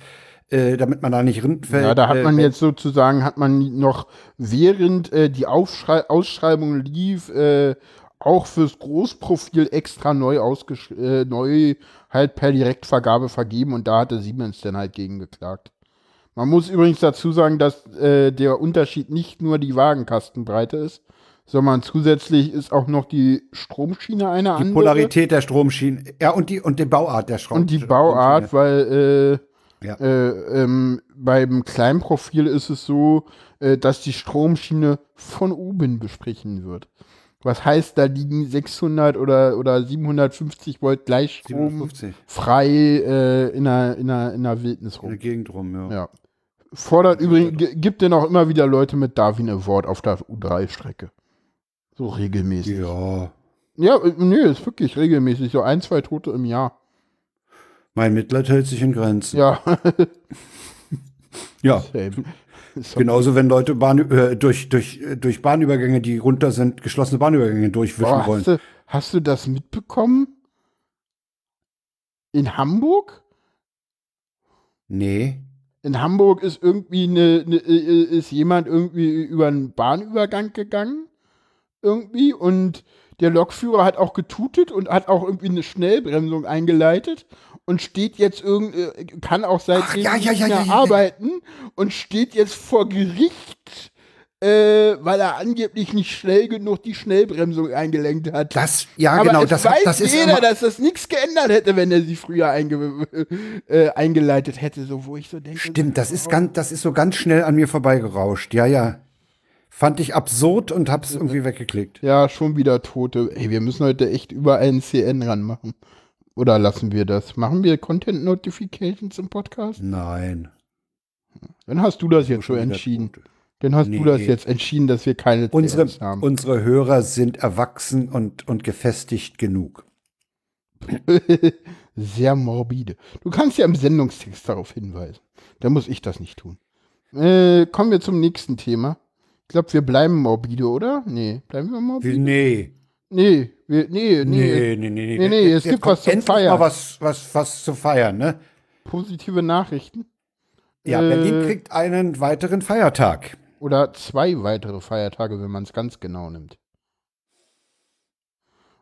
Speaker 1: äh, damit man da nicht rindfällt.
Speaker 2: Ja, da hat
Speaker 1: äh,
Speaker 2: man
Speaker 1: wenn-
Speaker 2: jetzt sozusagen, hat man noch, während äh, die Aufschrei Ausschreibung lief, äh, auch fürs Großprofil extra neu ausgesch äh, neu halt per Direktvergabe vergeben und da hatte Siemens dann halt gegen geklagt. Man muss übrigens dazu sagen, dass äh, der Unterschied nicht nur die Wagenkastenbreite ist, sondern zusätzlich ist auch noch die Stromschiene eine
Speaker 1: die
Speaker 2: andere.
Speaker 1: Polarität der Stromschienen, ja, und die, und die Bauart der Strom
Speaker 2: Und die Bauart, weil äh,
Speaker 1: Ja.
Speaker 2: äh, ähm, beim Kleinprofil ist es so, äh, dass die Stromschiene von oben bestrichen wird. Was heißt, da liegen 600 oder, oder 750 Volt Gleichstrom
Speaker 1: 57
Speaker 2: frei äh, in, der, in, der, in der Wildnis
Speaker 1: in der
Speaker 2: rum.
Speaker 1: Gegend rum, ja.
Speaker 2: Ja. Fordert übrigens, gibt denn auch immer wieder Leute mit Darwin Award auf der U3-Strecke. So regelmäßig.
Speaker 1: Ja.
Speaker 2: Ja, äh, nö, ist wirklich regelmäßig. So ein, zwei Tote im Jahr.
Speaker 1: Mein Mitleid hält sich in Grenzen.
Speaker 2: Ja.
Speaker 1: Ja.
Speaker 2: Same.
Speaker 1: Genauso, wenn Leute Bahn, äh, durch, durch, äh, durch Bahnübergänge, die runter sind, geschlossene Bahnübergänge durchwischen
Speaker 2: Boah,
Speaker 1: wollen.
Speaker 2: hast, du, hast du das mitbekommen? In Hamburg?
Speaker 1: Nee.
Speaker 2: In Hamburg ist irgendwie eine, eine äh, ist jemand irgendwie über einen Bahnübergang gegangen. Irgendwie. Und der Lokführer hat auch getutet und hat auch irgendwie eine Schnellbremsung eingeleitet und steht jetzt irgendwie, kann auch seitdem
Speaker 1: ja, ja,
Speaker 2: nicht
Speaker 1: ja,
Speaker 2: mehr
Speaker 1: ja, ja.
Speaker 2: arbeiten und steht jetzt vor Gericht, äh, weil er angeblich nicht schnell genug die Schnellbremsung eingelenkt hat.
Speaker 1: Das, ja,
Speaker 2: Aber
Speaker 1: genau, das,
Speaker 2: weiß
Speaker 1: das ist
Speaker 2: jeder, dass das nichts geändert hätte, wenn er sie früher einge äh, eingeleitet hätte, so wo ich so denke.
Speaker 1: Stimmt, das ist ganz, das ist so ganz schnell an mir vorbeigerauscht. Ja, ja. Fand ich absurd und hab's irgendwie weggeklickt.
Speaker 2: Ja, schon wieder Tote. Ey, wir müssen heute echt über einen CN ranmachen. Oder lassen wir das? Machen wir Content Notifications im Podcast?
Speaker 1: Nein.
Speaker 2: Dann hast du das jetzt
Speaker 1: Schon
Speaker 2: entschieden.
Speaker 1: Tote.
Speaker 2: Dann hast du
Speaker 1: Nee.
Speaker 2: das jetzt entschieden, dass wir keine
Speaker 1: Unsere,
Speaker 2: CNs haben.
Speaker 1: unsere Hörer sind erwachsen und, und gefestigt genug.
Speaker 2: Sehr morbide. Du kannst ja im Sendungstext darauf hinweisen. Da muss ich das nicht tun. Äh, kommen wir zum nächsten Thema. Ich glaube, wir bleiben morbide, oder? Nee, bleiben wir morbide?
Speaker 1: Nee.
Speaker 2: Nee, wir, nee, nee,
Speaker 1: Nee, nee, nee,
Speaker 2: Nee, nee, es gibt was
Speaker 1: endlich
Speaker 2: Feiern.
Speaker 1: Mal was, was, was zu feiern, ne?
Speaker 2: Positive Nachrichten.
Speaker 1: Ja,
Speaker 2: Äh,
Speaker 1: Berlin kriegt einen weiteren Feiertag.
Speaker 2: Oder zwei weitere Feiertage, wenn man es ganz genau nimmt.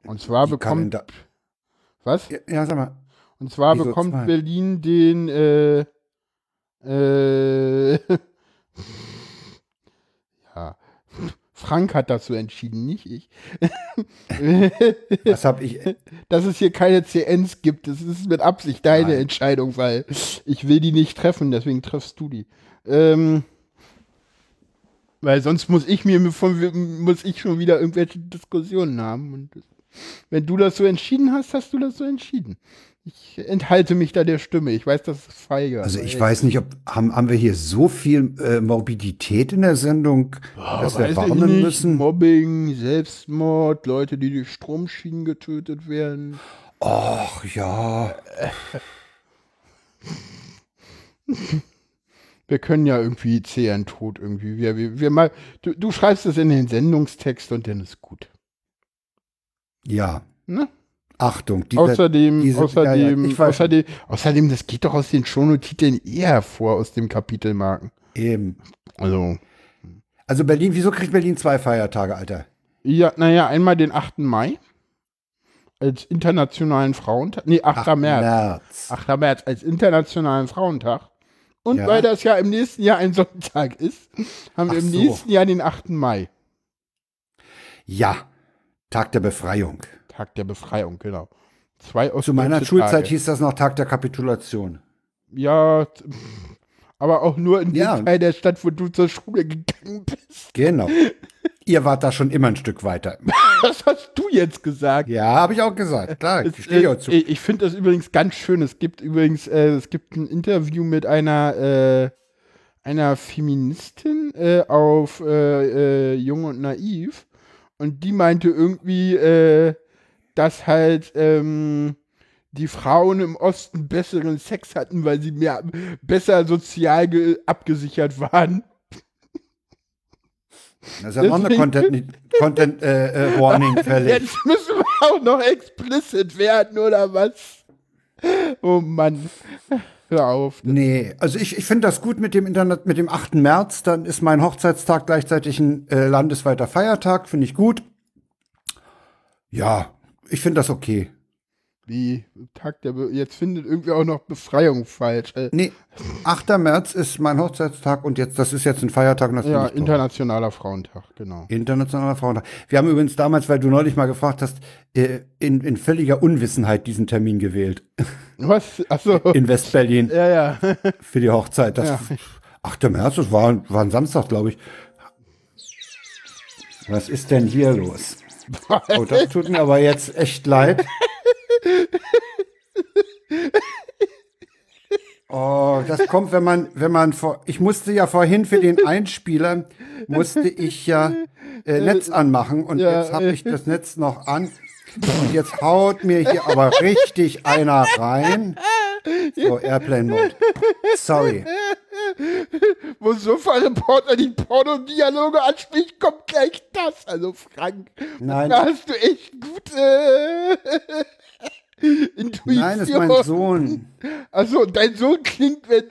Speaker 2: Und zwar
Speaker 1: Die
Speaker 2: bekommt.
Speaker 1: Kalender-
Speaker 2: Was?
Speaker 1: Ja, ja, sag mal.
Speaker 2: Und zwar
Speaker 1: Wieso
Speaker 2: bekommt
Speaker 1: zwei?
Speaker 2: Berlin den. Äh, äh, ja. Frank hat dazu entschieden, nicht ich.
Speaker 1: Was hab ich?
Speaker 2: dass es hier keine CNs gibt. Das ist mit Absicht deine
Speaker 1: Nein.
Speaker 2: Entscheidung, weil ich will die nicht treffen, deswegen triffst du die. Ähm, weil sonst muss ich mir von, muss ich schon wieder irgendwelche Diskussionen haben. Und wenn du das so entschieden hast, hast du das so entschieden. Ich enthalte mich da der Stimme. Ich weiß, das ist feige.
Speaker 1: Also ich weiß nicht, ob haben, haben wir hier so viel äh, Morbidität in der Sendung, dass wir warnen
Speaker 2: nicht.
Speaker 1: müssen.
Speaker 2: Mobbing, Selbstmord, Leute, die durch Stromschienen getötet werden.
Speaker 1: Ach ja.
Speaker 2: Wir können ja irgendwie CN tot irgendwie. Wir, wir, wir mal, du, du schreibst es in den Sendungstext und dann ist gut.
Speaker 1: Ja.
Speaker 2: Ne?
Speaker 1: Achtung. Diese,
Speaker 2: außerdem,
Speaker 1: diese-
Speaker 2: außerdem,
Speaker 1: ja, ja,
Speaker 2: außerdem, außerdem, das geht doch aus den Shownote-Titeln eher hervor, aus dem Kapitelmarken.
Speaker 1: eben.
Speaker 2: Also,
Speaker 1: Also Berlin, wieso kriegt Berlin zwei Feiertage, Alter?
Speaker 2: ja, naja, einmal den 8. Mai als internationalen Frauentag. Nee, 8. März.
Speaker 1: März.
Speaker 2: 8. März als internationalen Frauentag. Und
Speaker 1: Ja.
Speaker 2: weil das ja im nächsten Jahr ein Sonntag ist, haben wir
Speaker 1: Ach
Speaker 2: im
Speaker 1: so.
Speaker 2: nächsten Jahr den 8. Mai.
Speaker 1: Ja. Tag der Befreiung.
Speaker 2: Tag der Befreiung, genau. Zwei
Speaker 1: Zu meiner Schulzeit
Speaker 2: Tage.
Speaker 1: hieß das noch Tag der Kapitulation.
Speaker 2: Ja, aber auch nur in dem
Speaker 1: Ja.
Speaker 2: Teil der Stadt, wo du zur Schule gegangen bist.
Speaker 1: Genau. Ihr wart da schon immer ein Stück weiter.
Speaker 2: Das hast du jetzt gesagt.
Speaker 1: Ja, habe ich auch gesagt. Klar, ich stehe
Speaker 2: äh,
Speaker 1: auch zu.
Speaker 2: Ich, ich finde das übrigens ganz schön. Es gibt übrigens, äh, es gibt ein Interview mit einer, äh, einer Feministin äh, auf äh, äh, Jung und Naiv. Und die meinte irgendwie, äh, dass halt ähm, die Frauen im Osten besseren Sex hatten, weil sie mehr besser sozial abgesichert waren.
Speaker 1: Das ist ja noch eine Content, Content äh, äh, Warning fällig.
Speaker 2: Jetzt müssen wir auch noch explicit werden, oder was? Oh Mann. Hör auf.
Speaker 1: Nee, also ich, ich finde das gut mit dem Internet, mit dem 8. März. Dann ist mein Hochzeitstag gleichzeitig ein äh, landesweiter Feiertag. Finde ich gut. Ja, ich finde das okay.
Speaker 2: Wie Tag der Be jetzt findet irgendwie auch noch Befreiung falsch. Äh,
Speaker 1: nee, 8. März ist mein Hochzeitstag und jetzt, das ist jetzt ein Feiertag. Und das
Speaker 2: ja, internationaler Frauentag, genau.
Speaker 1: Internationaler Frauentag. Wir haben übrigens damals, weil du neulich mal gefragt hast, äh, in, in völliger Unwissenheit diesen Termin gewählt.
Speaker 2: Was? Achso.
Speaker 1: In West-Berlin.
Speaker 2: Ja, ja.
Speaker 1: Für die Hochzeit. Das, ja. 8. März, das war, war ein Samstag, glaube ich. Was ist denn hier los? Oh, das tut mir aber jetzt echt leid. Oh, das kommt, wenn man, wenn man vor, ich musste ja vorhin für den Einspieler, musste ich ja äh, Netz anmachen und ja, jetzt habe ich das Netz noch an und jetzt haut mir hier aber richtig einer rein. So, Airplane Mode. Sorry.
Speaker 2: Wo Sofa-Reporter die Pornodialoge anspricht, kommt gleich das. Also Frank,
Speaker 1: Nein.
Speaker 2: da hast du echt gute
Speaker 1: Intuition. Nein, das ist mein Sohn.
Speaker 2: Also dein Sohn klingt, wenn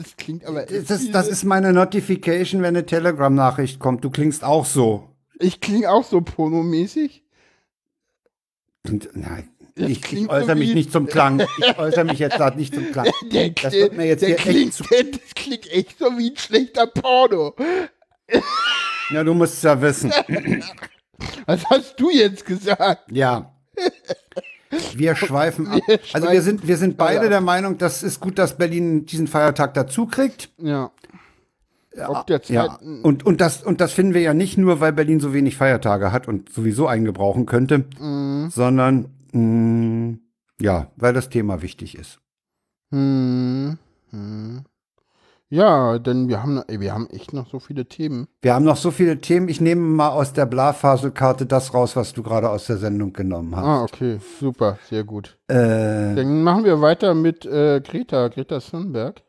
Speaker 2: es klingt aber.
Speaker 1: Das, das ist meine Notification, wenn eine Telegram-Nachricht kommt. Du klingst auch so.
Speaker 2: Ich klinge auch so pornomäßig.
Speaker 1: Nein, ich, ich äußere mich nicht zum Klang. Ich äußere mich jetzt gerade nicht zum Klang.
Speaker 2: Der, das wird mir jetzt der klingt, echt der, das klingt echt so wie ein schlechter Porno.
Speaker 1: Ja, du musst es ja wissen.
Speaker 2: Was hast du jetzt gesagt?
Speaker 1: Ja. Wir schweifen ab. Wir also wir sind, wir sind beide der Meinung, das ist gut, dass Berlin diesen Feiertag dazu kriegt.
Speaker 2: Ja.
Speaker 1: Zeit. Ja. Und, und, das, und das finden wir ja nicht nur, weil Berlin so wenig Feiertage hat und sowieso einen gebrauchen könnte, mhm. sondern mh, mm, ja, weil das Thema wichtig ist.
Speaker 2: Mhm. Mhm. Ja, denn wir haben, ey, wir haben echt noch so viele Themen.
Speaker 1: Wir haben noch so viele Themen. Ich nehme mal aus der Blafaselkarte das raus, was du gerade aus der Sendung genommen hast.
Speaker 2: Ah, okay, super, sehr gut.
Speaker 1: Äh,
Speaker 2: Dann machen wir weiter mit äh, Greta, Greta Thunberg.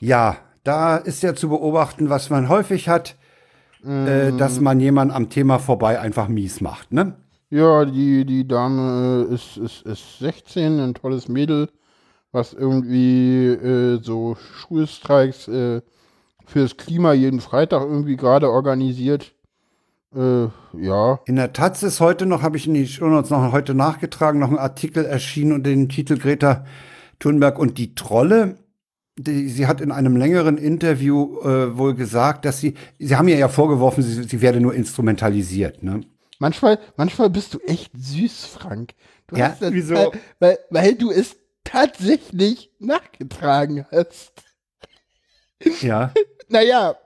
Speaker 1: Ja, da ist ja zu beobachten, was man häufig hat, mm. äh, dass man jemand am Thema vorbei einfach mies macht, ne?
Speaker 2: Ja, die, die Dame ist, ist, ist 16, ein tolles Mädel was irgendwie äh, so Schulstreiks äh, fürs Klima jeden Freitag irgendwie gerade organisiert. Äh, ja.
Speaker 1: In der Taz ist heute noch, habe ich in die Shownotes noch heute nachgetragen, noch ein Artikel erschienen unter dem Titel Greta Thunberg und die Trolle. Die, sie hat in einem längeren Interview äh, wohl gesagt, dass sie, sie haben ihr ja vorgeworfen, sie, sie werde nur instrumentalisiert, ne?
Speaker 2: Manchmal, manchmal bist du echt süß, Frank. Du
Speaker 1: ja, das, wieso?
Speaker 2: Weil, weil, weil du es tatsächlich nachgetragen hast.
Speaker 1: Ja.
Speaker 2: naja,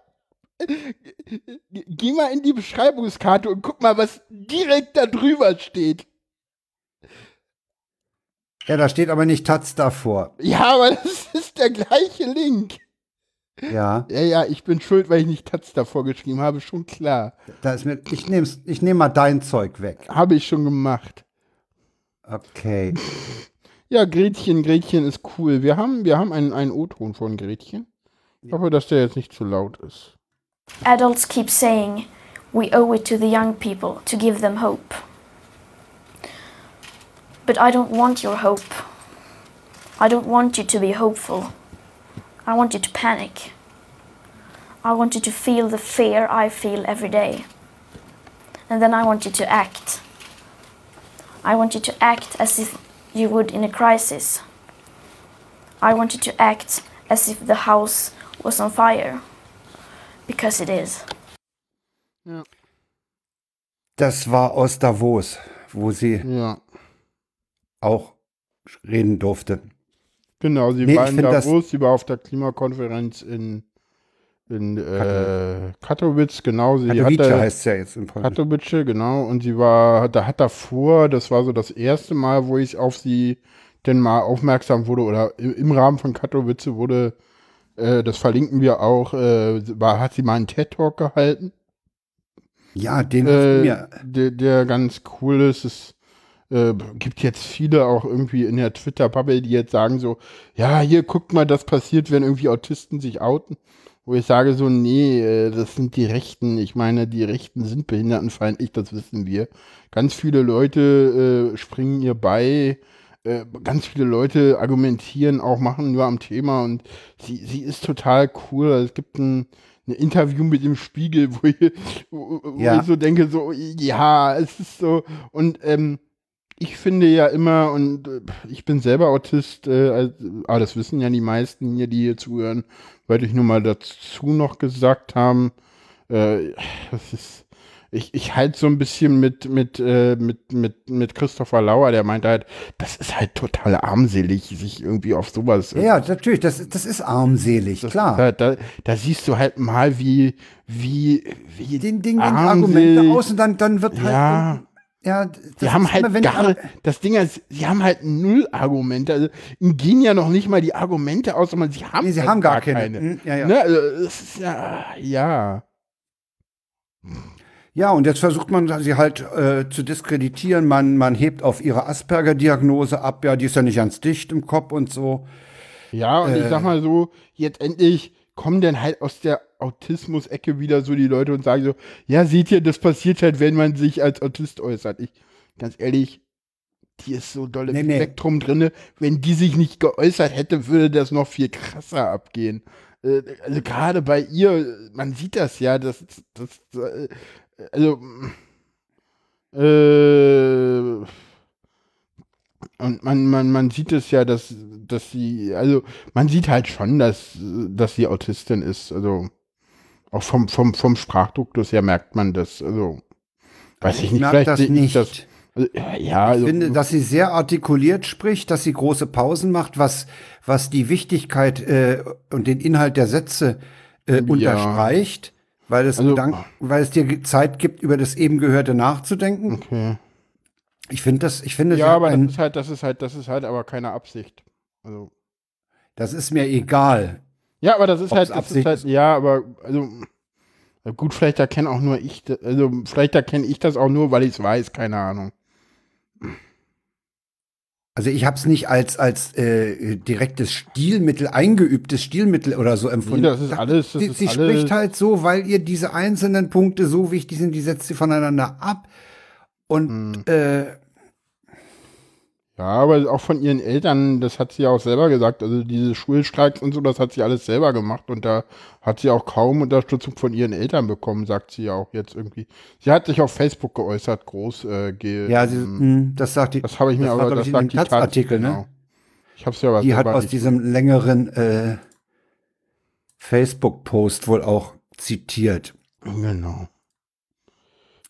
Speaker 2: geh mal in die Beschreibungskarte und guck mal, was direkt da drüber steht.
Speaker 1: Ja, da steht aber nicht Taz davor.
Speaker 2: Ja, aber das ist der gleiche Link.
Speaker 1: Ja.
Speaker 2: Ja, ja, ich bin schuld, weil ich nicht Taz davor geschrieben habe, schon klar.
Speaker 1: Da ist mir, ich nehme ich nehm mal dein Zeug weg.
Speaker 2: Habe ich schon gemacht.
Speaker 1: Okay.
Speaker 2: Ja, Gretchen, Gretchen ist cool. Wir haben, wir haben einen, einen O-Ton von Gretchen. Ich hoffe, dass der jetzt nicht zu laut ist.
Speaker 7: Adults keep saying we owe it to the young people to give them hope. But I don't want your hope. I don't want you to be hopeful. I want you to panic. I want you to feel the fear I feel every day. And then I want you to act. I want you to act as if you would in a crisis. I wanted to act as if the house was on fire. Because it is.
Speaker 2: Ja.
Speaker 1: Das war aus Davos, wo sie
Speaker 2: ja.
Speaker 1: auch reden durfte.
Speaker 2: Genau, sie nee, war in Davos, sie war auf der Klimakonferenz in, in äh, Katowice, genau. Sie
Speaker 1: Katowice heißt es ja jetzt im
Speaker 2: Polnisch. Katowice, genau. Und sie war, da hat davor, das war so das erste Mal, wo ich auf sie denn mal aufmerksam wurde oder im Rahmen von Katowice wurde, äh, das verlinken wir auch, äh, war, hat sie mal einen TED-Talk gehalten.
Speaker 1: Ja, den
Speaker 2: äh, mir. Der, der ganz cool ist, ist äh, gibt jetzt viele auch irgendwie in der Twitter-Bubble, die jetzt sagen so, ja, hier guckt mal, das passiert, wenn irgendwie Autisten sich outen. Wo ich sage so, nee, äh, das sind die Rechten. Ich meine, die Rechten sind behindertenfeindlich, das wissen wir. Ganz viele Leute äh, springen ihr bei, äh, ganz viele Leute argumentieren auch, machen nur am Thema und sie, sie ist total cool. Also es gibt ein, ein Interview mit dem Spiegel, wo ich, wo, wo
Speaker 1: Ja.
Speaker 2: ich so denke, so, ja, es ist so, und ähm, ich finde ja immer, und äh, ich bin selber Autist, äh, aber das wissen ja die meisten hier, die hier zuhören, wollte ich nur mal dazu noch gesagt haben, äh, das ist, ich, ich halt so ein bisschen mit, mit, äh, mit, mit, mit Christopher Lauer, der meinte halt, das ist halt total armselig, sich irgendwie auf sowas.
Speaker 1: Ja, ja, natürlich, das, das ist armselig,
Speaker 2: das,
Speaker 1: klar.
Speaker 2: Da, da, da siehst du halt mal, wie, wie, wie
Speaker 1: den Ding, den Argumente aus und dann, dann wird halt.
Speaker 2: Ja.
Speaker 1: Ja, das
Speaker 2: Die haben halt
Speaker 1: immer,
Speaker 2: gar, das Ding ist, sie haben halt null Argumente. Also, ihnen gehen ja noch nicht mal die Argumente aus, sondern sie haben,
Speaker 1: Nee, sie
Speaker 2: halt
Speaker 1: haben gar keine. Hm, ja, ja.
Speaker 2: Ne? Also, ist ja, ja.
Speaker 1: Ja, und jetzt versucht man sie halt äh, zu diskreditieren. Man, man hebt auf ihre Asperger-Diagnose ab. Ja, die ist ja nicht ganz dicht im Kopf und so.
Speaker 2: Ja, und ich
Speaker 1: Äh.
Speaker 2: sag mal so, jetzt endlich kommen dann halt aus der Autismus-Ecke wieder so die Leute und sagen so, ja, seht ihr, das passiert halt, wenn man sich als Autist äußert. Ich, ganz ehrlich, die ist so doll im
Speaker 1: Nee, nee.
Speaker 2: Spektrum drinne. Wenn die sich nicht geäußert hätte, würde das noch viel krasser abgehen. Äh, Also gerade bei ihr, man sieht das ja, das, das, äh, also, äh, und man, man, man sieht es ja, dass, dass sie, also man sieht halt schon, dass, dass sie Autistin ist. Also auch vom, vom, vom Sprachduktus her merkt man das. Also weiß ich,
Speaker 1: Ich
Speaker 2: nicht, vielleicht
Speaker 1: das nicht.
Speaker 2: das. Also, ja, also,
Speaker 1: Ich finde, dass sie sehr artikuliert spricht, dass sie große Pausen macht, was, was die Wichtigkeit äh, und den Inhalt der Sätze äh, unterstreicht, weil es,
Speaker 2: Also-
Speaker 1: dank, weil es dir Zeit gibt, über das eben Gehörte nachzudenken.
Speaker 2: okay.
Speaker 1: Ich finde das, ich finde,
Speaker 2: Ja, aber
Speaker 1: ein,
Speaker 2: das ist halt, das ist halt, das ist halt aber keine Absicht. Also
Speaker 1: das ist mir egal.
Speaker 2: Ja, aber das ist halt, das ist
Speaker 1: Absicht
Speaker 2: halt,
Speaker 1: ist?
Speaker 2: ja, aber, also, gut, vielleicht erkenne auch nur ich, also, vielleicht erkenne ich das auch nur, weil ich es weiß, keine Ahnung.
Speaker 1: Also ich habe es nicht als als äh, direktes Stilmittel, eingeübtes Stilmittel oder so empfunden.
Speaker 2: Nee, das ist alles, das
Speaker 1: sie
Speaker 2: ist
Speaker 1: sie
Speaker 2: alles-
Speaker 1: spricht halt so, weil ihr diese einzelnen Punkte so wichtig sind, die setzt sie voneinander ab. Und
Speaker 2: Hm.
Speaker 1: äh,
Speaker 2: Ja, aber auch von ihren Eltern, das hat sie ja auch selber gesagt, also diese Schulstreiks und so, das hat sie alles selber gemacht und da hat sie auch kaum Unterstützung von ihren Eltern bekommen, sagt sie ja auch jetzt irgendwie. Sie hat sich auf Facebook geäußert, groß, äh, ge
Speaker 1: ja, sie,
Speaker 2: ähm,
Speaker 1: mh, das sagt die.
Speaker 2: das habe ich mir
Speaker 1: das war,
Speaker 2: aber,
Speaker 1: glaub
Speaker 2: das
Speaker 1: ich,
Speaker 2: sagt die Taz, genau.
Speaker 1: ne?
Speaker 2: Ich hab's ja aber
Speaker 1: Die hat aus diesem längeren äh, Facebook-Post wohl auch zitiert.
Speaker 2: Genau.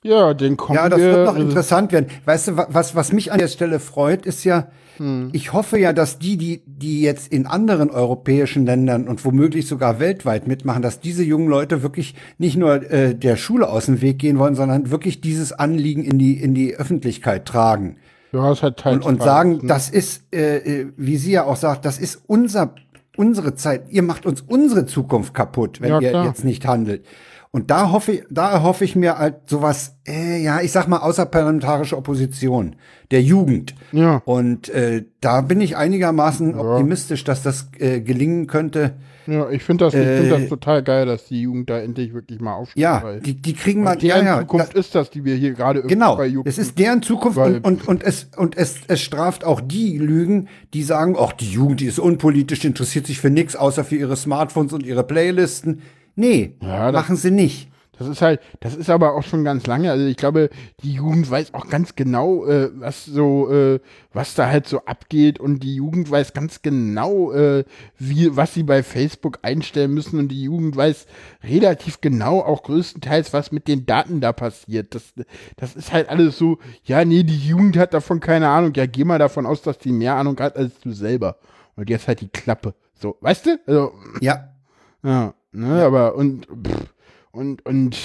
Speaker 2: Ja, den kommen
Speaker 1: Ja, das
Speaker 2: wir.
Speaker 1: wird noch interessant werden. Weißt du, wa- was, was mich an der Stelle freut, ist ja,
Speaker 2: Hm.
Speaker 1: ich hoffe ja, dass die, die, die jetzt in anderen europäischen Ländern und womöglich sogar weltweit mitmachen, dass diese jungen Leute wirklich nicht nur äh, der Schule aus dem Weg gehen wollen, sondern wirklich dieses Anliegen in die, in die Öffentlichkeit tragen.
Speaker 2: Ja, es hat teils,
Speaker 1: Und, und sagen,
Speaker 2: ne?
Speaker 1: das ist, äh, äh, wie sie ja auch sagt, das ist unser, unsere Zeit. Ihr macht uns unsere Zukunft kaputt, wenn
Speaker 2: Ja,
Speaker 1: ihr jetzt nicht handelt. Und da hoffe ich, da erhoffe ich mir halt sowas, äh, ja, ich sag mal, außerparlamentarische Opposition der Jugend.
Speaker 2: Ja.
Speaker 1: Und äh, da bin ich einigermaßen optimistisch, dass das äh, gelingen könnte.
Speaker 2: Ja, ich finde das, ich find
Speaker 1: Äh,
Speaker 2: das total geil, dass die Jugend da endlich wirklich mal aufsteht.
Speaker 1: Ja, die, die kriegen mal,
Speaker 2: deren
Speaker 1: ja, ja,
Speaker 2: Zukunft ist das, die wir hier gerade irgendwie
Speaker 1: Genau,
Speaker 2: bei Jugend.
Speaker 1: es ist deren Zukunft und, und, und, es, und es, es straft auch die Lügen, die sagen, ach, die Jugend, die ist unpolitisch, interessiert sich für nichts, außer für ihre Smartphones und ihre Playlisten. Nee,
Speaker 2: Ja, das-
Speaker 1: machen sie nicht.
Speaker 2: Das ist halt, das ist aber auch schon ganz lange. Also ich glaube, die Jugend weiß auch ganz genau, äh, was so, äh, was da halt so abgeht und die Jugend weiß ganz genau, äh, wie, was sie bei Facebook einstellen müssen und die Jugend weiß relativ genau auch größtenteils, was mit den Daten da passiert. Das, das ist halt alles so, ja, nee, die Jugend hat davon keine Ahnung. Ja, geh mal davon aus, dass die mehr Ahnung hat als du selber. Und jetzt halt die Klappe. So, weißt du? Also,
Speaker 1: Ja,
Speaker 2: ja, ne, aber und pff, und und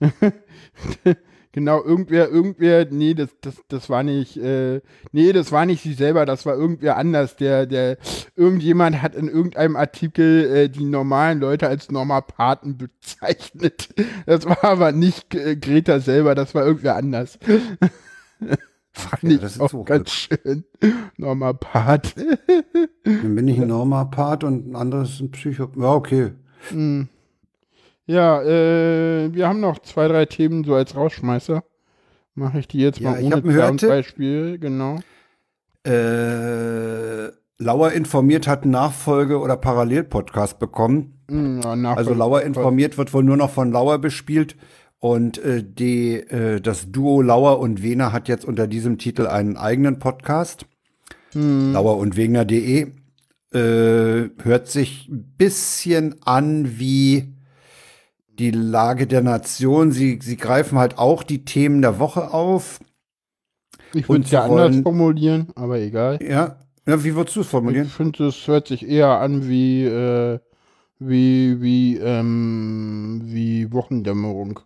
Speaker 2: Genau, irgendwer, irgendwer, nee, das, das, das war nicht, äh, nee, das war nicht sie selber, das war irgendwer anders. Der, der, irgendjemand hat in irgendeinem Artikel äh, die normalen Leute als Normapathen bezeichnet. Das war aber nicht äh, Greta selber, das war irgendwer anders. Fand
Speaker 1: Ja,
Speaker 2: ich
Speaker 1: das ist
Speaker 2: auch ganz schön. Normapath.
Speaker 1: Dann bin ich ein Normapath und ein anderes ein Psycho. Ja, okay.
Speaker 2: Hm. Ja, äh, wir haben noch zwei, drei Themen so als Rausschmeißer. Mache ich die jetzt
Speaker 1: Ja,
Speaker 2: mal
Speaker 1: ich
Speaker 2: ohne
Speaker 1: hab einen Hörtipp.
Speaker 2: Beispiel, genau.
Speaker 1: Äh, Lauer informiert hat Nachfolge- oder Parallelpodcast bekommen.
Speaker 2: Hm, ja,
Speaker 1: Also Lauer informiert wird wohl nur noch von Lauer bespielt. Und äh, die, äh, das Duo Lauer und Wehner hat jetzt unter diesem Titel einen eigenen Podcast. Lauer und Wegner.de. Äh, hört sich ein bisschen an wie die Lage der Nation. Sie, sie greifen halt auch die Themen der Woche auf.
Speaker 2: Ich würde es ja
Speaker 1: sie
Speaker 2: anders
Speaker 1: wollen-
Speaker 2: formulieren, aber egal.
Speaker 1: Ja, ja wie würdest du es formulieren?
Speaker 2: Ich finde, es hört sich eher an wie, äh, wie, wie, ähm, wie Wochendämmerung.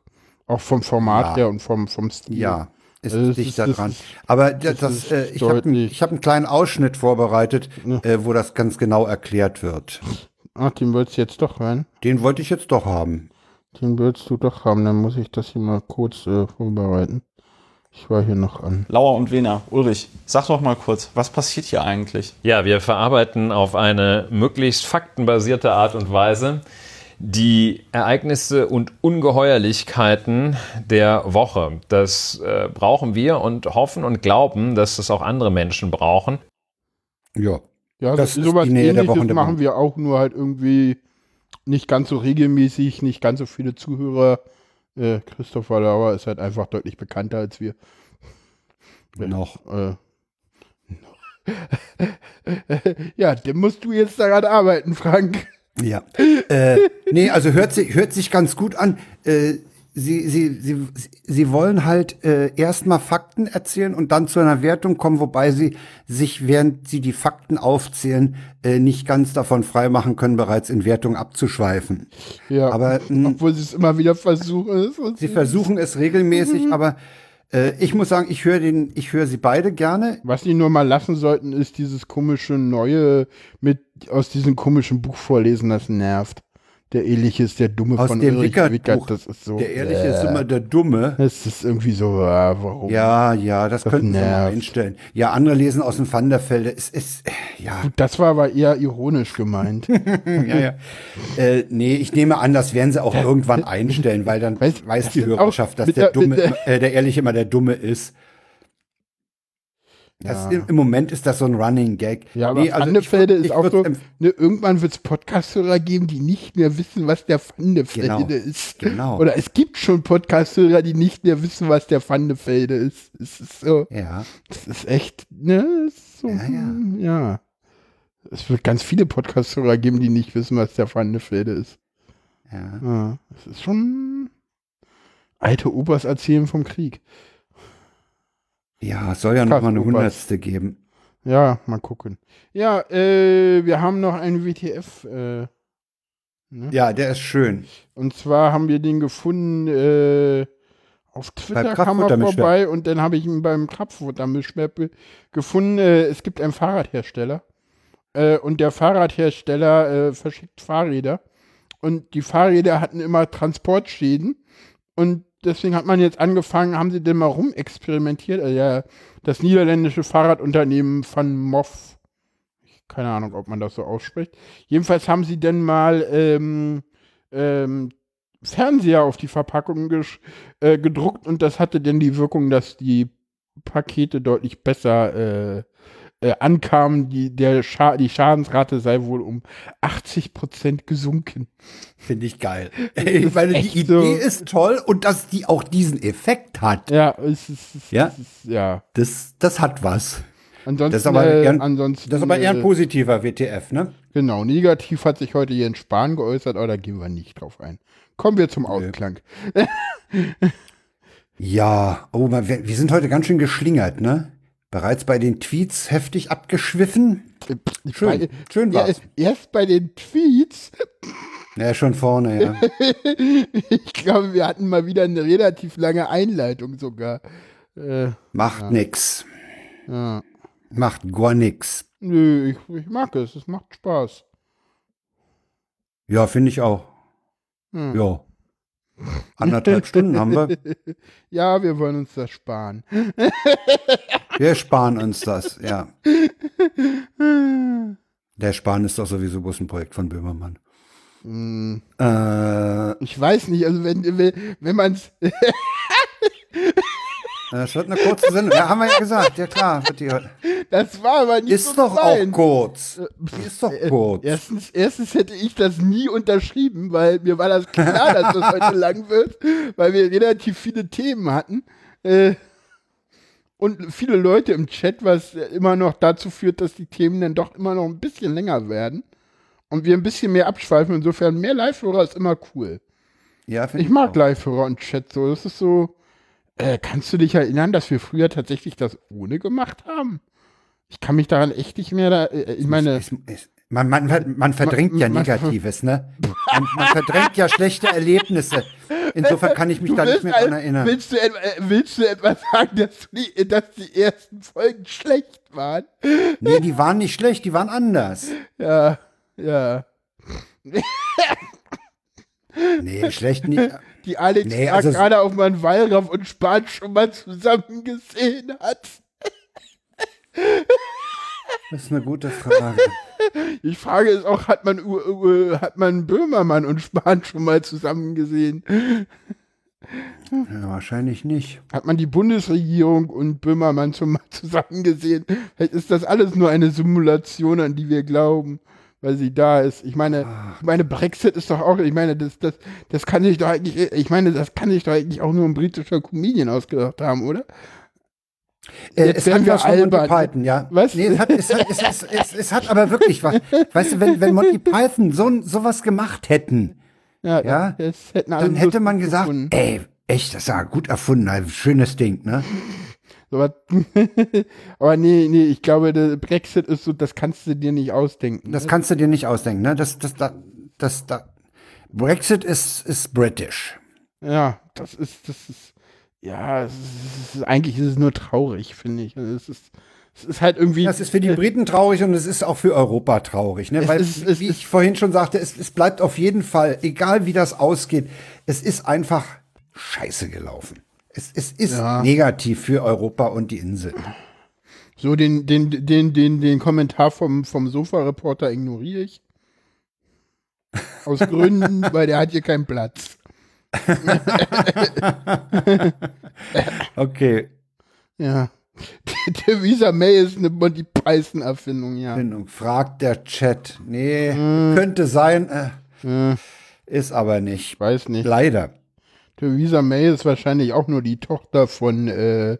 Speaker 2: Auch vom Format
Speaker 1: Ja.
Speaker 2: her und vom, vom Stil.
Speaker 1: Ja, ist
Speaker 2: Also
Speaker 1: dichter
Speaker 2: ist- das
Speaker 1: dran.
Speaker 2: ist-
Speaker 1: Aber das,
Speaker 2: das
Speaker 1: äh, ich habe hab einen kleinen Ausschnitt vorbereitet,
Speaker 2: Ja.
Speaker 1: äh, wo das ganz genau erklärt wird.
Speaker 2: Ach, den willst du jetzt doch hören?
Speaker 1: Den wollte ich jetzt doch haben.
Speaker 2: Den willst du doch haben, dann muss ich das hier mal kurz äh, vorbereiten. Ich war hier noch an.
Speaker 8: Lauer und Wena, Ulrich, sag doch mal kurz, was passiert hier eigentlich?
Speaker 9: Ja, wir verarbeiten auf eine möglichst faktenbasierte Art und Weise die Ereignisse und Ungeheuerlichkeiten der Woche. Das äh, brauchen wir und hoffen und glauben, dass das auch andere Menschen brauchen.
Speaker 1: Ja.
Speaker 2: Ja,
Speaker 1: Das
Speaker 2: das
Speaker 1: ist
Speaker 2: sowas
Speaker 1: die Nähe der
Speaker 2: ähnliches
Speaker 1: der
Speaker 2: machen
Speaker 1: Woche.
Speaker 2: wir auch, nur halt irgendwie nicht ganz so regelmäßig, nicht ganz so viele Zuhörer. Äh, Christopher Lauer ist halt einfach deutlich bekannter als wir.
Speaker 1: Noch.
Speaker 2: Äh, ja, dann musst du jetzt daran arbeiten, Frank.
Speaker 1: Ja. äh, nee, also hört, sich hört sich ganz gut an. Äh, sie, sie, sie, sie wollen halt äh, erstmal Fakten erzählen und dann zu einer Wertung kommen, wobei sie sich, während sie die Fakten aufzählen, äh, nicht ganz davon freimachen können, bereits in Wertung abzuschweifen.
Speaker 2: Ja,
Speaker 1: Aber mh,
Speaker 2: obwohl sie es immer wieder versuchen.
Speaker 1: sie versuchen es regelmäßig, aber äh, ich muss sagen, ich höre den, ich höre sie beide gerne.
Speaker 2: Was die nur mal lassen sollten, ist dieses komische neue mit aus diesem komischen Buch vorlesen, das nervt. Der ehrliche ist der Dumme
Speaker 1: Aus
Speaker 2: von
Speaker 1: dem
Speaker 2: Ulrich
Speaker 1: Wickert-Buch.
Speaker 2: Das ist so.
Speaker 1: Der Ehrliche ist immer der Dumme.
Speaker 2: Das ist irgendwie so, ah, warum?
Speaker 1: Ja, ja, das,
Speaker 2: Das
Speaker 1: könnten wir mal
Speaker 2: nervt.
Speaker 1: einstellen. Ja, andere lesen aus dem Vanderfelde. Es ist, äh, ja,
Speaker 2: das war aber eher ironisch gemeint.
Speaker 1: ja, ja. Äh, nee, ich nehme an, das werden sie auch irgendwann einstellen, weil dann weiß
Speaker 2: das
Speaker 1: die Hörerschaft, dass der Dumme,
Speaker 2: der-
Speaker 1: äh, der Ehrliche immer der Dumme ist. Das,
Speaker 2: Ja.
Speaker 1: im, Moment ist das so ein Running Gag.
Speaker 2: Ja, aber
Speaker 1: Nee, also
Speaker 2: Pfannefelde ist auch so, ne, irgendwann wird es Podcast-Hörer geben, die nicht mehr wissen, was der Pfannefelde
Speaker 1: Genau,
Speaker 2: ist.
Speaker 1: genau.
Speaker 2: Oder es gibt schon Podcast-Hörer, die nicht mehr wissen, was der Pfannefelde ist. Es ist so,
Speaker 1: Ja,
Speaker 2: das ist echt, ne, so,
Speaker 1: Ja, ja.
Speaker 2: ja. Es wird ganz viele Podcast-Hörer geben, die nicht wissen, was der Pfannefelde ist.
Speaker 1: ja.
Speaker 2: Ja, es ist schon alte Opas erzählen vom Krieg.
Speaker 1: Ja, es soll ja noch mal eine Hundertste geben.
Speaker 2: Ja, mal gucken. Ja, äh, wir haben noch einen WTF. Äh, ne?
Speaker 1: Ja, der ist schön.
Speaker 2: Und zwar haben wir den gefunden, äh, auf Twitter kam er vorbei und dann habe ich ihn beim Kraftfuttermischwert gefunden. Äh, es gibt einen Fahrradhersteller äh, und der Fahrradhersteller äh, verschickt Fahrräder und die Fahrräder hatten immer Transportschäden und deswegen hat man jetzt angefangen, haben sie denn mal rumexperimentiert. Also ja, das niederländische Fahrradunternehmen Van Moff, keine Ahnung, ob man das so ausspricht. Jedenfalls haben sie denn mal ähm, ähm, Fernseher auf die Verpackung äh, gedruckt und das hatte dann die Wirkung, dass die Pakete deutlich besser äh, äh, ankamen. Die, der Scha die Schadensrate sei wohl um 80 Prozent gesunken.
Speaker 1: Finde ich geil. Ey, weil die
Speaker 2: echt
Speaker 1: Idee
Speaker 2: so.
Speaker 1: ist toll und dass die auch diesen Effekt hat.
Speaker 2: Ja, es ist, es
Speaker 1: Ja?
Speaker 2: ist ja.
Speaker 1: Das, das hat was.
Speaker 2: Ansonsten,
Speaker 1: Das ist aber
Speaker 2: äh,
Speaker 1: eher ein-
Speaker 2: ansonsten,
Speaker 1: Das ist aber eher ein
Speaker 2: äh,
Speaker 1: positiver WTF, ne?
Speaker 2: Genau, negativ hat sich heute Jens Spahn geäußert, aber da gehen wir nicht drauf ein. Kommen wir zum Ausklang.
Speaker 1: Ja, oh, wir, wir sind heute ganz schön geschlingert, ne? Bereits bei den Tweets heftig abgeschwiffen. Schön,
Speaker 2: Bei-
Speaker 1: schön
Speaker 2: ja,
Speaker 1: war's.
Speaker 2: erst bei den Tweets
Speaker 1: Ja, schon vorne, ja.
Speaker 2: ich glaube, wir hatten mal wieder eine relativ lange Einleitung sogar. Äh,
Speaker 1: Macht
Speaker 2: ja.
Speaker 1: nix.
Speaker 2: Ja.
Speaker 1: Macht gar nix.
Speaker 2: Nö, ich, ich mag es. Es macht Spaß.
Speaker 1: Ja, finde ich auch.
Speaker 2: Hm.
Speaker 1: Ja. Anderthalb Stunden haben wir.
Speaker 2: Ja, wir wollen uns das sparen.
Speaker 1: Wir sparen uns das, ja. Der Sparen ist doch sowieso bloß ein Projekt von Böhmermann.
Speaker 2: Hm.
Speaker 1: Äh,
Speaker 2: Ich weiß nicht, also wenn, wenn, wenn man es.
Speaker 1: Das wird eine kurze Sendung. Ja, haben wir ja gesagt. Ja, klar. Wird die,
Speaker 2: Das war aber nicht
Speaker 1: ist
Speaker 2: so
Speaker 1: doch auch kurz. Die ist doch
Speaker 2: Äh,
Speaker 1: kurz.
Speaker 2: Erstens, erstens hätte ich das nie unterschrieben, weil mir war das klar, dass das heute lang wird, weil wir relativ viele Themen hatten. Äh, und viele Leute im Chat, was immer noch dazu führt, dass die Themen dann doch immer noch ein bisschen länger werden. Und wir ein bisschen mehr abschweifen. Insofern, mehr Live-Hörer ist immer cool.
Speaker 1: Ja, finde
Speaker 2: Ich mag
Speaker 1: auch.
Speaker 2: Live-Hörer und Chat so. Das ist so. Äh, kannst du dich erinnern, dass wir früher tatsächlich das ohne gemacht haben? Ich kann mich daran echt nicht mehr da. Äh, ich meine.
Speaker 1: Es- es- Man, man, man verdrängt ja
Speaker 2: Man-
Speaker 1: Negatives, ne? Man, man verdrängt ja schlechte Erlebnisse. Insofern kann ich mich
Speaker 2: Du
Speaker 1: da nicht mehr dran erinnern.
Speaker 2: Willst du, äh, willst du etwa sagen, dass die, dass die ersten Folgen schlecht waren?
Speaker 1: Nee, die waren nicht schlecht, die waren anders.
Speaker 2: Ja, ja.
Speaker 1: Nee, schlecht nicht.
Speaker 2: Die Alex
Speaker 1: Nee, also-
Speaker 2: gerade, ob man Wallraff und Spahn schon mal zusammen gesehen hat.
Speaker 1: Das ist eine gute Frage.
Speaker 2: Die Frage ist auch, hat man, hat man Böhmermann und Spahn schon mal zusammen gesehen?
Speaker 1: Ja, wahrscheinlich nicht.
Speaker 2: Hat man die Bundesregierung und Böhmermann schon mal zusammen gesehen? Vielleicht ist das alles nur eine Simulation, an die wir glauben, weil sie da ist. Ich meine, ich meine, Brexit ist doch auch, ich meine, das, das, das kann sich doch eigentlich, ich meine, das kann sich doch eigentlich auch nur ein britischer Comedian ausgedacht haben, oder?
Speaker 1: Äh, es hat
Speaker 2: wir
Speaker 1: was von Monty. Python, ja.
Speaker 2: Was?
Speaker 1: Nee, es hat, es, hat, es, es, es, es hat aber wirklich was. Weißt du, wenn, wenn Monty Python so, sowas gemacht hätten,
Speaker 2: Ja,
Speaker 1: Ja, dann hätte man gesagt,
Speaker 2: gefunden.
Speaker 1: ey, echt, das ist ja gut erfunden, ein schönes Ding, ne?
Speaker 2: Was- Aber nee, nee, ich glaube, der Brexit ist so, das kannst du dir nicht ausdenken.
Speaker 1: Das kannst du dir nicht ausdenken, ne? Das, das, das, das, das Brexit ist, ist British.
Speaker 2: Ja, das ist, das ist, ja, es ist, eigentlich ist es nur traurig, finde ich. Also Es ist, es ist halt irgendwie.
Speaker 1: Das ist für die Briten traurig und es ist auch für Europa traurig, ne? Weil,
Speaker 2: ist-
Speaker 1: wie ich vorhin schon sagte, es, es bleibt auf jeden Fall, egal wie das ausgeht, es ist einfach scheiße gelaufen. Es, es ist
Speaker 2: Ja.
Speaker 1: negativ für Europa und die Insel.
Speaker 2: So, den, den, den, den, den Kommentar vom, vom Sofa-Reporter ignoriere ich. Aus Gründen, weil der hat hier keinen Platz.
Speaker 1: Okay.
Speaker 2: Ja. Theresa May ist eine Monty Python-Erfindung, ja.
Speaker 1: Fragt der Chat. Nee,
Speaker 2: Hm.
Speaker 1: könnte sein, äh, ist aber nicht.
Speaker 2: Weiß nicht.
Speaker 1: Leider.
Speaker 2: Theresa May ist wahrscheinlich auch nur die Tochter von, äh,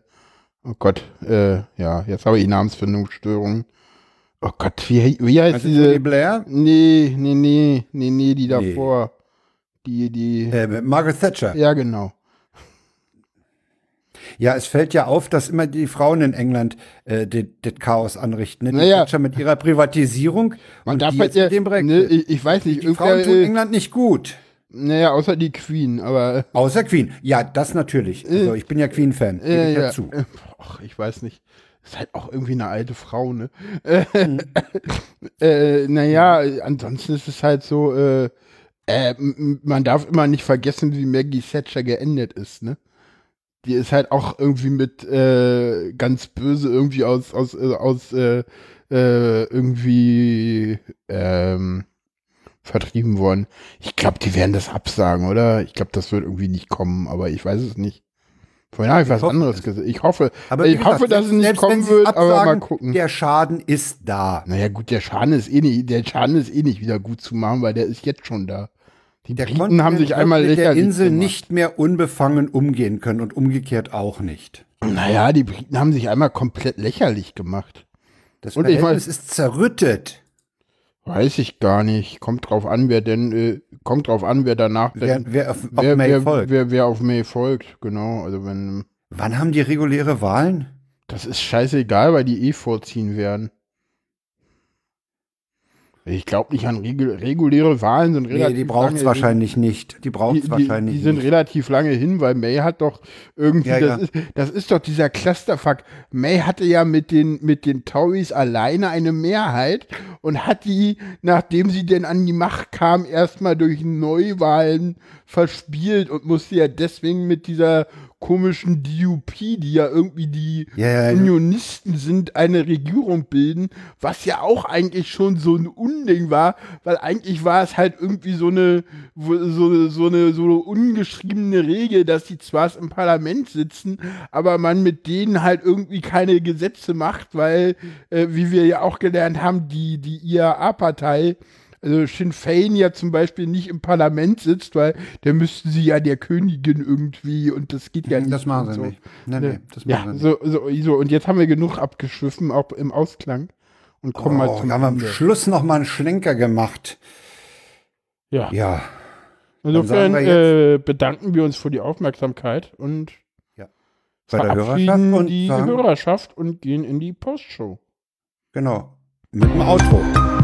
Speaker 2: oh Gott, äh, ja, jetzt habe ich Namensfindungsstörungen. Oh Gott, wie, wie heißt
Speaker 1: Also
Speaker 2: diese?
Speaker 1: Tony Blair?
Speaker 2: Nee, nee, nee, nee, nee, die
Speaker 1: Nee.
Speaker 2: davor. Die, die,
Speaker 1: Äh, Margaret Thatcher.
Speaker 2: ja, genau.
Speaker 1: Ja, es fällt ja auf, dass immer die Frauen in England äh, das Chaos anrichten. Ne? Die
Speaker 2: Naja.
Speaker 1: Thatcher mit ihrer Privatisierung
Speaker 2: Man
Speaker 1: und
Speaker 2: darf
Speaker 1: die
Speaker 2: halt
Speaker 1: jetzt
Speaker 2: ja,
Speaker 1: mit dem Brexit.
Speaker 2: ne, ich, ich weiß nicht,
Speaker 1: die Frauen tun
Speaker 2: äh,
Speaker 1: England nicht gut.
Speaker 2: Naja, außer die Queen, aber
Speaker 1: Außer Queen. Ja, das natürlich. Also, ich bin ja Queen-Fan.
Speaker 2: Äh,
Speaker 1: ich ja,
Speaker 2: ja,
Speaker 1: zu.
Speaker 2: äh, ich weiß nicht. Ist halt auch irgendwie eine alte Frau, ne? Äh, äh, naja, ansonsten ist es halt so, äh, äh, man darf immer nicht vergessen, wie Maggie Thatcher geendet ist, ne? Die ist halt auch irgendwie mit äh, ganz böse irgendwie aus, aus, äh, aus äh, äh, irgendwie ähm, vertrieben worden. Ich glaube, die werden das absagen, oder? Ich glaube, das wird irgendwie nicht kommen, aber ich weiß es nicht. Vorhin habe ich, was
Speaker 1: hoffe
Speaker 2: anderes
Speaker 1: es.
Speaker 2: gesagt. Ich hoffe,
Speaker 1: Aber
Speaker 2: ich
Speaker 1: gesagt,
Speaker 2: hoffe, dass es nicht kommen wird, aber mal
Speaker 1: absagen,
Speaker 2: gucken.
Speaker 1: Der Schaden ist da.
Speaker 2: Naja, gut, der Schaden ist eh nicht, der Schaden ist eh nicht wieder gut zu machen, weil der ist jetzt schon da. Die
Speaker 1: Der
Speaker 2: Briten
Speaker 1: Kontinent
Speaker 2: haben sich einmal
Speaker 1: mit der Insel
Speaker 2: gemacht.
Speaker 1: nicht mehr unbefangen umgehen können und umgekehrt auch nicht.
Speaker 2: Naja, die Briten haben sich einmal komplett lächerlich gemacht.
Speaker 1: Das
Speaker 2: Und ich
Speaker 1: Verhältnis
Speaker 2: mein-
Speaker 1: ist zerrüttet.
Speaker 2: Weiß ich gar nicht. Kommt drauf an, wer denn, äh, kommt drauf an, wer danach
Speaker 1: Wer, wer auf, auf
Speaker 2: wer,
Speaker 1: May
Speaker 2: wer,
Speaker 1: folgt.
Speaker 2: Wer, wer auf May folgt, genau. Also wenn,
Speaker 1: Wann haben die reguläre Wahlen?
Speaker 2: das ist scheißegal, weil die eh vorziehen werden. Ich glaube nicht an regul reguläre Wahlen, sind relativ
Speaker 1: Nee, die braucht es wahrscheinlich nicht. Die braucht es wahrscheinlich
Speaker 2: die sind
Speaker 1: nicht.
Speaker 2: relativ lange hin, weil May hat doch irgendwie,
Speaker 1: Ja,
Speaker 2: das,
Speaker 1: ja.
Speaker 2: Ist, das ist doch dieser Clusterfuck. May hatte ja mit den, mit den Tories alleine eine Mehrheit und hat die, nachdem sie denn an die Macht kam, erstmal durch Neuwahlen verspielt und musste ja deswegen mit dieser komischen DUP, die ja irgendwie die
Speaker 1: Ja, ja.
Speaker 2: Unionisten sind, eine Regierung bilden, was ja auch eigentlich schon so ein Unding war, weil eigentlich war es halt irgendwie so eine so, so eine so eine ungeschriebene Regel, dass die zwar im Parlament sitzen, aber man mit denen halt irgendwie keine Gesetze macht, weil äh, wie wir ja auch gelernt haben, die die IAA-Partei also Sinn Fein ja zum Beispiel nicht im Parlament sitzt, weil da müssten sie ja der Königin irgendwie und das geht ja nicht.
Speaker 1: Das machen sie
Speaker 2: so.
Speaker 1: nicht. Nee, nee, das machen
Speaker 2: Ja,
Speaker 1: sie nicht.
Speaker 2: so, so, so, und jetzt haben wir genug abgeschwiffen, auch im Ausklang. Und kommen mal
Speaker 1: Oh,
Speaker 2: zum
Speaker 1: da haben wir am. Schluss noch mal einen Schlenker gemacht.
Speaker 2: Ja.
Speaker 1: Ja.
Speaker 2: Insofern
Speaker 1: wir
Speaker 2: äh, bedanken wir uns für die Aufmerksamkeit und
Speaker 1: Bei der
Speaker 2: verabschieden
Speaker 1: Hörerschaft und
Speaker 2: die
Speaker 1: sagen-
Speaker 2: Hörerschaft und gehen in die Postshow.
Speaker 1: Genau. Mit dem Outro.